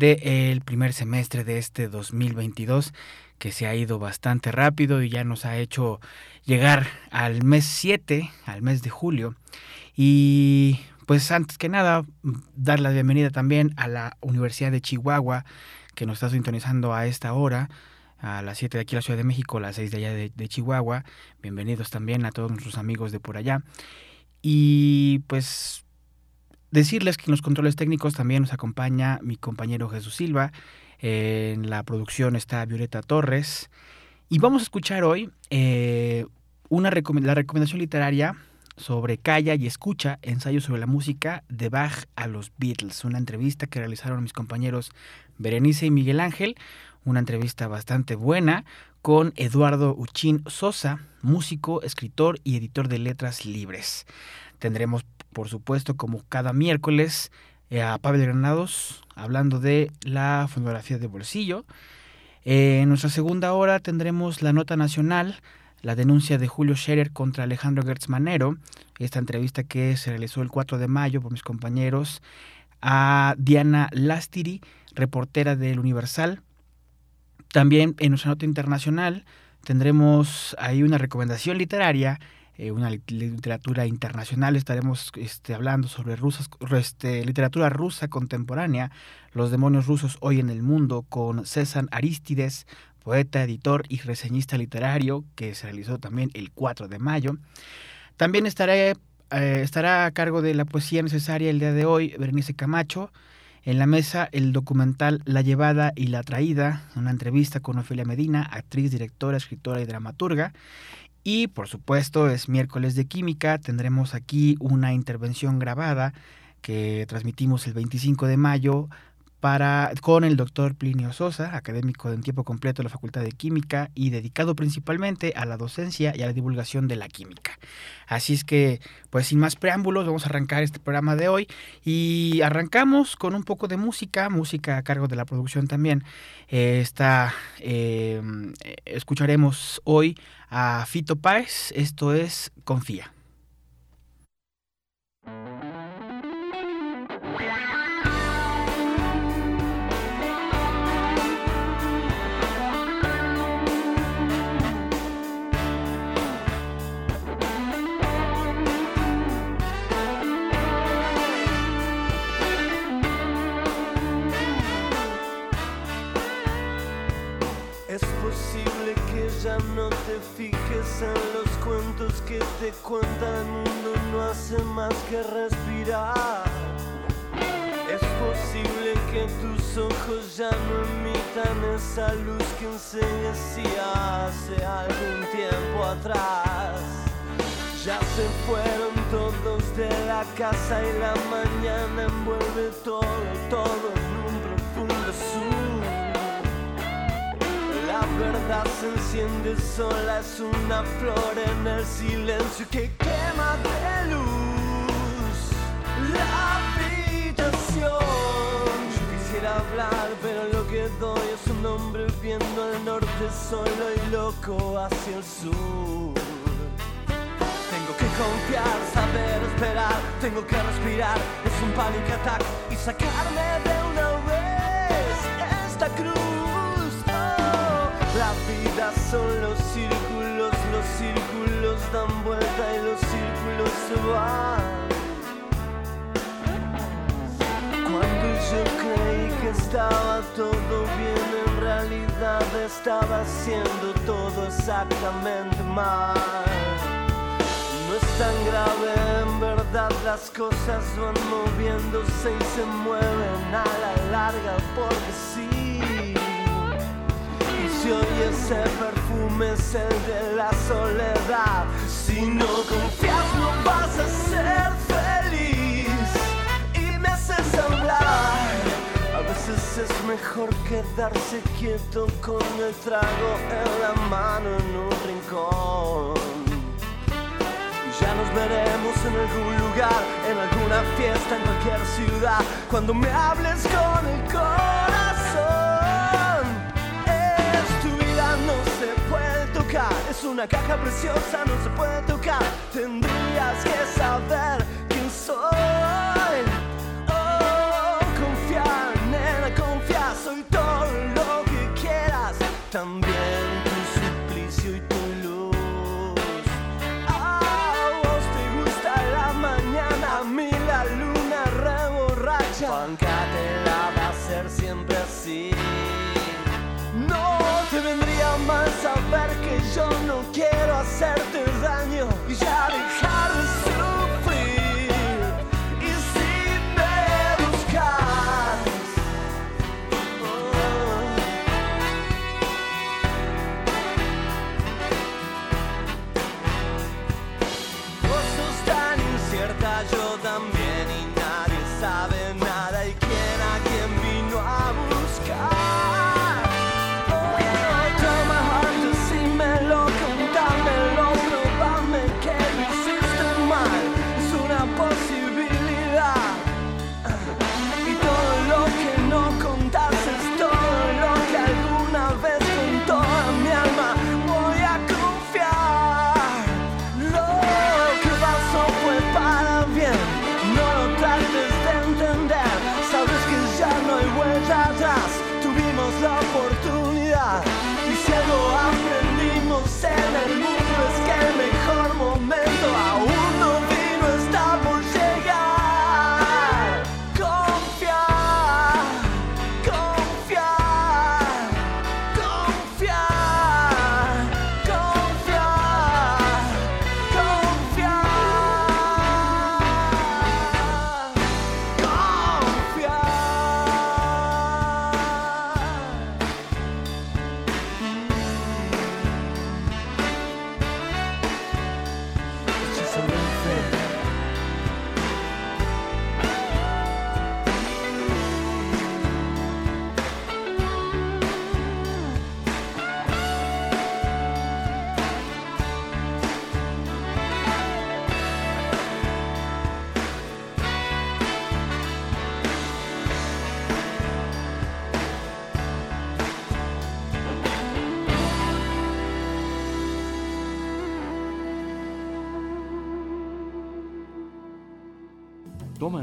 del primer semestre de este 2022 que se ha ido bastante rápido y ya nos ha hecho llegar al mes 7, al mes de julio. Y pues antes que nada, dar la bienvenida también a la Universidad de Chihuahua, que nos está sintonizando a esta hora, a las 7 de aquí la Ciudad de México, a las 6 de allá de, de Chihuahua. Bienvenidos también a todos nuestros amigos de por allá. Y pues decirles que en los controles técnicos también nos acompaña mi compañero Jesús Silva. En la producción está Violeta Torres. Y vamos a escuchar hoy eh, una la recomendación literaria sobre Calla y Escucha, ensayo sobre la música de Bach a los Beatles, una entrevista que realizaron mis compañeros Berenice y Miguel Ángel, una entrevista bastante buena con Eduardo Uchín Sosa, músico, escritor y editor de letras libres. Tendremos, por supuesto, como cada miércoles, eh, a Pablo Granados hablando de la fotografía de bolsillo. En nuestra segunda hora tendremos la nota nacional, la denuncia de Julio Scherer contra Alejandro Gertz Manero, esta entrevista que se realizó el 4 de mayo por mis compañeros, a Diana Lastiri, reportera del Universal. También en nuestra nota internacional tendremos ahí una recomendación literaria eh, una literatura internacional. Estaremos este, hablando sobre rusas, este, literatura rusa contemporánea, los demonios rusos hoy en el mundo, con César Aristides, poeta, editor y reseñista literario, que se realizó también el 4 de mayo. También estaré, eh, estará a cargo de la poesía necesaria el día de hoy Berenice Camacho. En la mesa, el documental La llevada y la traída, una entrevista con Ofelia Medina, actriz, directora, escritora y dramaturga. Y por supuesto es miércoles de química, tendremos aquí una intervención grabada que transmitimos el 25 de mayo para, con el doctor Plinio Sosa, académico en tiempo completo de la Facultad de Química y dedicado principalmente a la docencia y a la divulgación de la química. Así es que, pues sin más preámbulos, vamos a arrancar este programa de hoy y arrancamos con un poco de música, música a cargo de la producción también. Eh, está, eh, escucharemos hoy a Fito Páez, esto es Confía. Cuenta el mundo no hace más que respirar. Es posible que tus ojos ya no emitan esa luz que enseñecía hace algún tiempo atrás. Ya se fueron todos de la casa y la mañana envuelve todo, todo en un profundo la verdad se enciende sola, es una flor en el silencio que quema de luz la habitación. Yo quisiera hablar, pero lo que doy es un hombre viendo el norte solo y loco hacia el sur. Tengo que confiar, saber esperar, tengo que respirar, es un panic attack y sacarme de una vez esta cruz. Estaba todo bien, en realidad estaba haciendo todo exactamente mal. No es tan grave, en verdad las cosas van moviéndose y se mueven a la larga porque sí y ese perfume es el de la soledad. Si no confías no A veces es mejor quedarse quieto con el trago en la mano en un rincón. Ya nos veremos en algún lugar, en alguna fiesta, en cualquier ciudad, cuando me hables con el corazón. Es una caja preciosa, no se puede tocar. Tendrías que saber quién soy.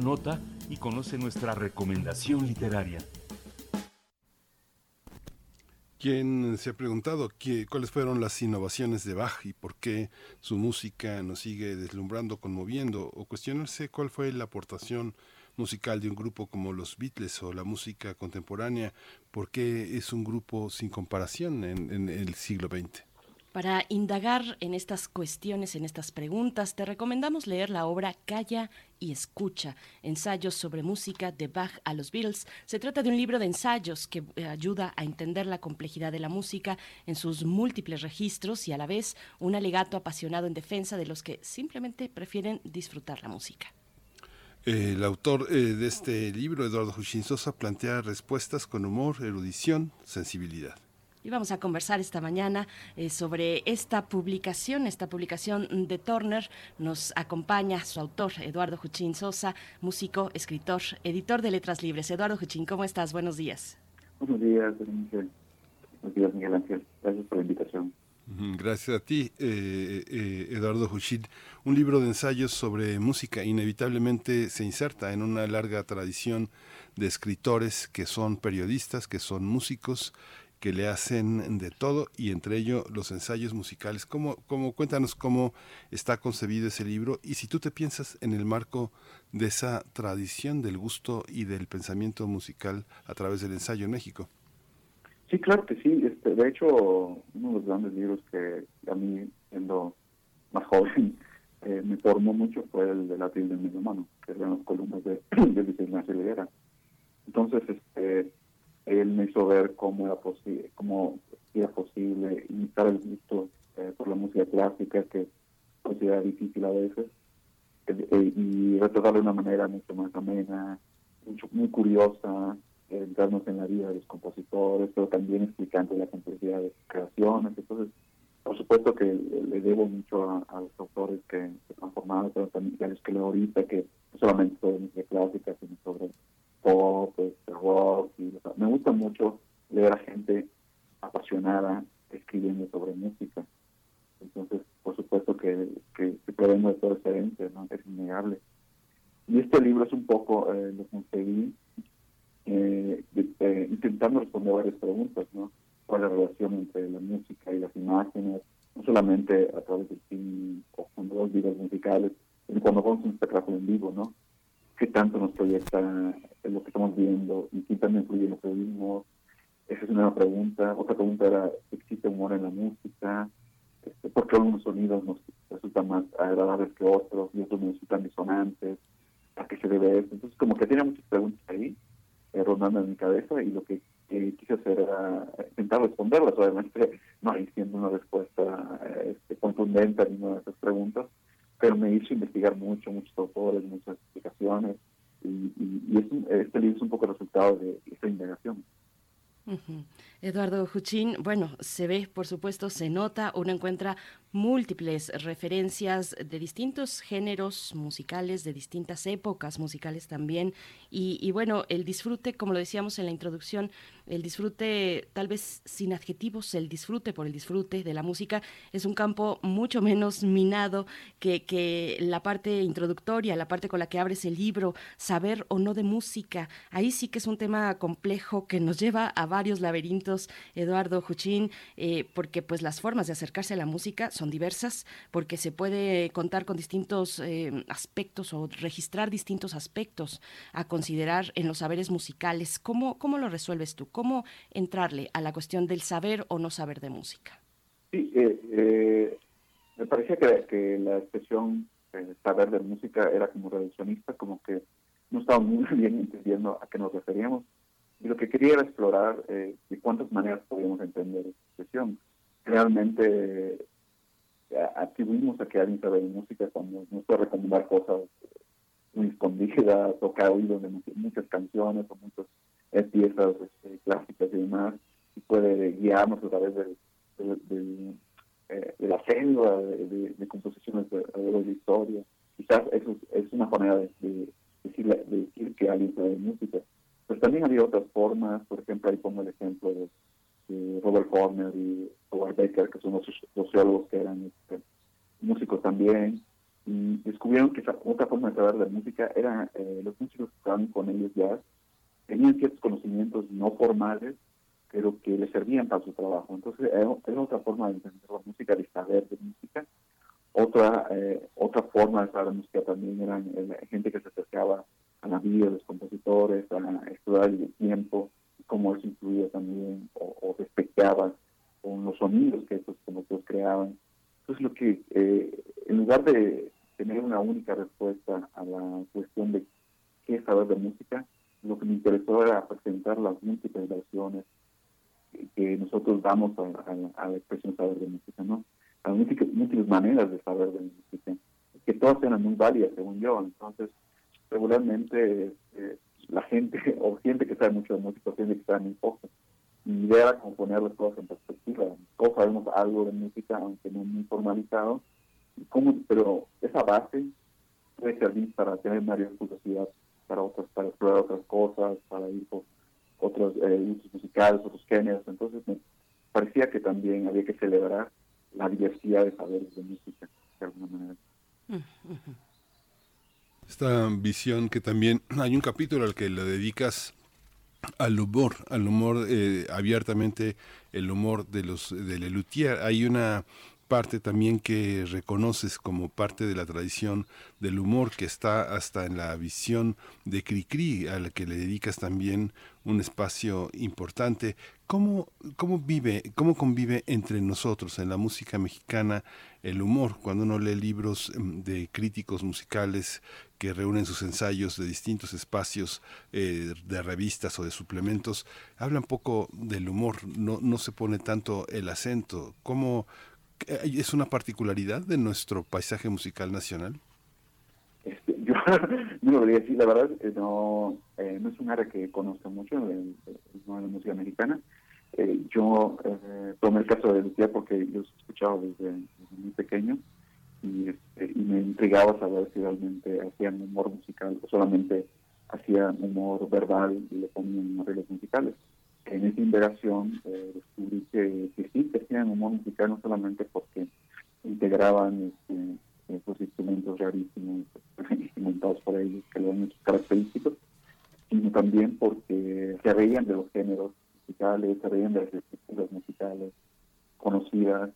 Nota y conoce nuestra recomendación literaria. ¿Quién se ha preguntado qué, cuáles fueron las innovaciones de Bach y por qué su música nos sigue deslumbrando, conmoviendo? O cuestionarse cuál fue la aportación musical de un grupo como los Beatles o la música contemporánea, por qué es un grupo sin comparación en, en el siglo XX. Para indagar en estas cuestiones, en estas preguntas, te recomendamos leer la obra Calla y Escucha, ensayos sobre música de Bach a los Beatles. Se trata de un libro de ensayos que eh, ayuda a entender la complejidad de la música en sus múltiples registros y a la vez un alegato apasionado en defensa de los que simplemente prefieren disfrutar la música. El autor eh, de este libro, Eduardo Jushin Sosa, plantea respuestas con humor, erudición, sensibilidad. Y vamos a conversar esta mañana eh, sobre esta publicación, esta publicación de Turner. Nos acompaña su autor, Eduardo Juchín Sosa, músico, escritor, editor de Letras Libres. Eduardo Juchín, ¿cómo estás? Buenos días. Buenos días, Miguel. Buenos días, Miguel Ángel. Gracias por la invitación. Gracias a ti, eh, eh, Eduardo Juchín. Un libro de ensayos sobre música inevitablemente se inserta en una larga tradición de escritores que son periodistas, que son músicos que le hacen de todo y entre ello los ensayos musicales. ¿Cómo, cómo, cuéntanos cómo está concebido ese libro y si tú te piensas en el marco de esa tradición del gusto y del pensamiento musical a través del ensayo en México. Sí, claro que sí. Este, de hecho, uno de los grandes libros que a mí, siendo más joven, eh, me formó mucho fue el de la piel del medio humano, que eran las columnas de, de Luis Ignacio Entonces, este él me hizo ver cómo era posible, cómo era posible imitar el gusto eh, por la música clásica, que considera difícil a veces, eh, eh, y retratarlo de una manera mucho más amena, mucho, muy curiosa, entrarnos en la vida de los compositores, pero también explicando la complejidad de sus creaciones. Entonces, por supuesto que le debo mucho a, los autores que se han formado, pero también a los que leo ahorita, que no solamente sobre música clásica, sino sobre pop, este, rock. Y, me gusta mucho leer a gente apasionada escribiendo sobre música. Entonces, por supuesto que, que, que de todo excelente, ¿no? es innegable. Y este libro es un poco, eh, lo conseguí eh, intentando responder varias preguntas, ¿no? ¿Cuál es la relación entre la música y las imágenes? No solamente a través del cine o con los videos musicales, sino cuando vamos a un espectáculo en vivo, ¿no? Qué tanto nos proyecta lo que estamos viendo y qué tanto influye lo que vimos. Esa es una pregunta. Otra pregunta era, ¿existe humor en la música? Este, ¿Por qué algunos sonidos nos resultan más agradables que otros y otros nos resultan disonantes? ¿A qué se debe eso? Entonces, como que tiene muchas preguntas ahí eh, rondando en mi cabeza y lo que quise hacer era intentar responderlas, obviamente no diciendo una respuesta este, contundente a ninguna de esas preguntas, pero me hizo investigar mucho, muchos autores, muchas explicaciones, y, y, este libro es un poco el resultado de esta indagación. Eduardo Juchín, bueno, se ve, por supuesto, se nota, uno encuentra múltiples referencias de distintos géneros musicales, de distintas épocas musicales también. Y, bueno, el disfrute, como lo decíamos en la introducción, el disfrute, tal vez sin adjetivos, el disfrute por el disfrute de la música es un campo mucho menos minado que, que la parte introductoria, la parte con la que abres el libro, saber o no de música. Ahí sí que es un tema complejo que nos lleva a varios laberintos, Eduardo Juchín, eh, porque pues las formas de acercarse a la música son diversas porque se puede contar con distintos eh, aspectos o registrar distintos aspectos a considerar en los saberes musicales. ¿Cómo, ¿Cómo lo resuelves tú? ¿Cómo entrarle a la cuestión del saber o no saber de música? Sí, eh, eh, me parecía que, que la expresión saber de música era como reduccionista, como que no estaba muy bien entendiendo a qué nos referíamos. Y lo que quería era explorar de cuántas maneras podíamos entender esta expresión. Realmente atribuimos a que alguien sabe de música cuando nos puede recomendar cosas muy escondidas o que ha oído de muchas canciones o muchas eh, piezas este, clásicas y demás y puede guiarnos a través de, de, eh, la selva de, composiciones de, de, historia. Quizás eso es, una manera de, decir, de decir que alguien sabe música. Pero también había otras formas, por ejemplo, ahí pongo el ejemplo de Robert Horner y Howard Baker, que son los sociólogos que eran este, músicos también, y descubrieron que otra forma de saber de música era eh, los músicos que estaban con ellos ya tenían ciertos conocimientos no formales, pero que les servían para su trabajo. Entonces era, otra forma de entender la música, de saber de música. Otra eh, otra forma de saber de música también eran gente que se acercaba a la vida de los compositores, a estudiar el tiempo, cómo eso influía también o, o con los sonidos que estos compositores creaban. Entonces lo que, eh, en lugar de tener una única respuesta a la cuestión de qué saber de música, lo que me interesó era presentar las múltiples versiones que nosotros damos a, la expresión saber de música, ¿no? Las múltiples, maneras de saber de música, que todas eran muy válidas, según yo. Entonces, regularmente eh, la gente, o gente que sabe mucho de música, tiene que saber muy poco. Mi idea era como poner las cosas en perspectiva. Todos sabemos algo de música, aunque no muy formalizado, ¿Cómo? pero esa base puede servir para tener mayor curiosidad para otras, para explorar otras cosas, para ir por otros eh, musicales, otros géneros. Entonces me parecía que también había que celebrar la diversidad de saberes de música, de alguna manera. Esta visión que también hay un capítulo al que le dedicas al humor, al humor eh, abiertamente, el humor de los de Lelutier. Hay una parte también que reconoces como parte de la tradición del humor que está hasta en la visión de Cricri, a la que le dedicas también un espacio importante. ¿Cómo, cómo vive, cómo convive entre nosotros en la música mexicana el humor? Cuando uno lee libros em, de críticos musicales que reúnen sus ensayos de distintos espacios eh, de revistas o de suplementos, habla un poco del humor, no, no se pone tanto el acento. ¿Cómo, ¿Es una particularidad de nuestro paisaje musical nacional? Este, yo no diría decir, la verdad, eh, no, eh, no es un área que conozco mucho, de, la música mexicana. Eh, yo tomé el caso de Lucía porque yo escuchaba desde, desde muy pequeño y, este, y me intrigaba saber si realmente hacían humor musical o solamente hacían humor verbal y le ponían arreglos musicales. En esa indagación eh, descubrí que, sí, que hacían humor musical no solamente porque integraban este, esos instrumentos rarísimos inventados por ellos, que le dan muchos característicos, sino también porque se reían de los géneros musicales, se reían de las estructuras musicales conocidas,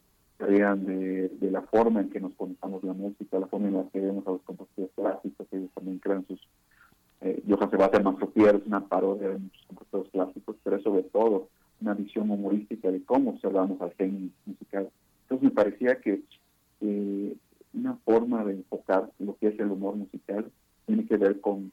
de, de la forma en que nos conectamos la música, la forma en la que vemos a los compositores clásicos, ellos también crean sus eh, Johann Sebastian Mastropier es una parodia de muchos compositores clásicos, pero es sobre todo una visión humorística de cómo observamos al genio musical. Entonces me parecía que eh, una forma de enfocar lo que es el humor musical tiene que ver con,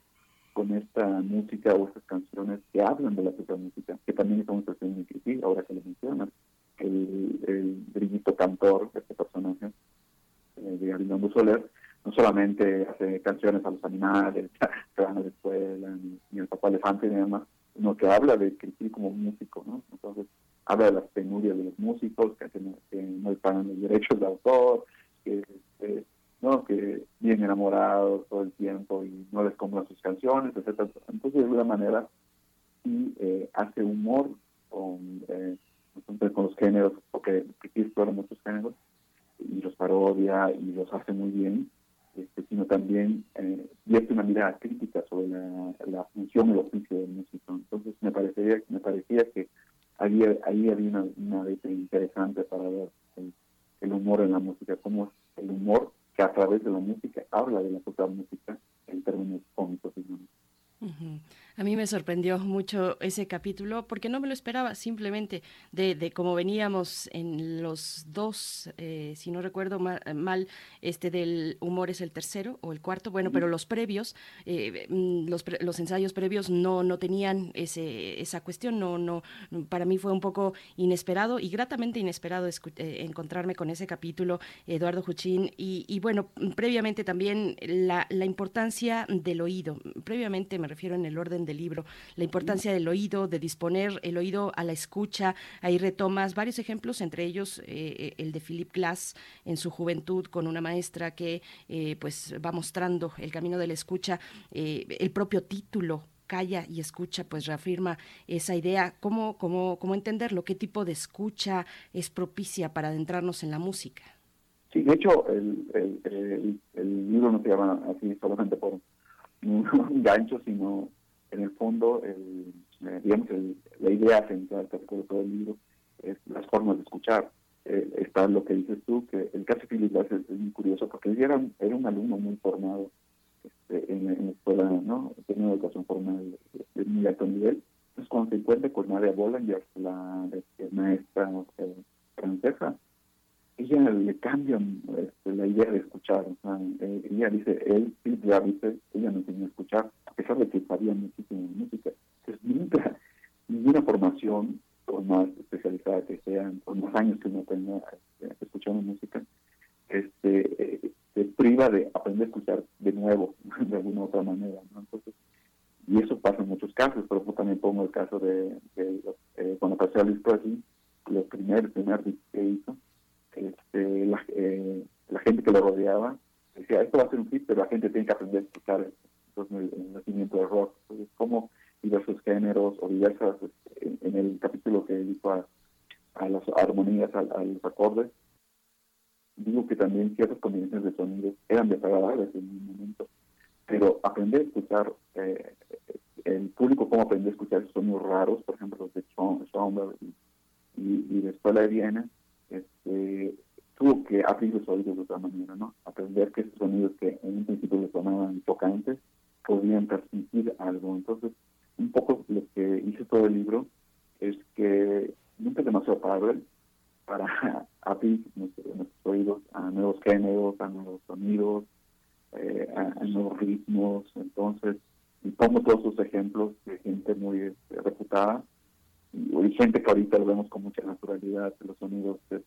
con esta música o estas canciones que hablan de la propia música, que también estamos haciendo en ahora que lo mencionas. El, el brillito cantor, este personaje eh, de Arnaldo Soler, no solamente hace canciones a los animales, que van a la escuela, ni, el papá elefante ni demás, sino que habla de Cristi como músico, ¿no? Entonces, habla de las penurias de los músicos, que, que no pagan los derechos de autor, que, este, ¿no? que bien enamorados todo el tiempo y no les compran sus canciones, etcétera Entonces, de alguna manera, sí eh, hace humor con, eh, con los géneros, porque Cristi explora muchos géneros, y los parodia y los hace muy bien, este, sino también eh, una mirada crítica sobre la, función y el oficio del músico. Entonces me parecía, me parecía que había, ahí había una, una interesante para ver el, humor en la música, cómo el humor que a través de la música habla de la propia música en términos cómicos. A mí me sorprendió mucho ese capítulo porque no me lo esperaba, simplemente de, de cómo veníamos en los dos, eh, si no recuerdo mal, este del humor es el tercero o el cuarto, bueno, pero los previos, eh, mm, los, los, ensayos previos no, no tenían ese, esa cuestión, no, no, para mí fue un poco inesperado y gratamente inesperado eh, encontrarme con ese capítulo, Eduardo Juchín, y, y bueno, previamente también la, la importancia del oído, previamente me refiero en el orden del libro, la importancia del oído, de disponer el oído a la escucha. Ahí retomas varios ejemplos, entre ellos eh, eh, el de Philip Glass en su juventud con una maestra que eh, pues va mostrando el camino de la escucha, el propio título calla y escucha, pues reafirma esa idea. ¿Cómo, cómo, ¿Cómo entenderlo? ¿Qué tipo de escucha es propicia para adentrarnos en la música? Sí, de hecho, el, el, el, libro no se llama así solamente por un, gancho, sino en el fondo, el, eh, digamos, la idea central que de todo el libro es las formas de escuchar. Eh, está lo que dices tú, que el caso de Philip es, muy curioso porque él era, era un alumno muy formado este, en, la escuela, ¿no? Tenía una educación formal de, muy alto nivel. Entonces, cuando se encuentra con Nadia Bollinger, la, este, maestra eh, francesa, ella le cambia este, la idea de escuchar. O sea, eh, ella dice, él, Philip dice, ella no enseñó a escuchar, a pesar de que sabía muchísimo de música. Entonces, nunca, ninguna formación por más especializada que sean, por más años que uno tenga este, escuchando música, este, eh, se priva de aprender a escuchar de nuevo, de alguna otra manera. ¿no? Entonces, y eso pasa en muchos casos, pero también pongo el caso de, eh, cuando pasé a Luis Presley, los primeros, primer que hizo, este, la, eh, la, gente que lo rodeaba decía, esto va a ser un hit, pero la gente tiene que aprender a escuchar Entonces, el, nacimiento del rock, entonces, cómo diversos géneros o diversas, este, en, el capítulo que dijo a, las armonías, a, los acordes, digo que también ciertas combinaciones de sonidos eran desagradables en un momento, pero aprender a escuchar, eh, el público cómo aprender a escuchar sonidos raros, por ejemplo los de Schoenberg y, y, de Escuela de Viena, este, tuvo que abrir los oídos de otra manera, ¿no? Aprender que esos sonidos que en un principio le sonaban tocantes podían transmitir algo. Entonces, un poco lo que hice todo el libro es que nunca es demasiado tarde para abrir nuestros, oídos a nuevos géneros, a nuevos sonidos, eh, a, nuevos ritmos. Entonces, y pongo todos esos ejemplos de gente muy este, reputada y, gente que ahorita lo vemos con mucha naturalidad, los sonidos de,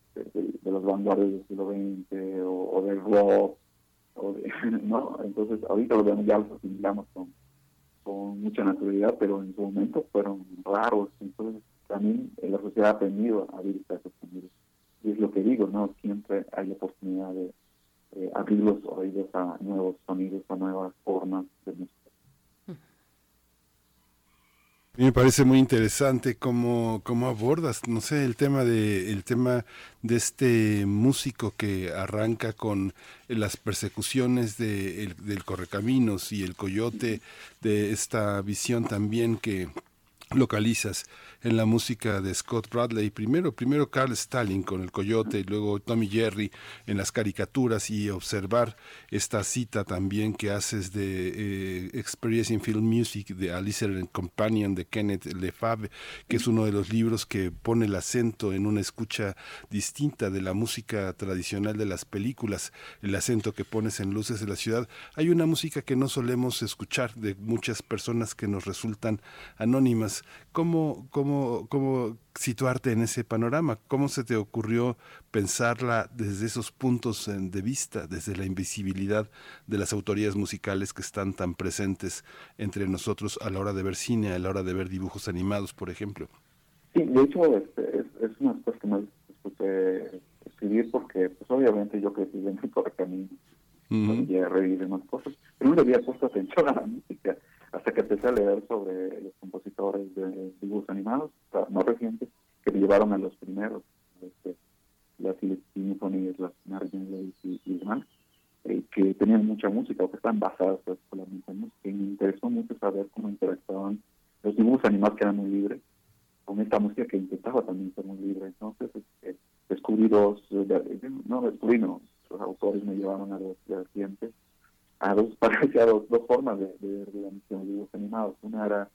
los vanguardias del siglo XX o, del rock. O ¿no? Entonces, ahorita lo vemos, ya los asimilamos con mucha naturalidad, pero en su momento fueron raros. Entonces, también la sociedad ha aprendido a vivir esos sonidos. Y es lo que digo, ¿no? Siempre hay la oportunidad de abrir los oídos a nuevos sonidos, a nuevas formas de música. Me parece muy interesante cómo, cómo abordas, no sé, el tema de el tema de este músico que arranca con las persecuciones de, del correcaminos y el coyote, de esta visión también que localizas en la música de Scott Bradley. Primero, primero Carl Stalin con el Coyote, y luego Tommy Jerry en las caricaturas y observar esta cita también que haces de eh, Experiencing Film Music de Alice and Companion de Kenneth Lefebvre, que es uno de los libros que pone el acento en una escucha distinta de la música tradicional de las películas, el acento que pones en Luces de la Ciudad. Hay una música que no solemos escuchar de muchas personas que nos resultan anónimas. ¿Cómo, cómo cómo, situarte en ese panorama? ¿Cómo se te ocurrió pensarla desde esos puntos de vista, desde la invisibilidad de las autorías musicales que están tan presentes entre nosotros a la hora de ver cine, a la hora de ver dibujos animados, por ejemplo? Sí, de hecho este, es, es, una de que más disfruté escribir porque pues obviamente yo crecí en el correcamino y revivir más cosas, pero no le había puesto atención a la música hasta que empecé a leer sobre los compositores de dibujos animados, más recientes, que me llevaron a los primeros, este, las Symphonies, las Margin y, y demás, eh, que tenían mucha música o que están basadas particularmente en música. Y me interesó mucho saber cómo interactuaban los dibujos animados que eran muy libres con esta música que intentaba también ser muy libre. Entonces, descubrí dos, no descubrí, no, los autores me llevaron a los vertientes a dos, parecía dos, dos formas de, ver de, de dibujos animados. Una era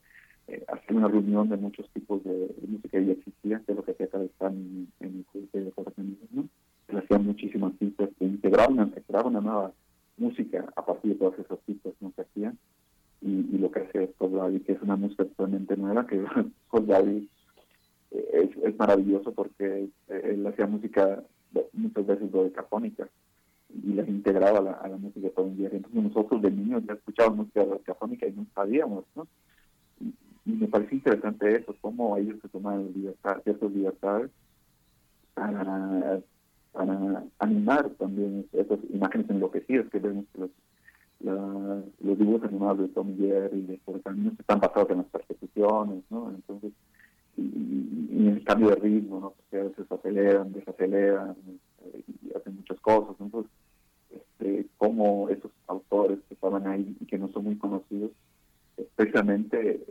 eh, hacer una reunión de muchos tipos de, música que ya existía, que es lo que hacía cada en, en el curso de Correcaminos, ¿no? Hacían muchísimas pistas que integraban, una nueva música a partir de todas esas pistas ¿no? que hacían. Y, lo que hace David, que es una música totalmente nueva, que Scott David eh, es, es maravilloso porque eh, él hacía música muchas veces dodecafónica y las integraba a la, a la música día. Entonces nosotros de niños ya escuchábamos música radiofónica y no sabíamos, ¿no? Y, me pareció interesante eso, cómo ellos se toman libertad, ciertas libertades para, animar también esas imágenes enloquecidas que vemos que los, los dibujos animados de Tom Jerry de Correcaminos están basados en las persecuciones, ¿no? Entonces, y, y, el cambio de ritmo, ¿no? Porque a veces aceleran, desaceleran, y hacen muchas cosas. Entonces, este, como esos autores que estaban ahí y que no son muy conocidos, especialmente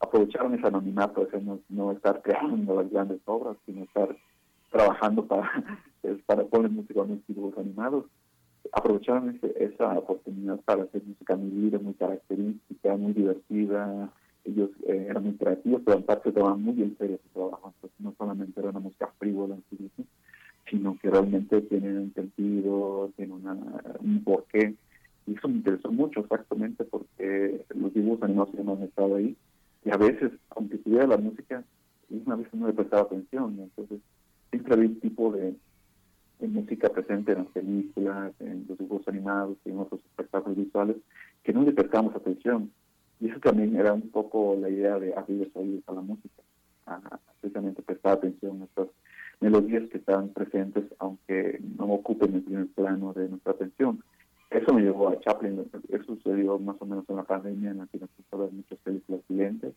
aprovecharon ese anonimato, ese no, estar creando las grandes obras, sino estar trabajando para, para poner música en dibujos animados. Aprovecharon esa oportunidad para hacer música muy libre, muy característica, muy divertida. Ellos eh, eran muy creativos, pero en parte tomaban muy en serio su trabajo. Entonces, no solamente era una música frívola en sí sino que realmente tienen un sentido, tienen una, un porqué. Y eso me interesó mucho exactamente porque los dibujos animados no han estado ahí. Y a veces, aunque tuviera la música, una vez no le prestaba atención. Entonces, siempre había un tipo de, música presente en las películas, en los dibujos animados y en otros espectáculos visuales que no le prestamos atención. Y eso también era un poco la idea de abrir los oídos a la música, a precisamente prestar atención a estas melodías que están presentes, aunque no ocupen el primer plano de nuestra atención. Eso me llevó a Chaplin, eso sucedió más o menos en la pandemia, en la que nos puso a ver muchas películas silentes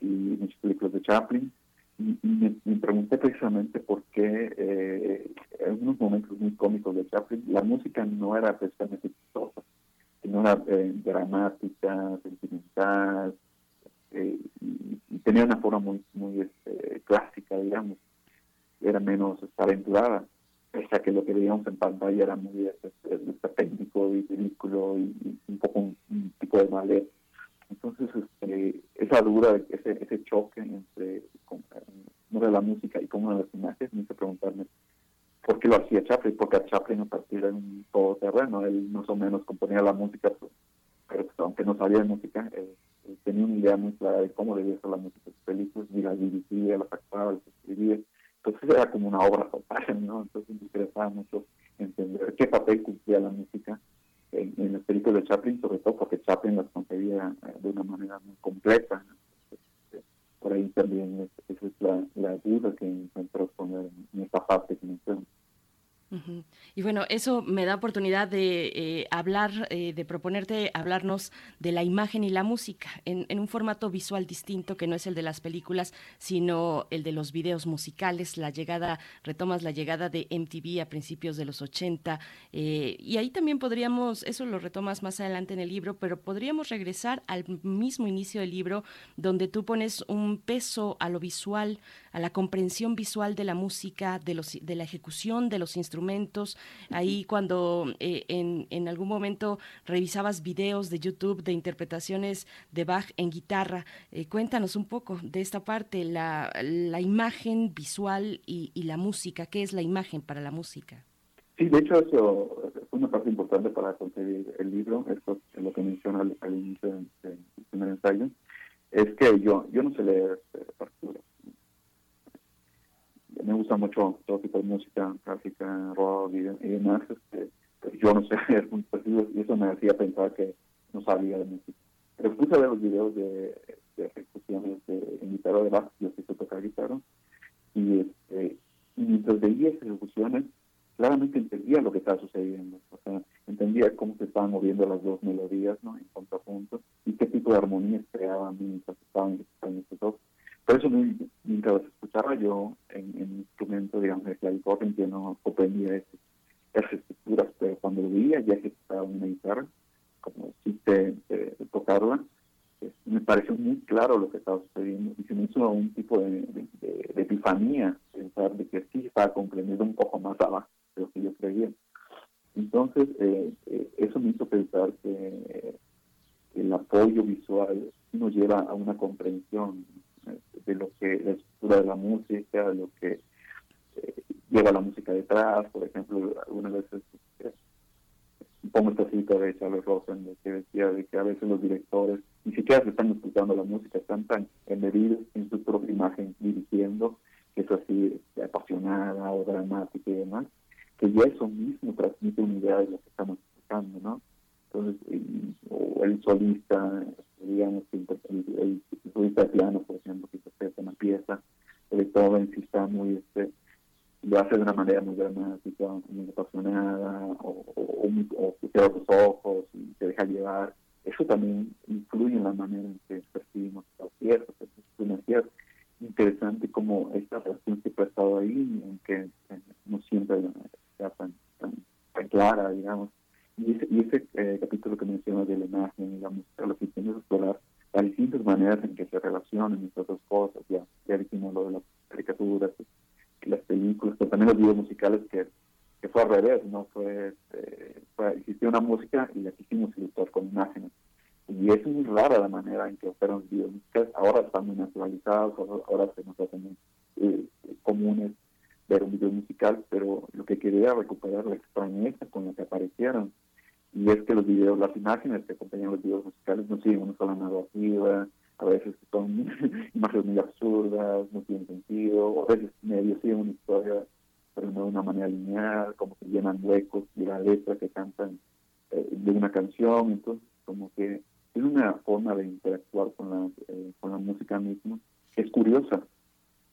y muchas películas de Chaplin. Y, me, pregunté precisamente por qué eh, en unos momentos muy cómicos de Chaplin la música no era precisamente chistosa, sino era eh, dramática, sentimental, eh, y, tenía una forma muy, muy este, clásica, digamos era menos aventurada, pese a que lo que veíamos en pantalla era muy este, este, y ridículo y, un poco un, tipo de ballet. Entonces, este, esa duda, ese, ese choque entre de la música y cómo las imágenes, me hizo preguntarme por qué lo hacía Chaplin, porque a Chaplin a partir de un todoterreno, él más o menos componía la música, pues, pero pues, aunque no sabía de música, tenía una idea muy clara de cómo debía ser la música de sus películas, y las dirigía, las actuaba, las escribía, entonces era como una obra total, ¿no? Entonces me interesaba mucho entender qué papel cumplía la música en, en las películas de Chaplin, sobre todo porque Chaplin las concebía eh, de una manera muy completa. Este, por ahí también esa es la, duda que encuentro poner en esta parte que Y bueno, eso me da oportunidad de eh, hablar, eh, de proponerte hablarnos de la imagen y la música en, un formato visual distinto que no es el de las películas, sino el de los videos musicales. La llegada, retomas la llegada de MTV a principios de los 80 eh, y ahí también podríamos, eso lo retomas más adelante en el libro, pero podríamos regresar al mismo inicio del libro donde tú pones un peso a lo visual, a la comprensión visual de la música, de, los, de la ejecución de los instrumentos. Ahí cuando eh, en, en, algún momento revisabas videos de YouTube de interpretaciones de Bach en guitarra, eh, cuéntanos un poco de esta parte, la, la imagen visual y, y, la música. ¿Qué es la imagen para la música? Sí, de hecho eso fue una parte importante para conseguir el libro, esto es lo que menciona al, inicio del primer ensayo, es que yo, yo no sé leer eh, partituras me gusta mucho todo tipo de música clásica, rock y, demás. Este, yo no sé y eso me hacía pensar que no sabía de música. Pero puse a ver los videos de, de ejecuciones de, en guitarra de Bach, yo sé tocar guitarra, y, este, y mientras veía esas ejecuciones, claramente entendía lo que estaba sucediendo. O sea, entendía cómo se estaban moviendo las dos melodías ¿no? en contrapunto y qué tipo de armonías creaban mientras estaban ejecutando estos dos. Por eso mientras escuchaba yo en, en instrumento, digamos, de clavicordio, yo no comprendía esas, estructuras, pero cuando lo veía ya que estaba una guitarra, como si te, tocarla, me pareció muy claro lo que estaba sucediendo y se me hizo un tipo de, de, epifanía pensar de que sí estaba comprendiendo un poco más abajo de lo que yo creía. Entonces, eh, eh, eso me hizo pensar que el apoyo visual nos lleva a una comprensión de lo que la estructura de la música, de lo que eh, lleva la música detrás, por ejemplo, algunas veces eh, pongo esta cita de Charles Rosen que decía de que a veces los directores ni siquiera se están escuchando la música, están tan embebidos en su propia imagen dirigiendo, que es así este, apasionada o dramática y demás, que ya eso mismo transmite una idea de lo que estamos escuchando, ¿no? Entonces, o el solista, digamos, el, el, solista de piano, por ejemplo, que interpreta una pieza, el Beethoven si está muy, este, lo hace de una manera muy dramática, muy apasionada, o, o, o, cierra los ojos y se deja llevar. Eso también influye en la manera en que percibimos las piezas. Es interesante como esta relación que ha estado ahí, aunque no siempre sea tan, tan tan clara, digamos. Y ese, y ese eh, capítulo que mencionas de la imagen y la música, lo que es explorar las distintas maneras en que se relacionan estas dos cosas. Ya, ya dijimos lo de las caricaturas las películas, pero también los videos musicales que, que fue al revés, ¿no? Fue, eh, una música y la quisimos ilustrar con imágenes. Y es muy rara la manera en que operan los videos musicales. Ahora están muy naturalizados, ahora, se nos hacen eh, comunes ver un video musical, pero lo que quería recuperar la extrañeza con la que aparecieron. Y es que los videos, las imágenes que acompañan los videos musicales no siguen una sola narrativa, a veces son imágenes muy absurdas, no tienen sentido, o a veces medio siguen una historia, pero no de una manera lineal, como que llenan huecos y la letra que cantan eh, de una canción, entonces como que es una forma de interactuar con la, eh, con la música misma, es curiosa,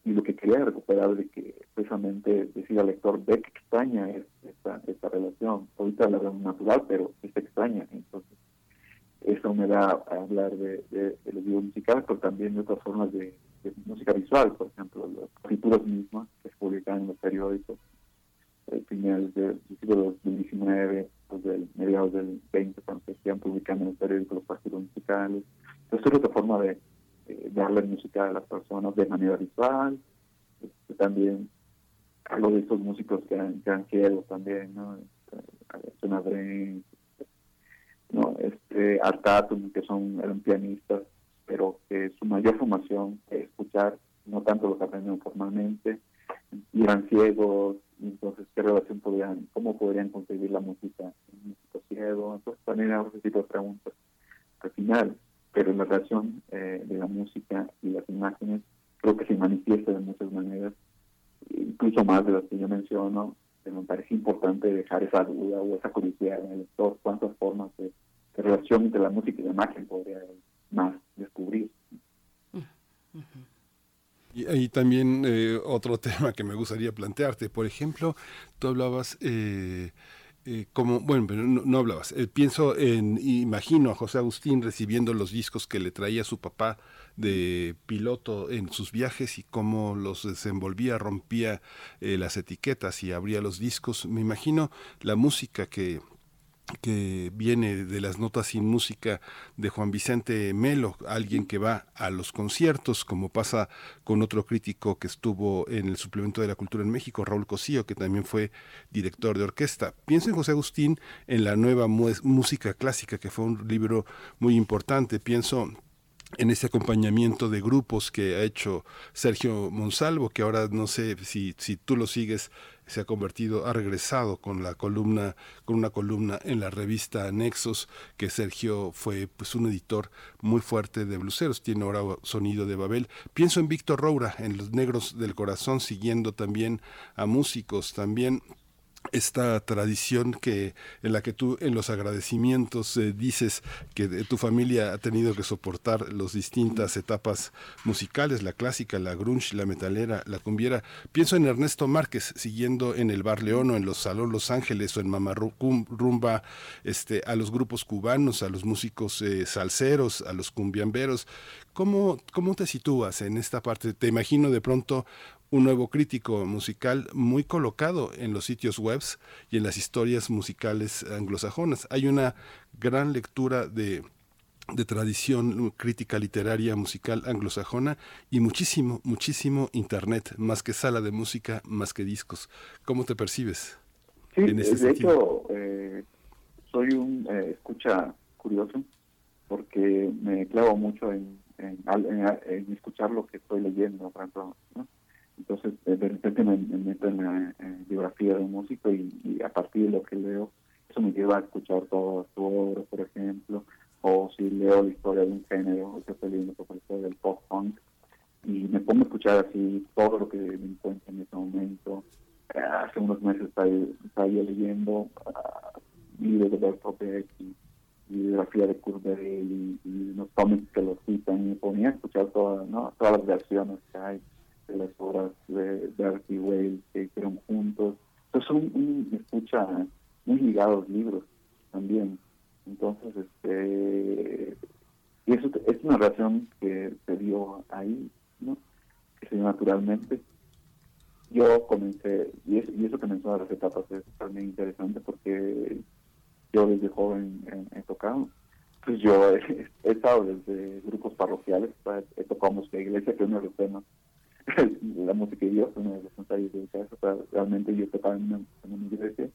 y lo que quería recuperar de que precisamente decía al lector ve que extraña esta, esta relación ahorita la relación natural pero es extraña entonces eso me da a hablar de, de, los videos musicales pero también de otras formas de, música visual por ejemplo las escrituras mismas que se publican en los periódicos eh, finales del siglo XIX pues del mediados del 20 cuando se están publicando en los periódicos los partidos musicales entonces es otra forma de eh, darle música a las personas de manera visual. Este, también hablo de estos músicos que han, que también, ¿no? Este, ¿no? Este, Artatum, que son, eran pianistas, que me gustaría plantearte, por ejemplo, tú hablabas... Eh, eh, como, bueno, no, hablabas. Eh, pienso en, imagino a José Agustín recibiendo los discos que le traía su papá de piloto en sus viajes y cómo los desenvolvía, rompía las etiquetas y abría los discos. Me imagino la música que, que viene de las notas sin música de Juan Vicente Melo, alguien que va a los conciertos, como pasa con otro crítico que estuvo en el suplemento de la cultura en México, Raúl Cosío, que también fue director de orquesta. Pienso en José Agustín en la nueva música clásica, que fue un libro muy importante. Pienso en ese acompañamiento de grupos que ha hecho Sergio Monsalvo, que ahora no sé si, si tú lo sigues se ha convertido, ha regresado con la columna, con una columna en la revista Nexos, que Sergio fue pues un editor muy fuerte de bluseros, tiene ahora sonido de Babel. Pienso en Víctor Roura, en Los Negros del Corazón, siguiendo también a músicos, también esta tradición que en la que tú en los agradecimientos eh, dices que tu familia ha tenido que soportar las distintas etapas musicales, la clásica, la grunge, la metalera, la cumbiera. Pienso en Ernesto Márquez siguiendo en el Bar León o en los Salón Los Ángeles o en Rumba este a los grupos cubanos, a los músicos eh, salseros, a los cumbiamberos. ¿Cómo, ¿Cómo te sitúas en esta parte? Te imagino de pronto un nuevo crítico musical muy colocado en los sitios webs y en las historias musicales anglosajonas. Hay una gran lectura de, de tradición crítica literaria musical anglosajona y muchísimo, muchísimo internet, más que sala de música, más que discos. ¿Cómo te percibes? Sí, de hecho, eh, soy un eh, escucha curioso porque me clavo mucho en, en, escuchar lo que estoy leyendo, por ejemplo, ¿no? Entonces, de repente me, meto en la biografía de un músico y, a partir de lo que leo, eso me lleva a escuchar toda su obra, por ejemplo, o si leo la historia de un género, o estoy leyendo por historia del pop-punk, y me pongo a escuchar así todo lo que me encuentro en ese momento. Hace unos meses estaba, leyendo uh, libros de Bertolt y, biografía de Kurt y, y los cómics que lo citan, y me ponía a escuchar todas, ¿no? todas las versiones que hay de las obras de Darcy Whale que hicieron juntos. Entonces son un, escucha muy ligados libros también. Entonces, este y eso es una relación que se dio ahí, ¿no? Que se dio naturalmente. yo comencé, y eso, y eso que mencionas las etapas es también interesante porque yo desde joven he, tocado. Pues yo he, estado desde grupos parroquiales, he tocado música iglesia, que es uno de los temas. la música y uno de realmente yo tocaba en una, iglesia.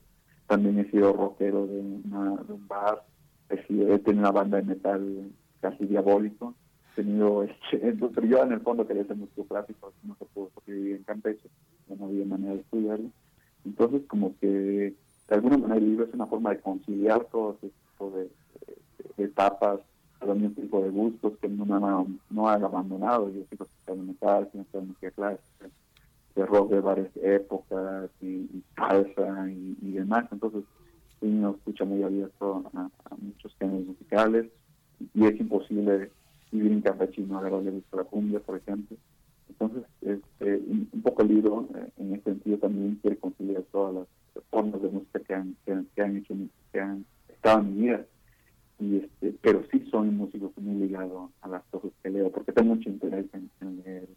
También he sido rockero de, una, de un bar. He, sido, he tenido una banda de metal casi diabólico tenido, este, pero yo en el fondo quería ser músico clásico, no se pudo porque vivía en Campeche, no había manera de estudiarlo. Entonces, como que de alguna manera el es una forma de conciliar todo ese tipo de, etapas, mismo tipo de gustos que no me han, no han abandonado. Yo sigo escuchando música clásica, de rock de varias épocas y, salsa y, demás. Entonces, sí, uno escucha muy abierto a, a muchos géneros musicales y es imposible vivir en Campechino, a le gusta la cumbia, por ejemplo. Entonces, este, un, poco libro, eh, en ese sentido, también quiere conciliar todas las formas de música que han, que, han hecho, que han estado en mi vida. Y este, pero sí soy músico muy ligado a las cosas que leo, porque tengo mucho interés en, leer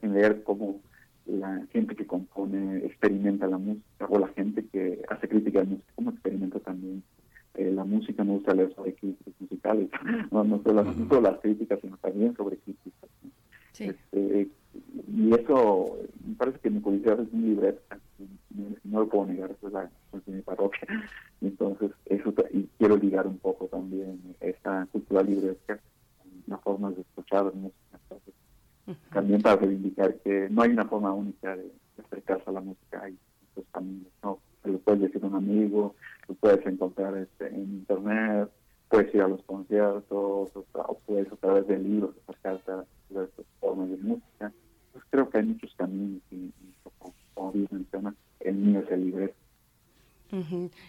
en leer cómo la gente que compone experimenta la música, o la gente que hace crítica de música, cómo experimenta también eh, la música, me gusta leer sobre críticas musicales, no, no, solo, las críticas, sino también sobre críticas. Este, y eso, me parece que mi curiosidad es muy libreta, no lo puedo negar, eso es, la, mi parroquia. Entonces, eso y quiero ligar un poco también esta cultura libreta las formas de escuchar música. También para reivindicar que no hay una forma única de, acercarse a la música, hay muchos caminos, ¿no? Se lo puedes decir a un amigo, lo puedes encontrar este, en internet, puedes ir a los conciertos, o, puedes a través de libros acercarte a estas formas de música. Pues creo que hay muchos caminos y, como, como bien menciona, el mío es el libreto.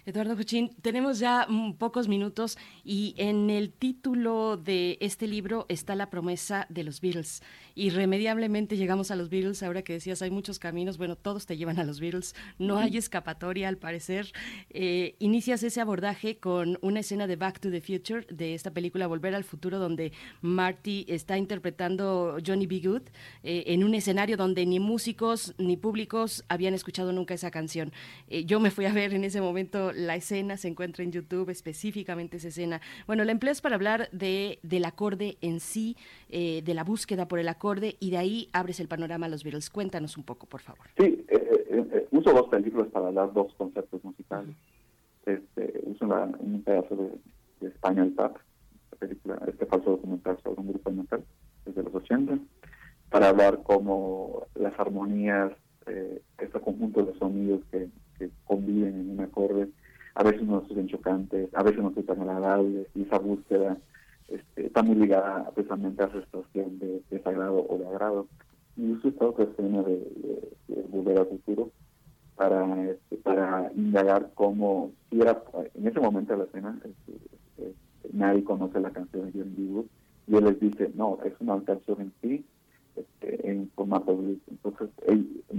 Eduardo Juchín, tenemos ya mm, pocos minutos y en el título de este libro está la promesa de los Beatles. Irremediablemente llegamos a los Beatles, ahora que decías hay muchos caminos, bueno, todos te llevan a los Beatles, no hay escapatoria al parecer. Eh, inicias ese abordaje con una escena de Back to the Future, de esta película Volver al Futuro, donde Marty está interpretando Johnny B. Good eh, en un escenario donde ni músicos ni públicos habían escuchado nunca esa canción. Eh, yo me fui a ver en ese ese momento la escena se encuentra en YouTube, específicamente esa escena. Bueno, la empleas para hablar de, del acorde en sí, eh, de la búsqueda por el acorde, y de ahí abres el panorama a los Beatles. Cuéntanos un poco, por favor. Sí, eh, eh, uso dos películas para hablar dos conceptos musicales. Este, uso un pedazo de, España el Tap, película, este falso documental sobre un grupo de metal desde los 80, para hablar cómo las armonías, este conjunto de sonidos que que conviven en un acorde, a veces no son chocantes, a veces no son tan agradables, y esa búsqueda este, está muy ligada precisamente a esa situación de desagrado o de agrado. Y esta otra escena de, Volver al Futuro para, este, indagar cómo, si era, en ese momento de la escena, este, nadie conoce la canción de John Wood, y él les dice, no, es una canción en sí, este, en formato blues. Entonces,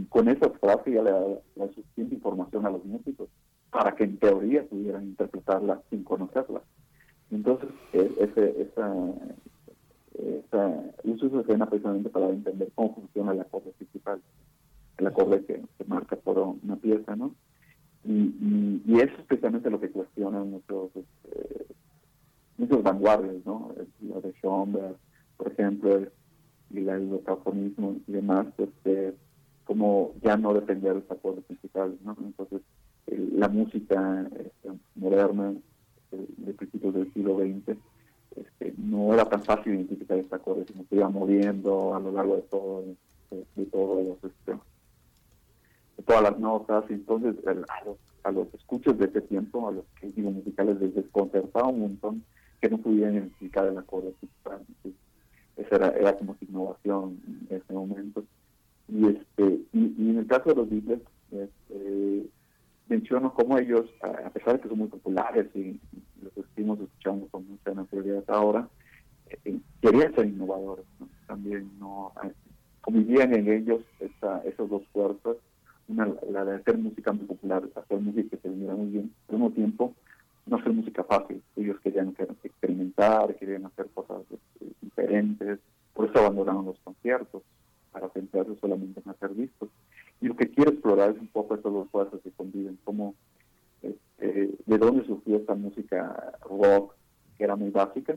con esa frase ya le da la suficiente información a los músicos para que en teoría pudieran interpretarla sin conocerla. Entonces, e, ese, esa, esa, uso esa escena precisamente para entender cómo funciona el acorde principal, el acorde que, se marca por una pieza, ¿no? Y, y, eso es precisamente lo que cuestionan muchos, este, muchos vanguardias, ¿no? Lo de Schoenberg, por ejemplo, y el locafonismo y demás, este, como ya no dependía de los acordes principales, ¿no? Entonces, la música este, moderna de principios del siglo XX este, no era tan fácil identificar este acorde, sino se iba moviendo a lo largo de todo, de, todos los, este, de todas las notas, entonces a los, a escuchos de ese tiempo, a los críticos musicales les desconcertaba un montón que no pudieran identificar el acorde principal. Esa era, era como su innovación en ese momento. Y, este, y, en el caso de los Beatles, este, menciono cómo ellos, a pesar de que son muy populares y los estamos escuchando con mucha naturalidad ahora, eh, querían ser innovadores. También no convivían en ellos esa, esos dos fuerzas, una, la de hacer música muy popular, hacer música que se viniera muy bien, al mismo tiempo no hacer música fácil. Ellos querían experimentar, querían hacer cosas este, diferentes, por eso abandonaron los conciertos. para centrarse solamente en hacer discos. Y lo que quiero explorar es un poco estas dos fuerzas que conviven, cómo, este, de dónde surgió esta música rock, que era muy básica,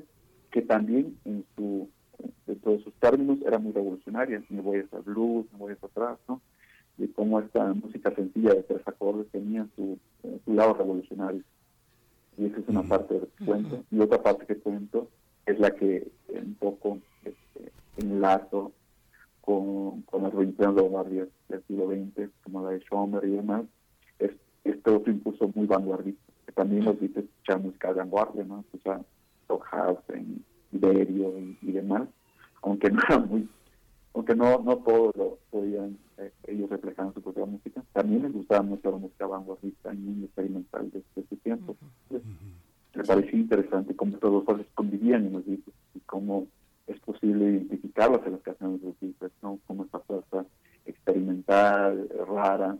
que también en su de sus términos era muy revolucionaria, me voy a hacer blues, me voy a hacer atrás, ¿no? De cómo esta música sencilla de tres acordes tenía su, su lado revolucionario. Y esa es una parte del cuento. Y otra parte que cuento es la que un poco este, enlazo con, con las revoluciones de vanguardias del siglo XX, como la de Schomer y demás, es este otro impulso muy vanguardista, que también nos dice escuchar música de vanguardia, ¿no? Escuchar Stockhausen, Iberio y, y, demás, aunque no era muy, aunque no, no todos lo podían eh, ellos reflejaban su propia música, también les gustaba mucho la música vanguardista y muy experimental de, de ese tiempo. Entonces, me parecía interesante cómo todos los convivían en los discos y cómo es posible identificarlas en las canciones de los discos, ¿no? Como esta fuerza experimental, rara,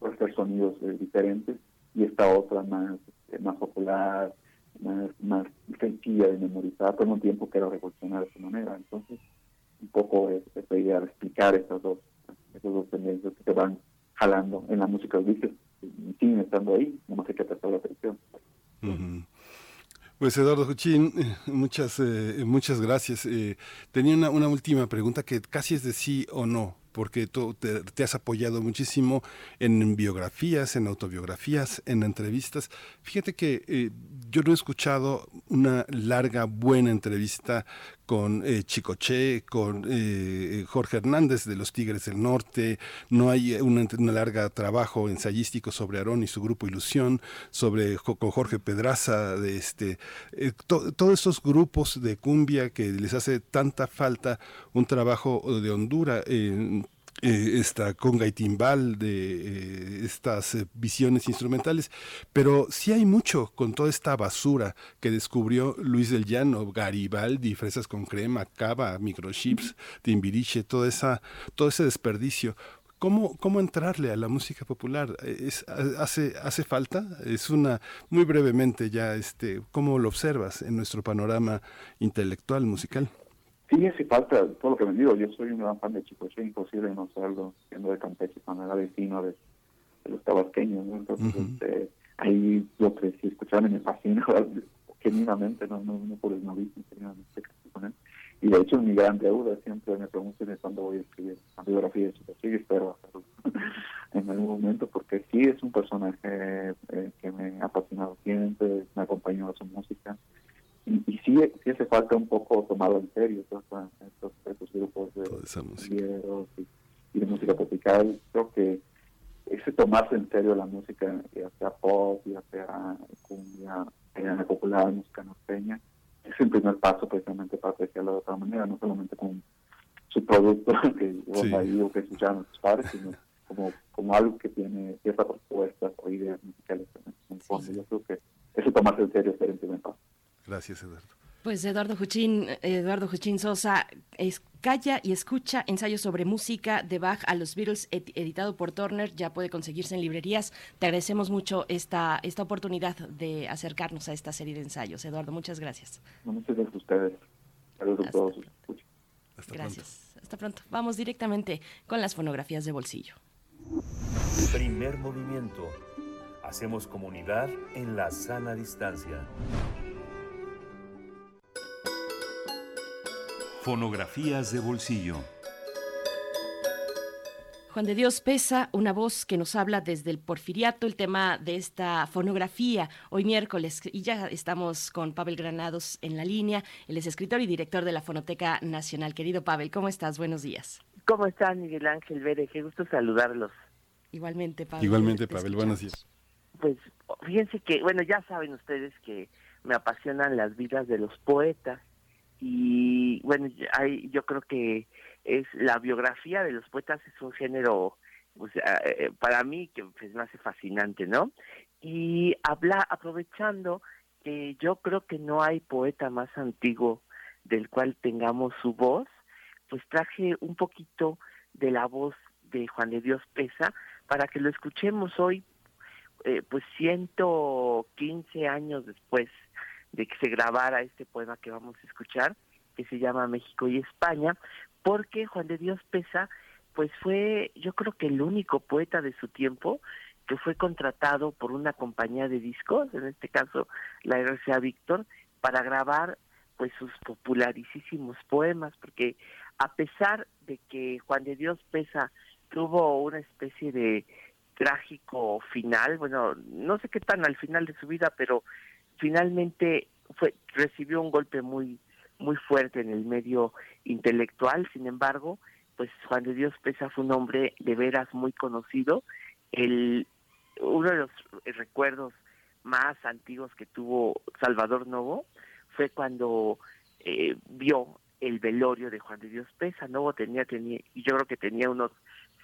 puede ser sonidos eh, diferentes, y esta otra más, eh, más popular, más, más sencilla de memorizar, pero un tiempo que era revolucionar de esa manera. Entonces, un poco es, es la idea de explicar estas dos, esas dos tendencias que se van jalando en la música y siguen estando ahí, nomás hay que prestar la atención. Pues Eduardo Juchín, muchas, eh, muchas gracias. Eh, tenía una, una última pregunta que casi es de sí o no porque tú te, has apoyado muchísimo en biografías, en autobiografías, en entrevistas. Fíjate que eh, yo no he escuchado una larga, buena entrevista con eh, Chicoche, con eh, Jorge Hernández de los Tigres del Norte, no hay una, una larga trabajo ensayístico sobre Aarón y su grupo Ilusión, sobre con Jorge Pedraza, de este, eh, to, todos estos grupos de cumbia que les hace tanta falta un trabajo de Honduras. Eh, esta conga y timbal, de eh, estas eh, visiones instrumentales, pero sí hay mucho con toda esta basura que descubrió Luis del Llano, Garibaldi, fresas con crema, cava, microchips, timbiriche, toda esa, todo ese desperdicio. ¿Cómo, ¿Cómo entrarle a la música popular? ¿Es, hace, ¿Hace falta? Es una, muy brevemente ya, este, ¿cómo lo observas en nuestro panorama intelectual, musical? Sí, hace falta todo lo que me digo. Yo soy un gran fan de Chicoche, imposible no serlo, siendo de Campeche, cuando era vecino de, de los tabasqueños. ¿no? Entonces, uh -huh. este, ahí yo crecí escuchando y me fascina genuinamente, no, no, no por el novicio, genuinamente con él. Y de hecho, mi gran deuda siempre me preguntan cuándo voy a escribir la biografía de Chicoche y espero hacerlo en algún momento, porque sí es un personaje eh, que me ha apasionado siempre, me ha acompañado a su música y, y sí, sí, hace falta un poco tomarlo en serio estos, estos, estos grupos de y, y, de música tropical. Creo que ese tomarse en serio la música ya sea pop ya sea cumbia ya popular música norteña. Es el primer paso precisamente para apreciarlo de otra manera no solamente con su producto que sí. ahí o que escuchaban nuestros padres sino como como algo que tiene ciertas propuestas o ideas musicales en el fondo sí. yo creo que ese tomarse en serio es el primer paso Gracias, Eduardo. Pues Eduardo Juchín, Eduardo Juchín Sosa, es, calla y escucha ensayos sobre música de Bach a los Beatles, ed, editado por Turner, ya puede conseguirse en librerías. Te agradecemos mucho esta, esta oportunidad de acercarnos a esta serie de ensayos. Eduardo, muchas gracias. Muchas gracias a ustedes. Saludos a todos. Hasta gracias. Pronto. Hasta pronto. Vamos directamente con las fonografías de bolsillo. Primer movimiento. Hacemos comunidad en la sana distancia. Fonografías de bolsillo. Juan de Dios Pesa, una voz que nos habla desde el porfiriato, el tema de esta fonografía, hoy miércoles, y ya estamos con Pavel Granados en la línea, él es escritor y director de la Fonoteca Nacional. Querido Pavel, ¿cómo estás? Buenos días. ¿Cómo están, Miguel Ángel Vere? Qué gusto saludarlos. Igualmente, Pavel. Igualmente, Pavel, buenos días. Pues fíjense que, bueno, ya saben ustedes que me apasionan las vidas de los poetas y bueno hay, yo creo que es la biografía de los poetas es un género pues, eh, para mí que pues, me hace fascinante no y habla aprovechando que yo creo que no hay poeta más antiguo del cual tengamos su voz pues traje un poquito de la voz de Juan de Dios Pesa para que lo escuchemos hoy eh, pues 115 años después de que se grabara este poema que vamos a escuchar, que se llama México y España, porque Juan de Dios Pesa pues fue yo creo que el único poeta de su tiempo que fue contratado por una compañía de discos, en este caso la RCA Víctor, para grabar pues sus popularísimos poemas, porque a pesar de que Juan de Dios Pesa tuvo una especie de trágico final, bueno, no sé qué tan al final de su vida, pero finalmente fue recibió un golpe muy muy fuerte en el medio intelectual, sin embargo, pues Juan de Dios Pesa fue un hombre de veras muy conocido, el uno de los recuerdos más antiguos que tuvo Salvador Novo fue cuando eh, vio el velorio de Juan de Dios Pesa. Novo tenía, tenía, yo creo que tenía unos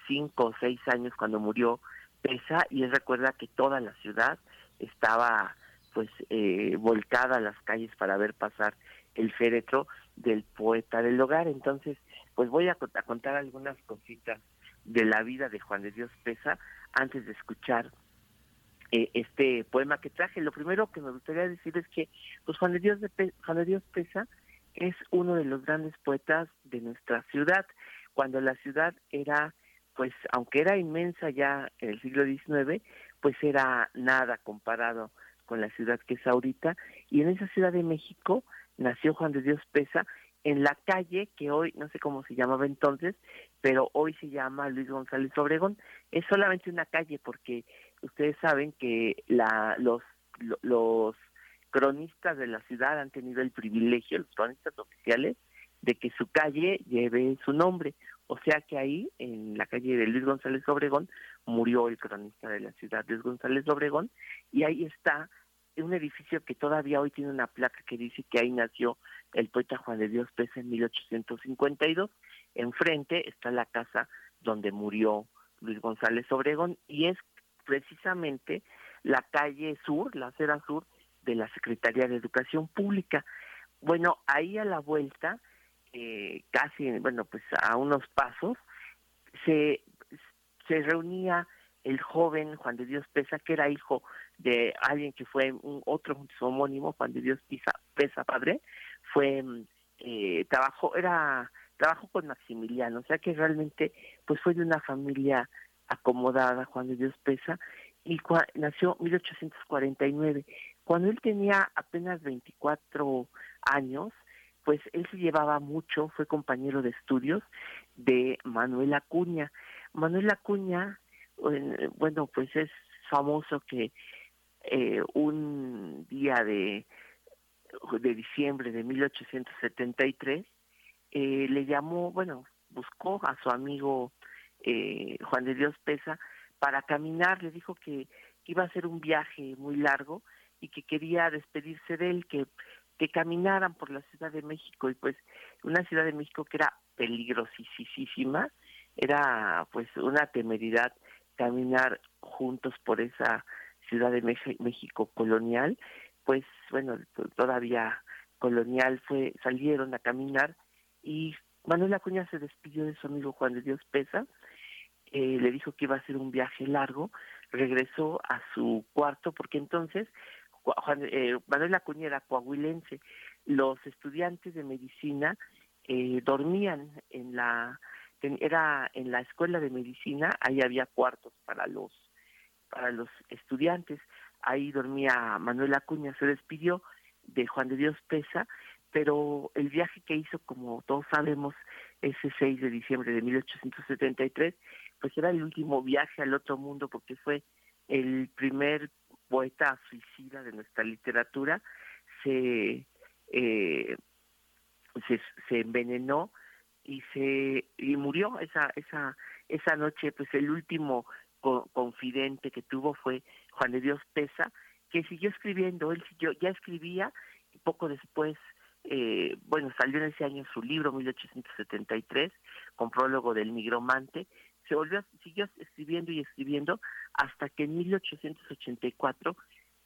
cinco o seis años cuando murió Pesa, y él recuerda que toda la ciudad estaba pues eh, volcada a las calles para ver pasar el féretro del poeta del hogar. Entonces, pues voy a, contar algunas cositas de la vida de Juan de Dios Pesa antes de escuchar eh, este poema que traje. Lo primero que me gustaría decir es que pues Juan de Dios de Juan de Dios Pesa es uno de los grandes poetas de nuestra ciudad. Cuando la ciudad era, pues, aunque era inmensa ya en el siglo XIX, pues era nada comparado con la ciudad que es ahorita. Y en esa Ciudad de México nació Juan de Dios Pesa en la calle que hoy, no sé cómo se llamaba entonces, pero hoy se llama Luis González Obregón. Es solamente una calle porque ustedes saben que la, los, los cronistas de la ciudad han tenido el privilegio, los cronistas oficiales, de que su calle lleve su nombre. O sea que ahí, en la calle de Luis González Obregón, murió el cronista de la ciudad, Luis González Obregón, y ahí está un edificio que todavía hoy tiene una placa que dice que ahí nació el poeta Juan de Dios Pérez en 1852. Enfrente está la casa donde murió Luis González Obregón y es precisamente la calle sur, la acera sur de la Secretaría de Educación Pública. Bueno, ahí a la vuelta, eh, casi, bueno, pues a unos pasos, se, se reunía el joven Juan de Dios Pesa, que era hijo de alguien que fue un otro homónimo, Juan de Dios Pisa, Pesa padre, fue eh, trabajó, era trabajó con Maximiliano, o sea que realmente pues fue de una familia acomodada, Juan de Dios Pesa, y nació en 1849. Cuando él tenía apenas 24 años, pues él se llevaba mucho, fue compañero de estudios de Manuel Acuña. Manuel Acuña, bueno, pues es famoso que eh, un día de, de diciembre de 1873 eh, le llamó, bueno, buscó a su amigo eh, Juan de Dios Pesa para caminar, le dijo que iba a ser un viaje muy largo y que quería despedirse de él, que, que caminaran por la Ciudad de México y pues una Ciudad de México que era peligrosísima, era pues una temeridad caminar juntos por esa Ciudad de México colonial, pues bueno, todavía colonial fue salieron a caminar y Manuel Acuña se despidió de su amigo Juan de Dios Pesa eh, le dijo que iba a ser un viaje largo, regresó a su cuarto porque entonces Juan, eh, Manuel Acuña era coahuilense, los estudiantes de medicina eh, dormían en la era en la escuela de medicina ahí había cuartos para los para los estudiantes. Ahí dormía Manuel Acuña se despidió de Juan de Dios Pesa pero el viaje que hizo como todos sabemos ese 6 de diciembre de 1873 pues era el último viaje al otro mundo porque fue el primer poeta suicida de nuestra literatura, se, eh, se, envenenó y se y murió esa esa esa noche pues el último confidente que tuvo fue Juan de Dios Pesa que siguió escribiendo él siguió, ya escribía y poco después eh, bueno salió en ese año su libro 1873 con prólogo del migromante se volvió, siguió escribiendo y escribiendo hasta que en 1884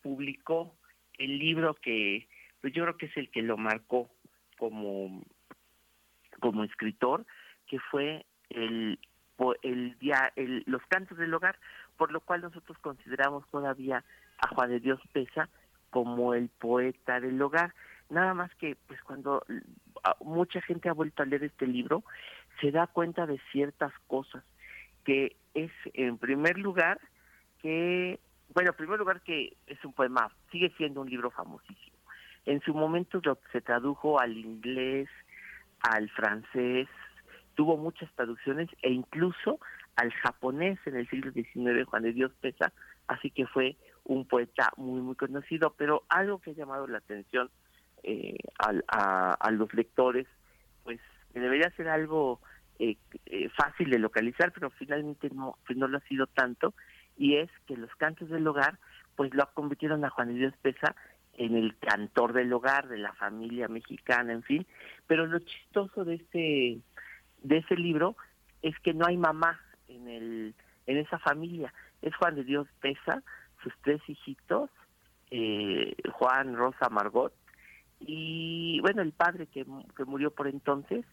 publicó el libro que pues yo creo que es el que lo marcó como como escritor que fue el el el, los cantos del hogar por lo cual nosotros consideramos todavía a Juan de Dios Pesa como el poeta del hogar. Nada más que pues cuando mucha gente ha vuelto a leer este libro se da cuenta de ciertas cosas, que es en primer lugar que, bueno, en primer lugar que es un poema, sigue siendo un libro famosísimo. En su momento se tradujo al inglés, al francés, tuvo muchas traducciones e incluso al japonés en el siglo XIX, Juan de Dios Pesa, así que fue un poeta muy, muy conocido, pero algo que ha llamado la atención eh, a, los lectores, pues debería ser algo eh, eh, fácil de localizar, pero finalmente no, pues no lo ha sido tanto, y es que los cantos del hogar, pues lo convirtieron a Juan de Dios Pesa en el cantor del hogar, de la familia mexicana, en fin, pero lo chistoso de este, de ese libro es que no hay mamá en el, en esa familia, es Juan de Dios Pesa, sus tres hijitos, eh, Juan, Rosa, Margot, y bueno, el padre que, que murió por entonces,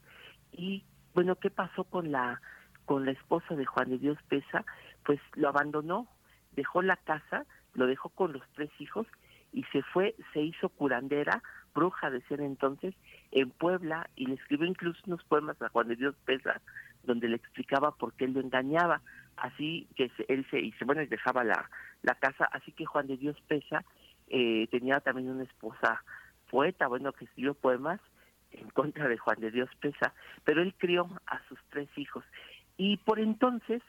y bueno, ¿qué pasó con la con la esposa de Juan de Dios Pesa? Pues lo abandonó, dejó la casa, lo dejó con los tres hijos y se fue, se hizo curandera, bruja decían entonces, en Puebla y le escribió incluso unos poemas a Juan de Dios Pesa donde le explicaba por qué él lo engañaba, así que él se, y se, bueno, dejaba la, la casa, así que Juan de Dios Pesa eh, tenía también una esposa poeta, bueno, que escribió poemas en contra de Juan de Dios Pesa, pero él crió a sus tres hijos. Y por entonces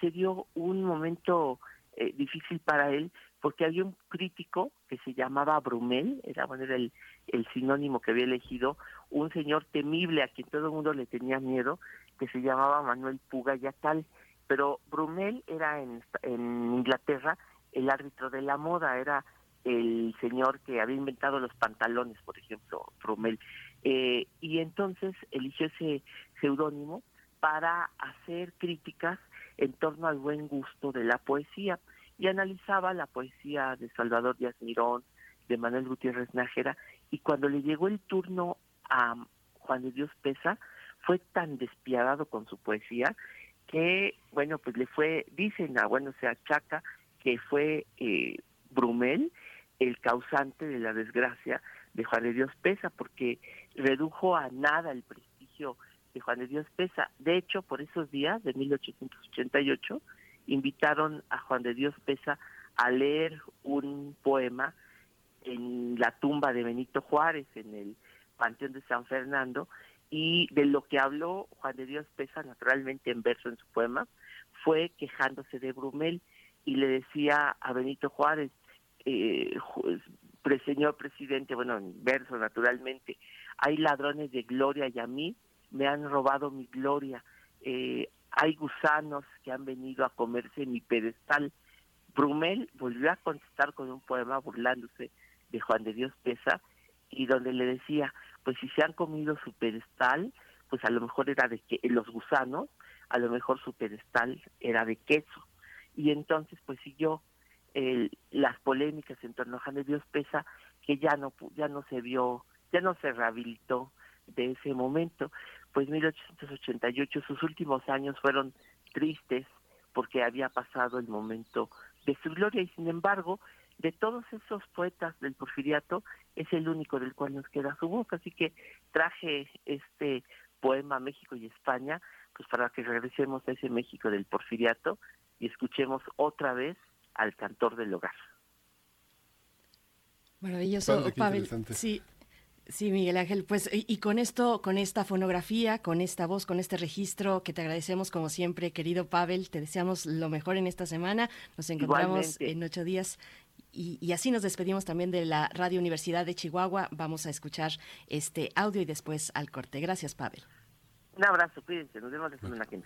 se dio un momento eh, difícil para él, porque había un crítico que se llamaba Brumel, era, bueno, era el, el sinónimo que había elegido, un señor temible a quien todo el mundo le tenía miedo, que se llamaba Manuel Puga Yatal. Pero Brumel era en, en Inglaterra el árbitro de la moda, era el señor que había inventado los pantalones, por ejemplo, Brumel. Eh, y entonces eligió ese seudónimo para hacer críticas en torno al buen gusto de la poesía. Y analizaba la poesía de Salvador Díaz Mirón, de Manuel Gutiérrez Nájera, y cuando le llegó el turno a Juan de Dios Pesa, fue tan despiadado con su poesía que, bueno, pues le fue, dicen, ah, bueno, se achaca que fue eh, Brumel el causante de la desgracia de Juan de Dios Pesa, porque redujo a nada el prestigio de Juan de Dios Pesa. De hecho, por esos días de 1888, invitaron a Juan de Dios Pesa a leer un poema en la tumba de Benito Juárez, en el Panteón de San Fernando, y de lo que habló Juan de Dios Pesa, naturalmente en verso en su poema, fue quejándose de Brumel y le decía a Benito Juárez, eh, señor presidente, bueno, en verso naturalmente, hay ladrones de gloria y a mí me han robado mi gloria, eh, hay gusanos que han venido a comerse mi pedestal. Brumel volvió a contestar con un poema burlándose de Juan de Dios Pesa y donde le decía, pues si se han comido su pedestal, pues a lo mejor era de que los gusanos, a lo mejor su pedestal era de queso. Y entonces pues siguió las polémicas en torno a Juan de Dios Pesa, que ya no, ya no se vio, ya no se rehabilitó de ese momento. Pues 1888, sus últimos años fueron tristes porque había pasado el momento de su gloria y sin embargo, de todos esos poetas del porfiriato, es el único del cual nos queda su voz. Así que traje este poema México y España, pues para que regresemos a ese México del porfiriato y escuchemos otra vez al cantor del hogar. Maravilloso, Pavel. Sí, Sí, Miguel Ángel, pues y, con esto, con esta fonografía, con esta voz, con este registro que te agradecemos como siempre, querido Pavel, te deseamos lo mejor en esta semana. Nos encontramos en ocho días y, y, así nos despedimos también de la Radio Universidad de Chihuahua. Vamos a escuchar este audio y después al corte. Gracias, Pavel. Un abrazo, cuídense, nos vemos la semana que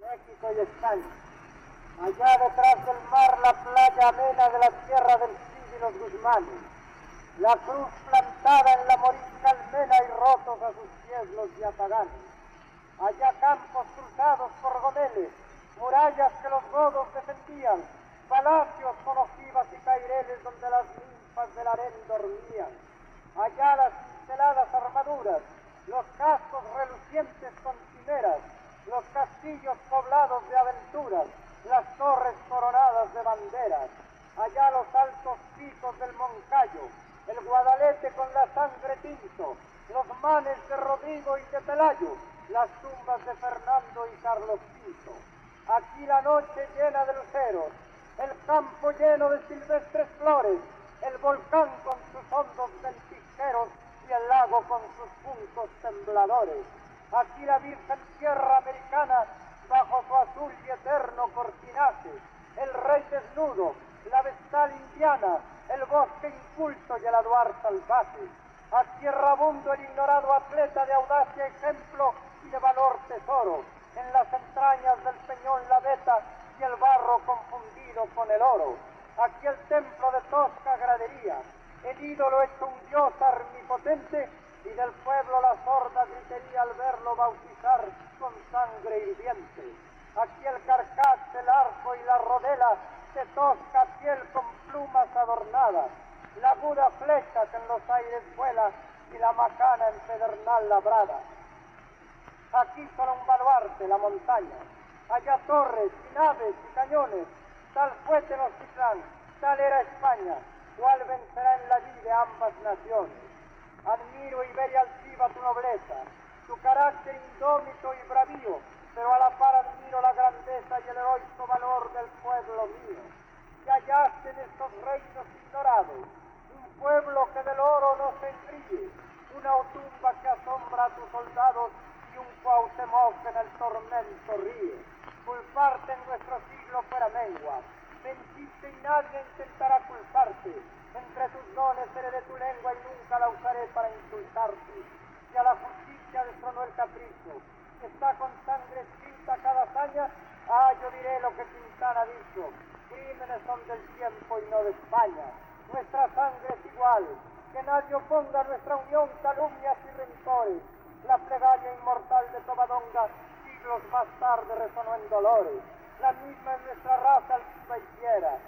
México y España. Allá detrás del mar, la playa amena de la tierra del los Guzmanes. La cruz plantada en la morisca almena y rotos a sus pies los yataganes. Allá campos cruzados por gomeles, murallas que los godos defendían, palacios con ojivas y caireles donde las ninfas del harén dormían. Allá las cinceladas armaduras, los cascos relucientes con cimeras, los castillos poblados de aventuras, las torres coronadas de banderas, allá los altos picos del Moncayo, el Guadalete con la sangre tinto, los manes de Rodrigo y de Pelayo, las tumbas de Fernando y Carlos V. Aquí la noche llena de luceros, el campo lleno de silvestres flores, el volcán con sus hondos ventisqueros y el lago con sus puntos tembladores. Aquí la Virgen Tierra Americana bajo su azul y eterno cortinaje, el rey desnudo, la vestal indiana, el bosque inculto y el aduar salvaje. Aquí errabundo el ignorado atleta de audacia ejemplo y de valor tesoro, en las entrañas del peñón la veta y el barro confundido con el oro. Aquí el templo de tosca gradería, el ídolo hecho un dios armipotente y del pueblo la sorda gritería al verlo bautizar con sangre hirviente. Aquí el carcaj, el arco y la rodela de tosca piel con plumas adornadas, la aguda flecha que en los aires vuela y la macana en pedernal labrada. Aquí solo un baluarte, la montaña, allá torres y naves y cañones, tal fue Tenochtitlán, tal era España, cual vencerá en la vida ambas naciones. Admiro y veré altiva tu nobleza, tu carácter indómito y bravío, pero a la par admiro la grandeza y el heroico valor del pueblo mío. Que hallaste en estos reinos ignorados, un pueblo que del oro no se engríe, una tumba que asombra a tus soldados y un Cuauhtémoc que en el tormento ríe. Culparte en nuestro siglo fuera mengua, mentiste y nadie intentará culparte. Entre tus dones de tu lengua y nunca la usaré para insultarte. Y a la justicia destronó el capricho. Está con sangre escrita cada hazaña. Ah, yo diré lo que Quintana dijo. Crímenes son del tiempo y no de España. Nuestra sangre es igual. Que nadie oponga a nuestra unión calumnias y rencores. La plegaria inmortal de Tobadonga siglos más tarde resonó en dolores. La misma es nuestra raza altiva y fiera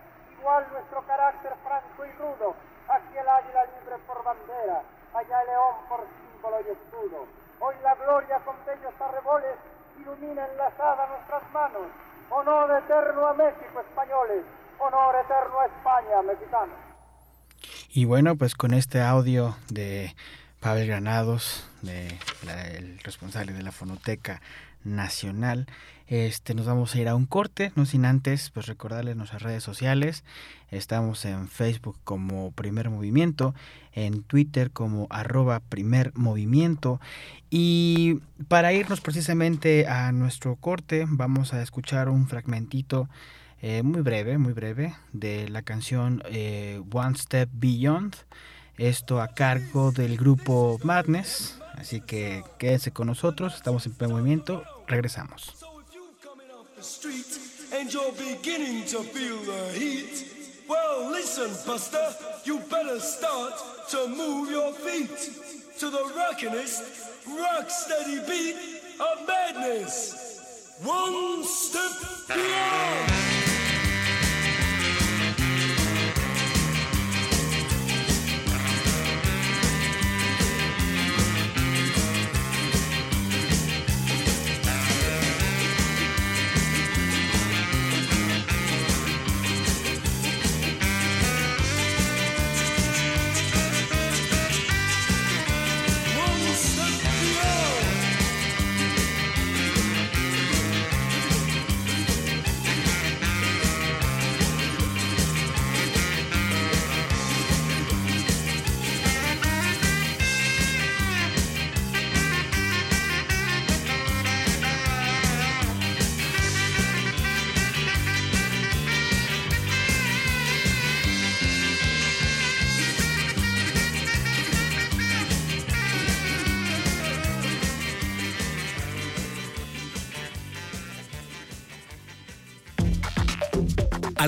igual nuestro carácter franco y rudo. Aquí el águila libre por bandera, allá el león por símbolo y escudo. Hoy la gloria con bellos arreboles ilumina enlazada nuestras manos. Honor eterno a México, españoles. Honor eterno a España, mexicanos. Y bueno, pues con este audio de Pavel Granados, de el responsable de la Fonoteca Nacional, este, nos vamos a ir a un corte, no sin antes pues recordarles nuestras redes sociales. Estamos en Facebook como Primer Movimiento, en Twitter como arroba Primer Movimiento. Y para irnos precisamente a nuestro corte, vamos a escuchar un fragmentito eh, muy breve, muy breve, de la canción eh, One Step Beyond. Esto a cargo del grupo Madness. Así que quédense con nosotros, estamos en primer movimiento, regresamos. and you're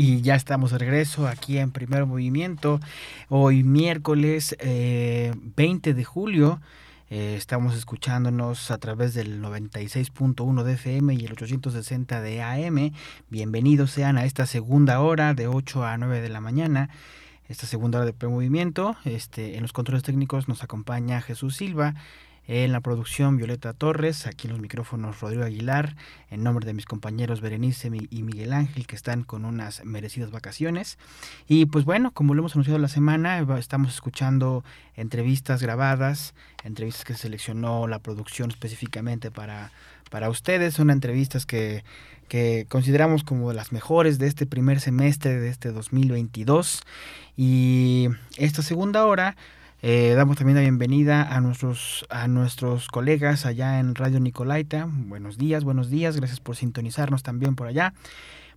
Y ya estamos de regreso aquí en Primer Movimiento. Hoy miércoles 20 eh, de julio. Eh, estamos escuchándonos a través del 96.1 de FM y el 860 de AM. Bienvenidos sean a esta segunda hora de 8 a 9 de la mañana. Esta segunda hora de premovimiento. Este, en los controles técnicos nos acompaña Jesús Silva. En la producción, Violeta Torres, aquí en los micrófonos, Rodrigo Aguilar, en nombre de mis compañeros Berenice y Miguel Ángel, que están con unas merecidas vacaciones. Y pues bueno, como lo hemos anunciado la semana, estamos escuchando entrevistas grabadas, entrevistas que seleccionó la producción específicamente para, para ustedes. Son entrevistas que, que consideramos como las mejores de este primer semestre de este 2022. Y esta segunda hora eh, damos también la bienvenida a nuestros, a nuestros colegas allá en Radio Nicolaita. Buenos días, buenos días, gracias por sintonizarnos también por allá.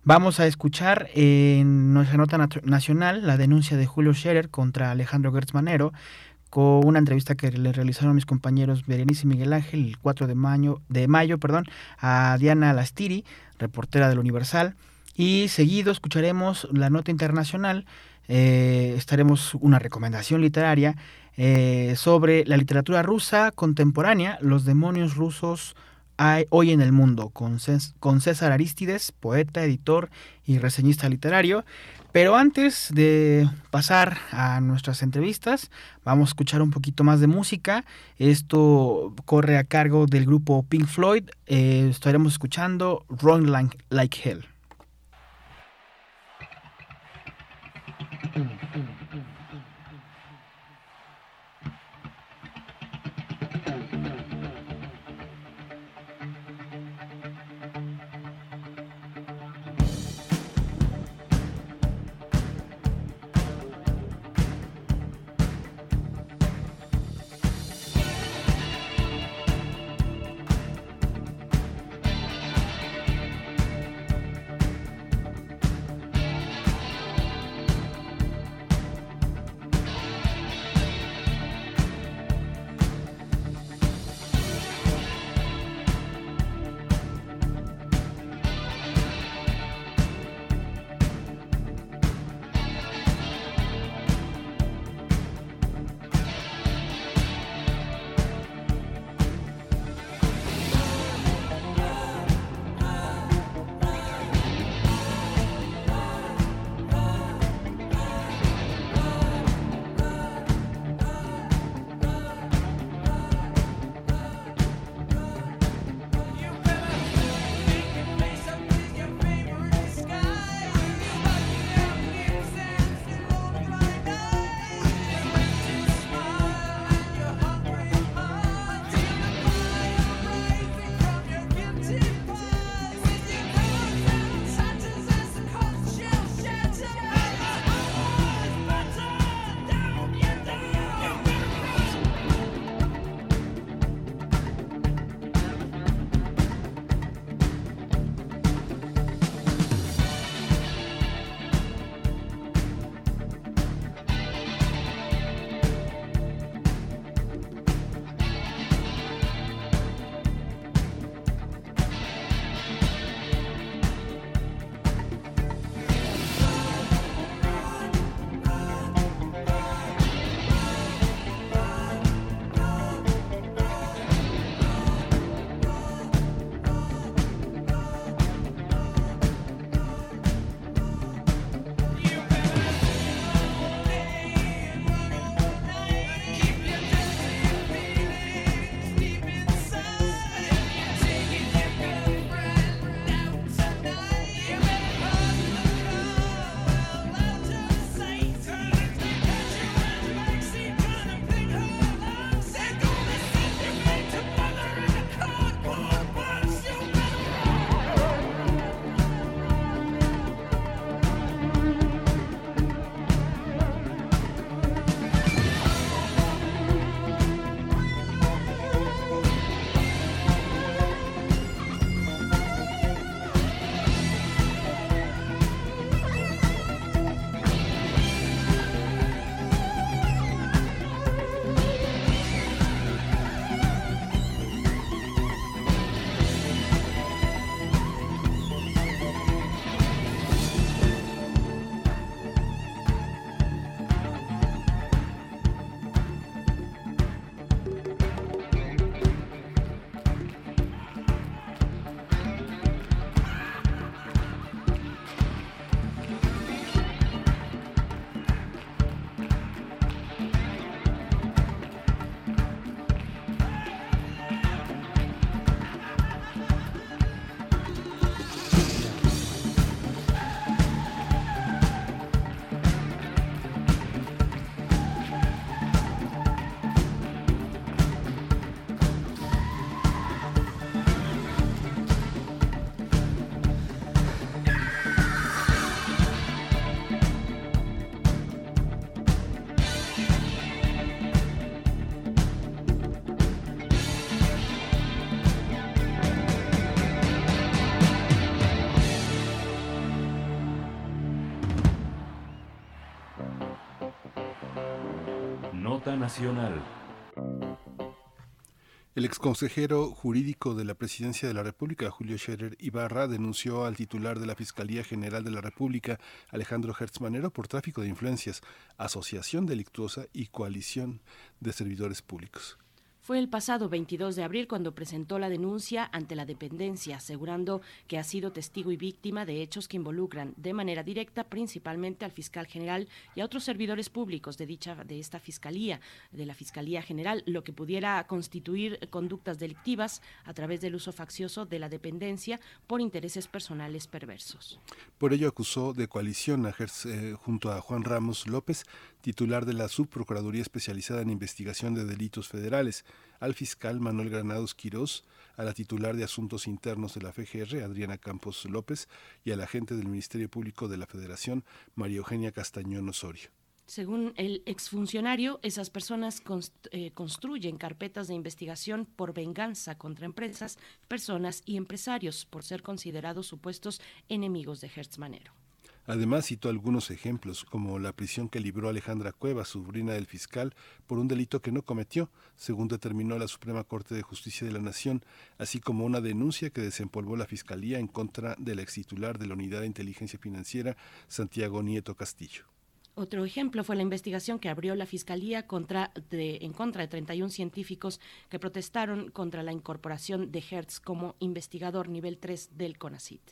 Vamos a escuchar en nuestra nota nacional la denuncia de Julio Scherer contra Alejandro Gertz Manero, con una entrevista que le realizaron mis compañeros Berenice y Miguel Ángel el 4 de mayo, de mayo perdón, a Diana Lastiri, reportera del Universal. Y seguido escucharemos la nota internacional eh, estaremos una recomendación literaria eh, sobre la literatura rusa contemporánea, los demonios rusos hay hoy en el mundo, con, César Aristides, poeta, editor y reseñista literario. Pero antes de pasar a nuestras entrevistas, vamos a escuchar un poquito más de música. Esto corre a cargo del grupo Pink Floyd. Eh, estaremos escuchando Run Like Hell. Mm-hmm. El exconsejero jurídico de la Presidencia de la República, Julio Scherer Ibarra, denunció al titular de la Fiscalía General de la República, Alejandro Hertzmanero, por tráfico de influencias, asociación delictuosa y coalición de servidores públicos. Fue el pasado 22 de abril cuando presentó la denuncia ante la dependencia, asegurando que ha sido testigo y víctima de hechos que involucran de manera directa principalmente al fiscal general y a otros servidores públicos de dicha de esta fiscalía, de la Fiscalía General, lo que pudiera constituir conductas delictivas a través del uso faccioso de la dependencia por intereses personales perversos. Por ello acusó de coalición eh, junto a Juan Ramos López, titular de la Subprocuraduría Especializada en Investigación de Delitos Federales, al fiscal Manuel Granados Quirós, a la titular de Asuntos Internos de la FGR, Adriana Campos López, y al agente del Ministerio Público de la Federación, María Eugenia Castañón Osorio. Según el exfuncionario, esas personas eh, construyen carpetas de investigación por venganza contra empresas, personas y empresarios por ser considerados supuestos enemigos de Hertz Manero. Además citó algunos ejemplos, como la prisión que libró Alejandra Cuevas, sobrina del fiscal, por un delito que no cometió, según determinó la Suprema Corte de Justicia de la Nación, así como una denuncia que desempolvó la Fiscalía en contra del ex titular de la Unidad de Inteligencia Financiera, Santiago Nieto Castillo. Otro ejemplo fue la investigación que abrió la Fiscalía contra de, en contra de 31 científicos que protestaron contra la incorporación de Hertz como investigador nivel 3 del CONACIT.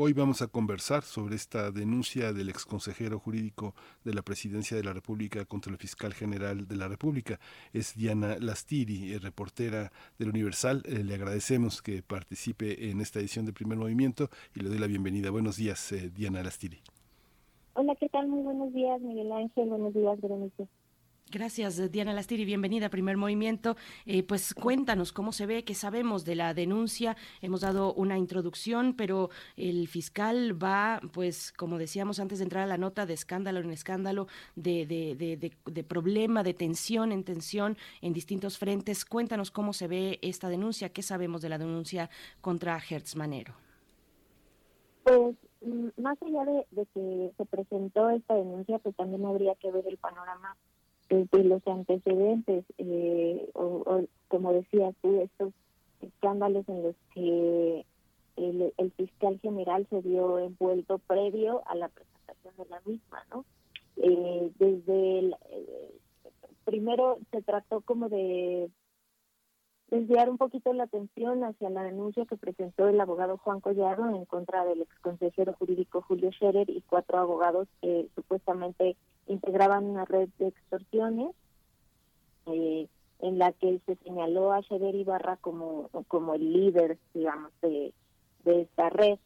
Hoy vamos a conversar sobre esta denuncia del exconsejero jurídico de la Presidencia de la República contra el fiscal general de la República. Es Diana Lastiri, eh, reportera del Universal. Eh, le agradecemos que participe en esta edición de Primer Movimiento y le doy la bienvenida. Buenos días, eh, Diana Lastiri. Hola, ¿qué tal? Muy buenos días, Miguel Ángel. Buenos días, Berenice. Gracias, Diana Lastiri. Bienvenida a Primer Movimiento. Eh, pues cuéntanos cómo se ve, qué sabemos de la denuncia. Hemos dado una introducción, pero el fiscal va, pues, como decíamos antes de entrar a la nota, de escándalo en escándalo, de, de, de, de problema, de tensión en tensión en distintos frentes. Cuéntanos cómo se ve esta denuncia, qué sabemos de la denuncia contra Hertz Manero. Pues más allá de, que se presentó esta denuncia, pues también habría que ver el panorama de los antecedentes, eh, o, como decías tú, estos escándalos en los que el, el, fiscal general se vio envuelto previo a la presentación de la misma, ¿no? Eh, desde el, eh, primero se trató como de desviar un poquito la atención hacia la denuncia que presentó el abogado Juan Collado en contra del exconsejero jurídico Julio Scherer y cuatro abogados que supuestamente integraban una red de extorsiones eh, en la que se señaló a Scherer Ibarra como, como el líder, digamos, de, de esta red.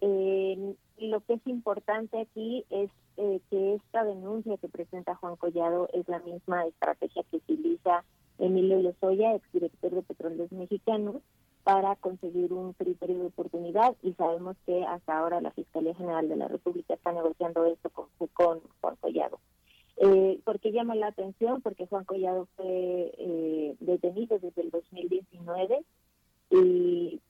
Eh, lo que es importante aquí es eh, que esta denuncia que presenta Juan Collado es la misma estrategia que utiliza Emilio Lozoya, exdirector de Petróleos Mexicanos, para conseguir un criterio de oportunidad y sabemos que hasta ahora la Fiscalía General de la República está negociando esto con, con Juan Collado. Eh, ¿Por qué llama la atención? Porque Juan Collado fue eh, detenido desde el 2019 y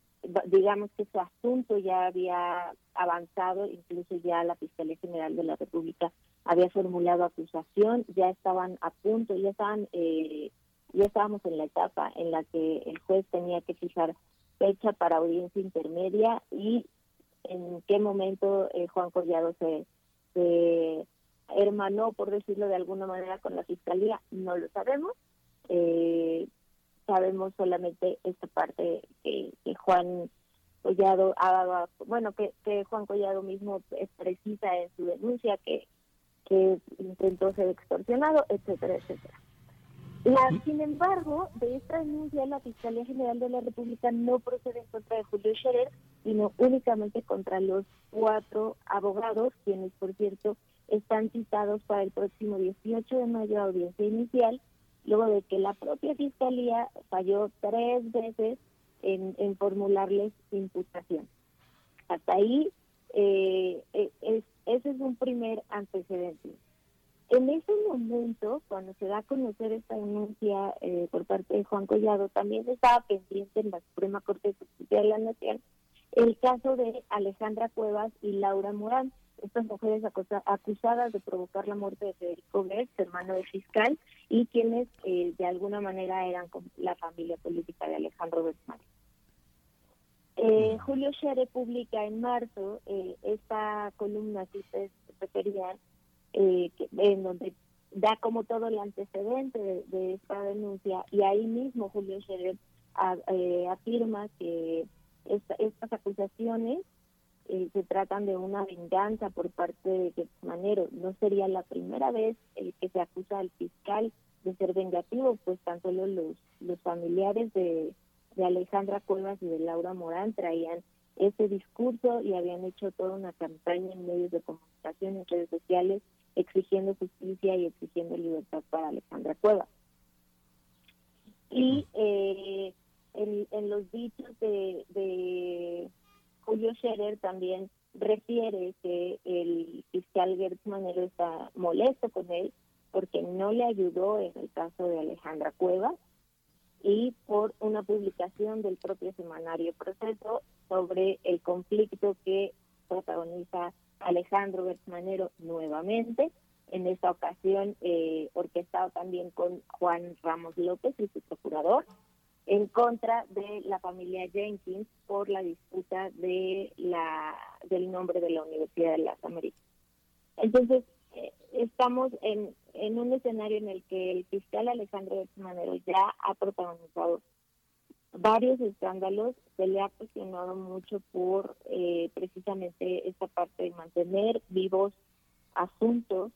digamos que su asunto ya había avanzado, incluso ya la Fiscalía General de la República había formulado acusación, ya estaban a punto, ya estaban eh, ya estábamos en la etapa en la que el juez tenía que fijar fecha para audiencia intermedia y en qué momento eh, Juan Collado se, hermanó, por decirlo de alguna manera, con la fiscalía, no lo sabemos. Eh, sabemos solamente esta parte que, Juan Collado ha bueno, que, que Juan Collado mismo precisa en su denuncia que, que intentó ser extorsionado, etcétera, etcétera sin embargo, de esta denuncia la Fiscalía General de la República no procede en contra de Julio Scherer, sino únicamente contra los cuatro abogados, quienes, por cierto, están citados para el próximo 18 de mayo a audiencia inicial, luego de que la propia Fiscalía falló tres veces en, formularles imputación. Hasta ahí, eh, eh, ese es un primer antecedente. En ese momento, cuando se da a conocer esta denuncia eh, por parte de Juan Collado, también estaba pendiente en la Suprema Corte de Justicia de la Nación el caso de Alejandra Cuevas y Laura Morán. estas mujeres acusadas de provocar la muerte de Federico Gertz, hermano del fiscal, y quienes eh, de alguna manera eran la familia política de Alejandro Bersman. Eh, Julio Scherer publica en marzo eh, esta columna que ustedes referían, eh, en donde da como todo el antecedente de, esta denuncia y ahí mismo Julio Scherer eh, afirma que estas acusaciones eh, se tratan de una venganza por parte de Manero. No sería la primera vez el que se acusa al fiscal de ser vengativo, pues tan solo los, los familiares de, de Alejandra Cuevas y de Laura Morán traían ese discurso y habían hecho toda una campaña en medios de comunicación, en redes sociales, exigiendo justicia y exigiendo libertad para Alejandra Cuevas. Y eh, en, los dichos de, Julio Scherer también refiere que el fiscal Gertz Manero está molesto con él porque no le ayudó en el caso de Alejandra Cuevas y por una publicación del propio semanario Proceso sobre el conflicto que protagoniza Alejandro Manero nuevamente, en esta ocasión eh, orquestado también con Juan Ramos López, y su procurador, en contra de la familia Jenkins por la disputa de la del nombre de la Universidad de las Américas. Entonces, eh, estamos en, en un escenario en el que el fiscal Alejandro Manero ya ha protagonizado varios escándalos, se le ha cuestionado mucho por eh, precisamente esta parte de mantener vivos asuntos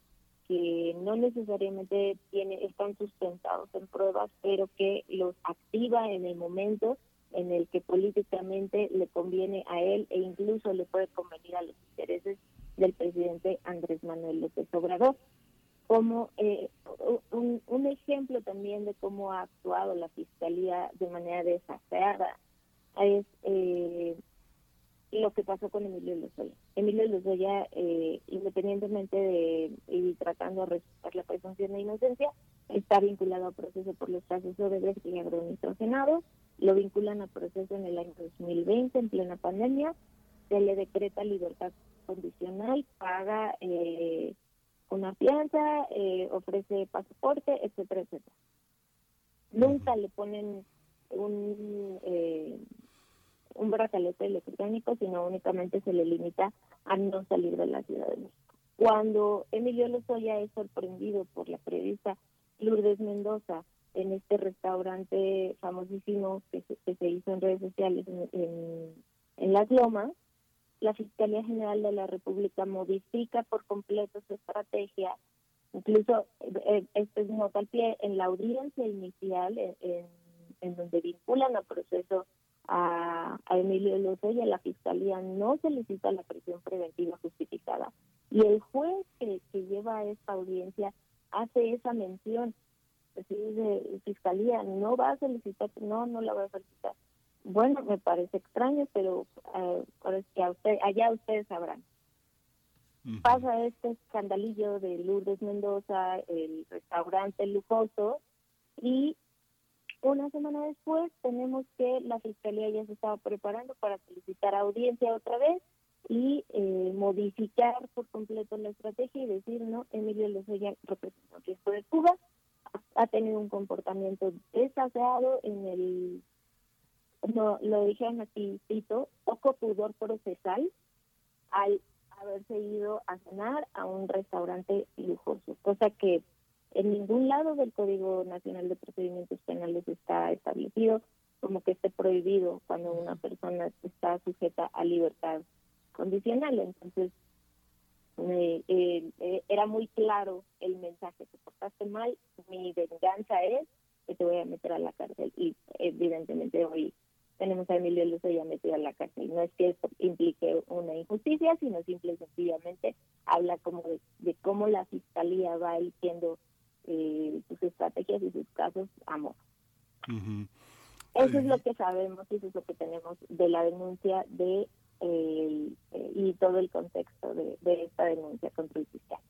que no necesariamente tiene, están sustentados en pruebas, pero que los activa en el momento en el que políticamente le conviene a él e incluso le puede convenir a los intereses del presidente Andrés Manuel López Obrador. Como eh, un, un, ejemplo también de cómo ha actuado la Fiscalía de manera desafiada es eh, lo que pasó con Emilio Lozoya. Emilio Lozoya, eh, independientemente de y tratando de respetar la presunción de inocencia, está vinculado a proceso por los casos de y agronitrogenados. Lo vinculan a proceso en el año 2020, en plena pandemia. Se le decreta libertad condicional, paga eh, una fianza, eh, ofrece pasaporte, etcétera, etcétera. Nunca le ponen un eh, un brazalete electrónico, sino únicamente se le limita a no salir de la Ciudad de México. Cuando Emilio Lozoya es sorprendido por la periodista Lourdes Mendoza en este restaurante famosísimo que se, hizo en redes sociales en, en, Las Lomas, la Fiscalía General de la República modifica por completo su estrategia. Incluso, eh, este es nota al pie, en la audiencia inicial, en, en donde vinculan a proceso a, Emilio Lozoya, la fiscalía no solicita la prisión preventiva justificada. Y el juez que, lleva a esta audiencia hace esa mención. Pues dice, fiscalía no va a solicitar, no, no la va a solicitar. Bueno, me parece extraño, pero eh, que a usted, allá ustedes sabrán. Pasa este escandalillo de Lourdes Mendoza, el restaurante lujoso, y una semana después tenemos que la Fiscalía ya se estaba preparando para solicitar audiencia otra vez y eh, modificar por completo la estrategia y decir, no, Emilio Lozoya representó riesgo de Cuba, ha tenido un comportamiento desaseado en el, no, lo dijeron aquí, cito, poco pudor procesal al haberse ido a cenar a un restaurante lujoso, cosa que en ningún lado del Código Nacional de Procedimientos Penales está establecido como que esté prohibido cuando una persona está sujeta a libertad condicional. Entonces, eh, eh, era muy claro el mensaje, te portaste mal, mi venganza es que te voy a meter a la cárcel. Y evidentemente hoy tenemos a Emilio ya metido a la cárcel. No es que esto implique una injusticia, sino simple y sencillamente habla como de, de cómo la fiscalía va eligiendo eh, sus estrategias y sus casos amor. Eso es lo que sabemos y eso es lo que tenemos de la denuncia de eh, y todo el contexto de, esta denuncia contra el fiscal.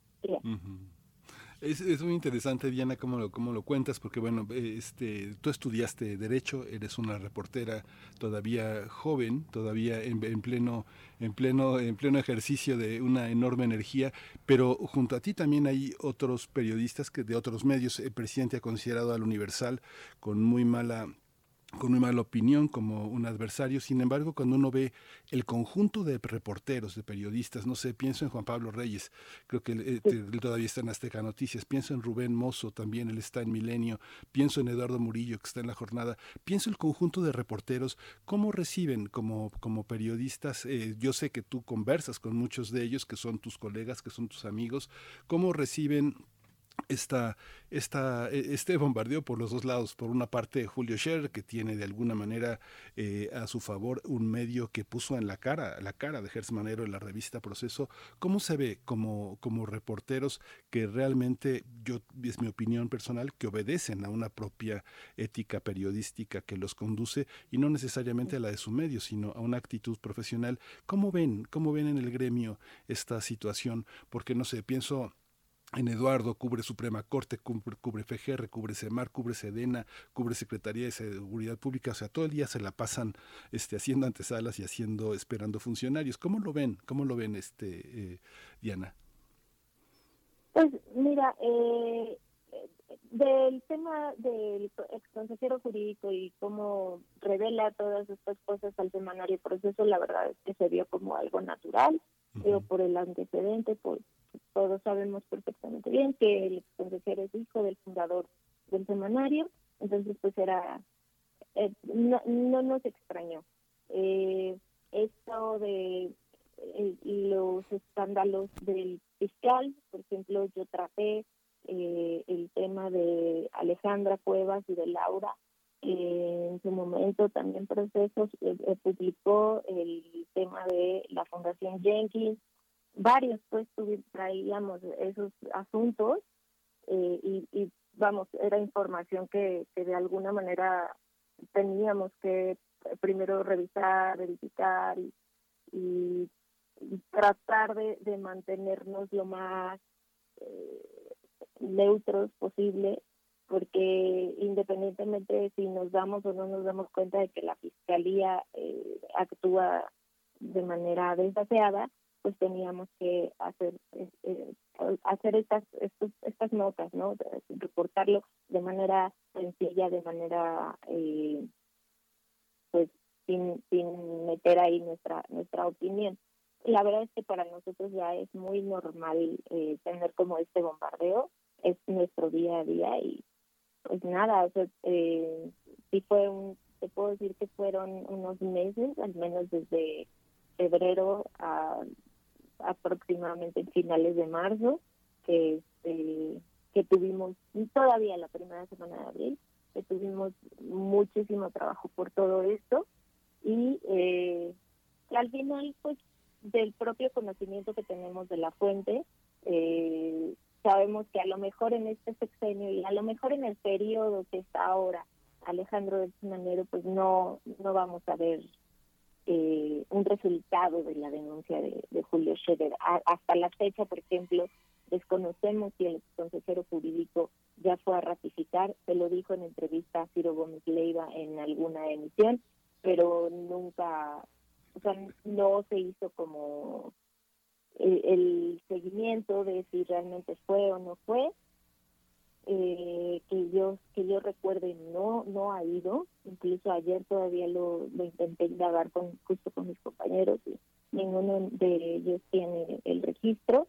Es, es, muy interesante, Diana, cómo lo, cómo lo cuentas, porque bueno, este, tú estudiaste Derecho, eres una reportera todavía joven, todavía en, en, pleno, en, pleno, en pleno ejercicio de una enorme energía, pero junto a ti también hay otros periodistas que de otros medios. El presidente ha considerado al Universal con muy mala con muy mala opinión como un adversario. Sin embargo, cuando uno ve el conjunto de reporteros, de periodistas, no sé, pienso en Juan Pablo Reyes, creo que él, él todavía está en Azteca Noticias, pienso en Rubén Mozo, también él está en Milenio, pienso en Eduardo Murillo, que está en la jornada, pienso el conjunto de reporteros, cómo reciben como, como periodistas, eh, yo sé que tú conversas con muchos de ellos, que son tus colegas, que son tus amigos, cómo reciben esta, esta, este bombardeo por los dos lados. Por una parte, Julio Scherer, que tiene de alguna manera eh, a su favor un medio que puso en la cara, la cara de Gers Manero en la revista Proceso. ¿Cómo se ve como, como reporteros que realmente, yo es mi opinión personal, que obedecen a una propia ética periodística que los conduce y no necesariamente a la de su medio, sino a una actitud profesional? ¿Cómo ven, cómo ven en el gremio esta situación? Porque no sé, pienso en Eduardo, cubre Suprema Corte, cubre, cubre, FGR, cubre SEMAR, cubre SEDENA, cubre Secretaría de Seguridad Pública, o sea, todo el día se la pasan este, haciendo antesalas y haciendo, esperando funcionarios. ¿Cómo lo ven? ¿Cómo lo ven, este, eh, Diana? Pues mira, eh, del tema del ex consejero jurídico y cómo revela todas estas cosas al semanario proceso, la verdad es que se vio como algo natural, uh -huh. por el antecedente, por todos sabemos perfectamente bien que el consejero es hijo del fundador del semanario, entonces pues era, eh, no, no, nos extrañó. Eh, esto de eh, los escándalos del fiscal, por ejemplo, yo traté eh, el tema de Alejandra Cuevas y de Laura, en su momento también procesos publicó el tema de la Fundación Jenkins, varios pues traíamos esos asuntos eh, y, y, vamos, era información que, que de alguna manera teníamos que primero revisar, verificar y, tratar de, de, mantenernos lo más eh, neutros posible porque independientemente de si nos damos o no nos damos cuenta de que la fiscalía eh, actúa de manera desaseada, pues teníamos que hacer eh, hacer estas, estas notas no reportarlo de manera sencilla de manera eh, pues sin sin meter ahí nuestra nuestra opinión. La verdad es que para nosotros ya es muy normal eh, tener como este bombardeo. Es nuestro día a día y pues nada o sea eh, fue un te puedo decir que fueron unos meses al menos desde febrero a aproximadamente en finales de marzo, que, este, que tuvimos todavía la primera semana de abril, que tuvimos muchísimo trabajo por todo esto. Y eh, al final pues del propio conocimiento que tenemos de la fuente, eh, sabemos que a lo mejor en este sexenio y a lo mejor en el periodo que está ahora Alejandro del Manero, pues no, no vamos a ver eh, un resultado de la denuncia de, Julio Scherer. A, hasta la fecha, por ejemplo, desconocemos si el consejero jurídico ya fue a ratificar, se lo dijo en entrevista a Ciro Gómez Leiva en alguna emisión, pero nunca, o sea, no se hizo como el seguimiento de si realmente fue o no fue, eh, que yo que yo recuerde no no ha ido. Incluso ayer todavía lo, lo intenté indagar con justo con mis compañeros y ninguno de ellos tiene el registro.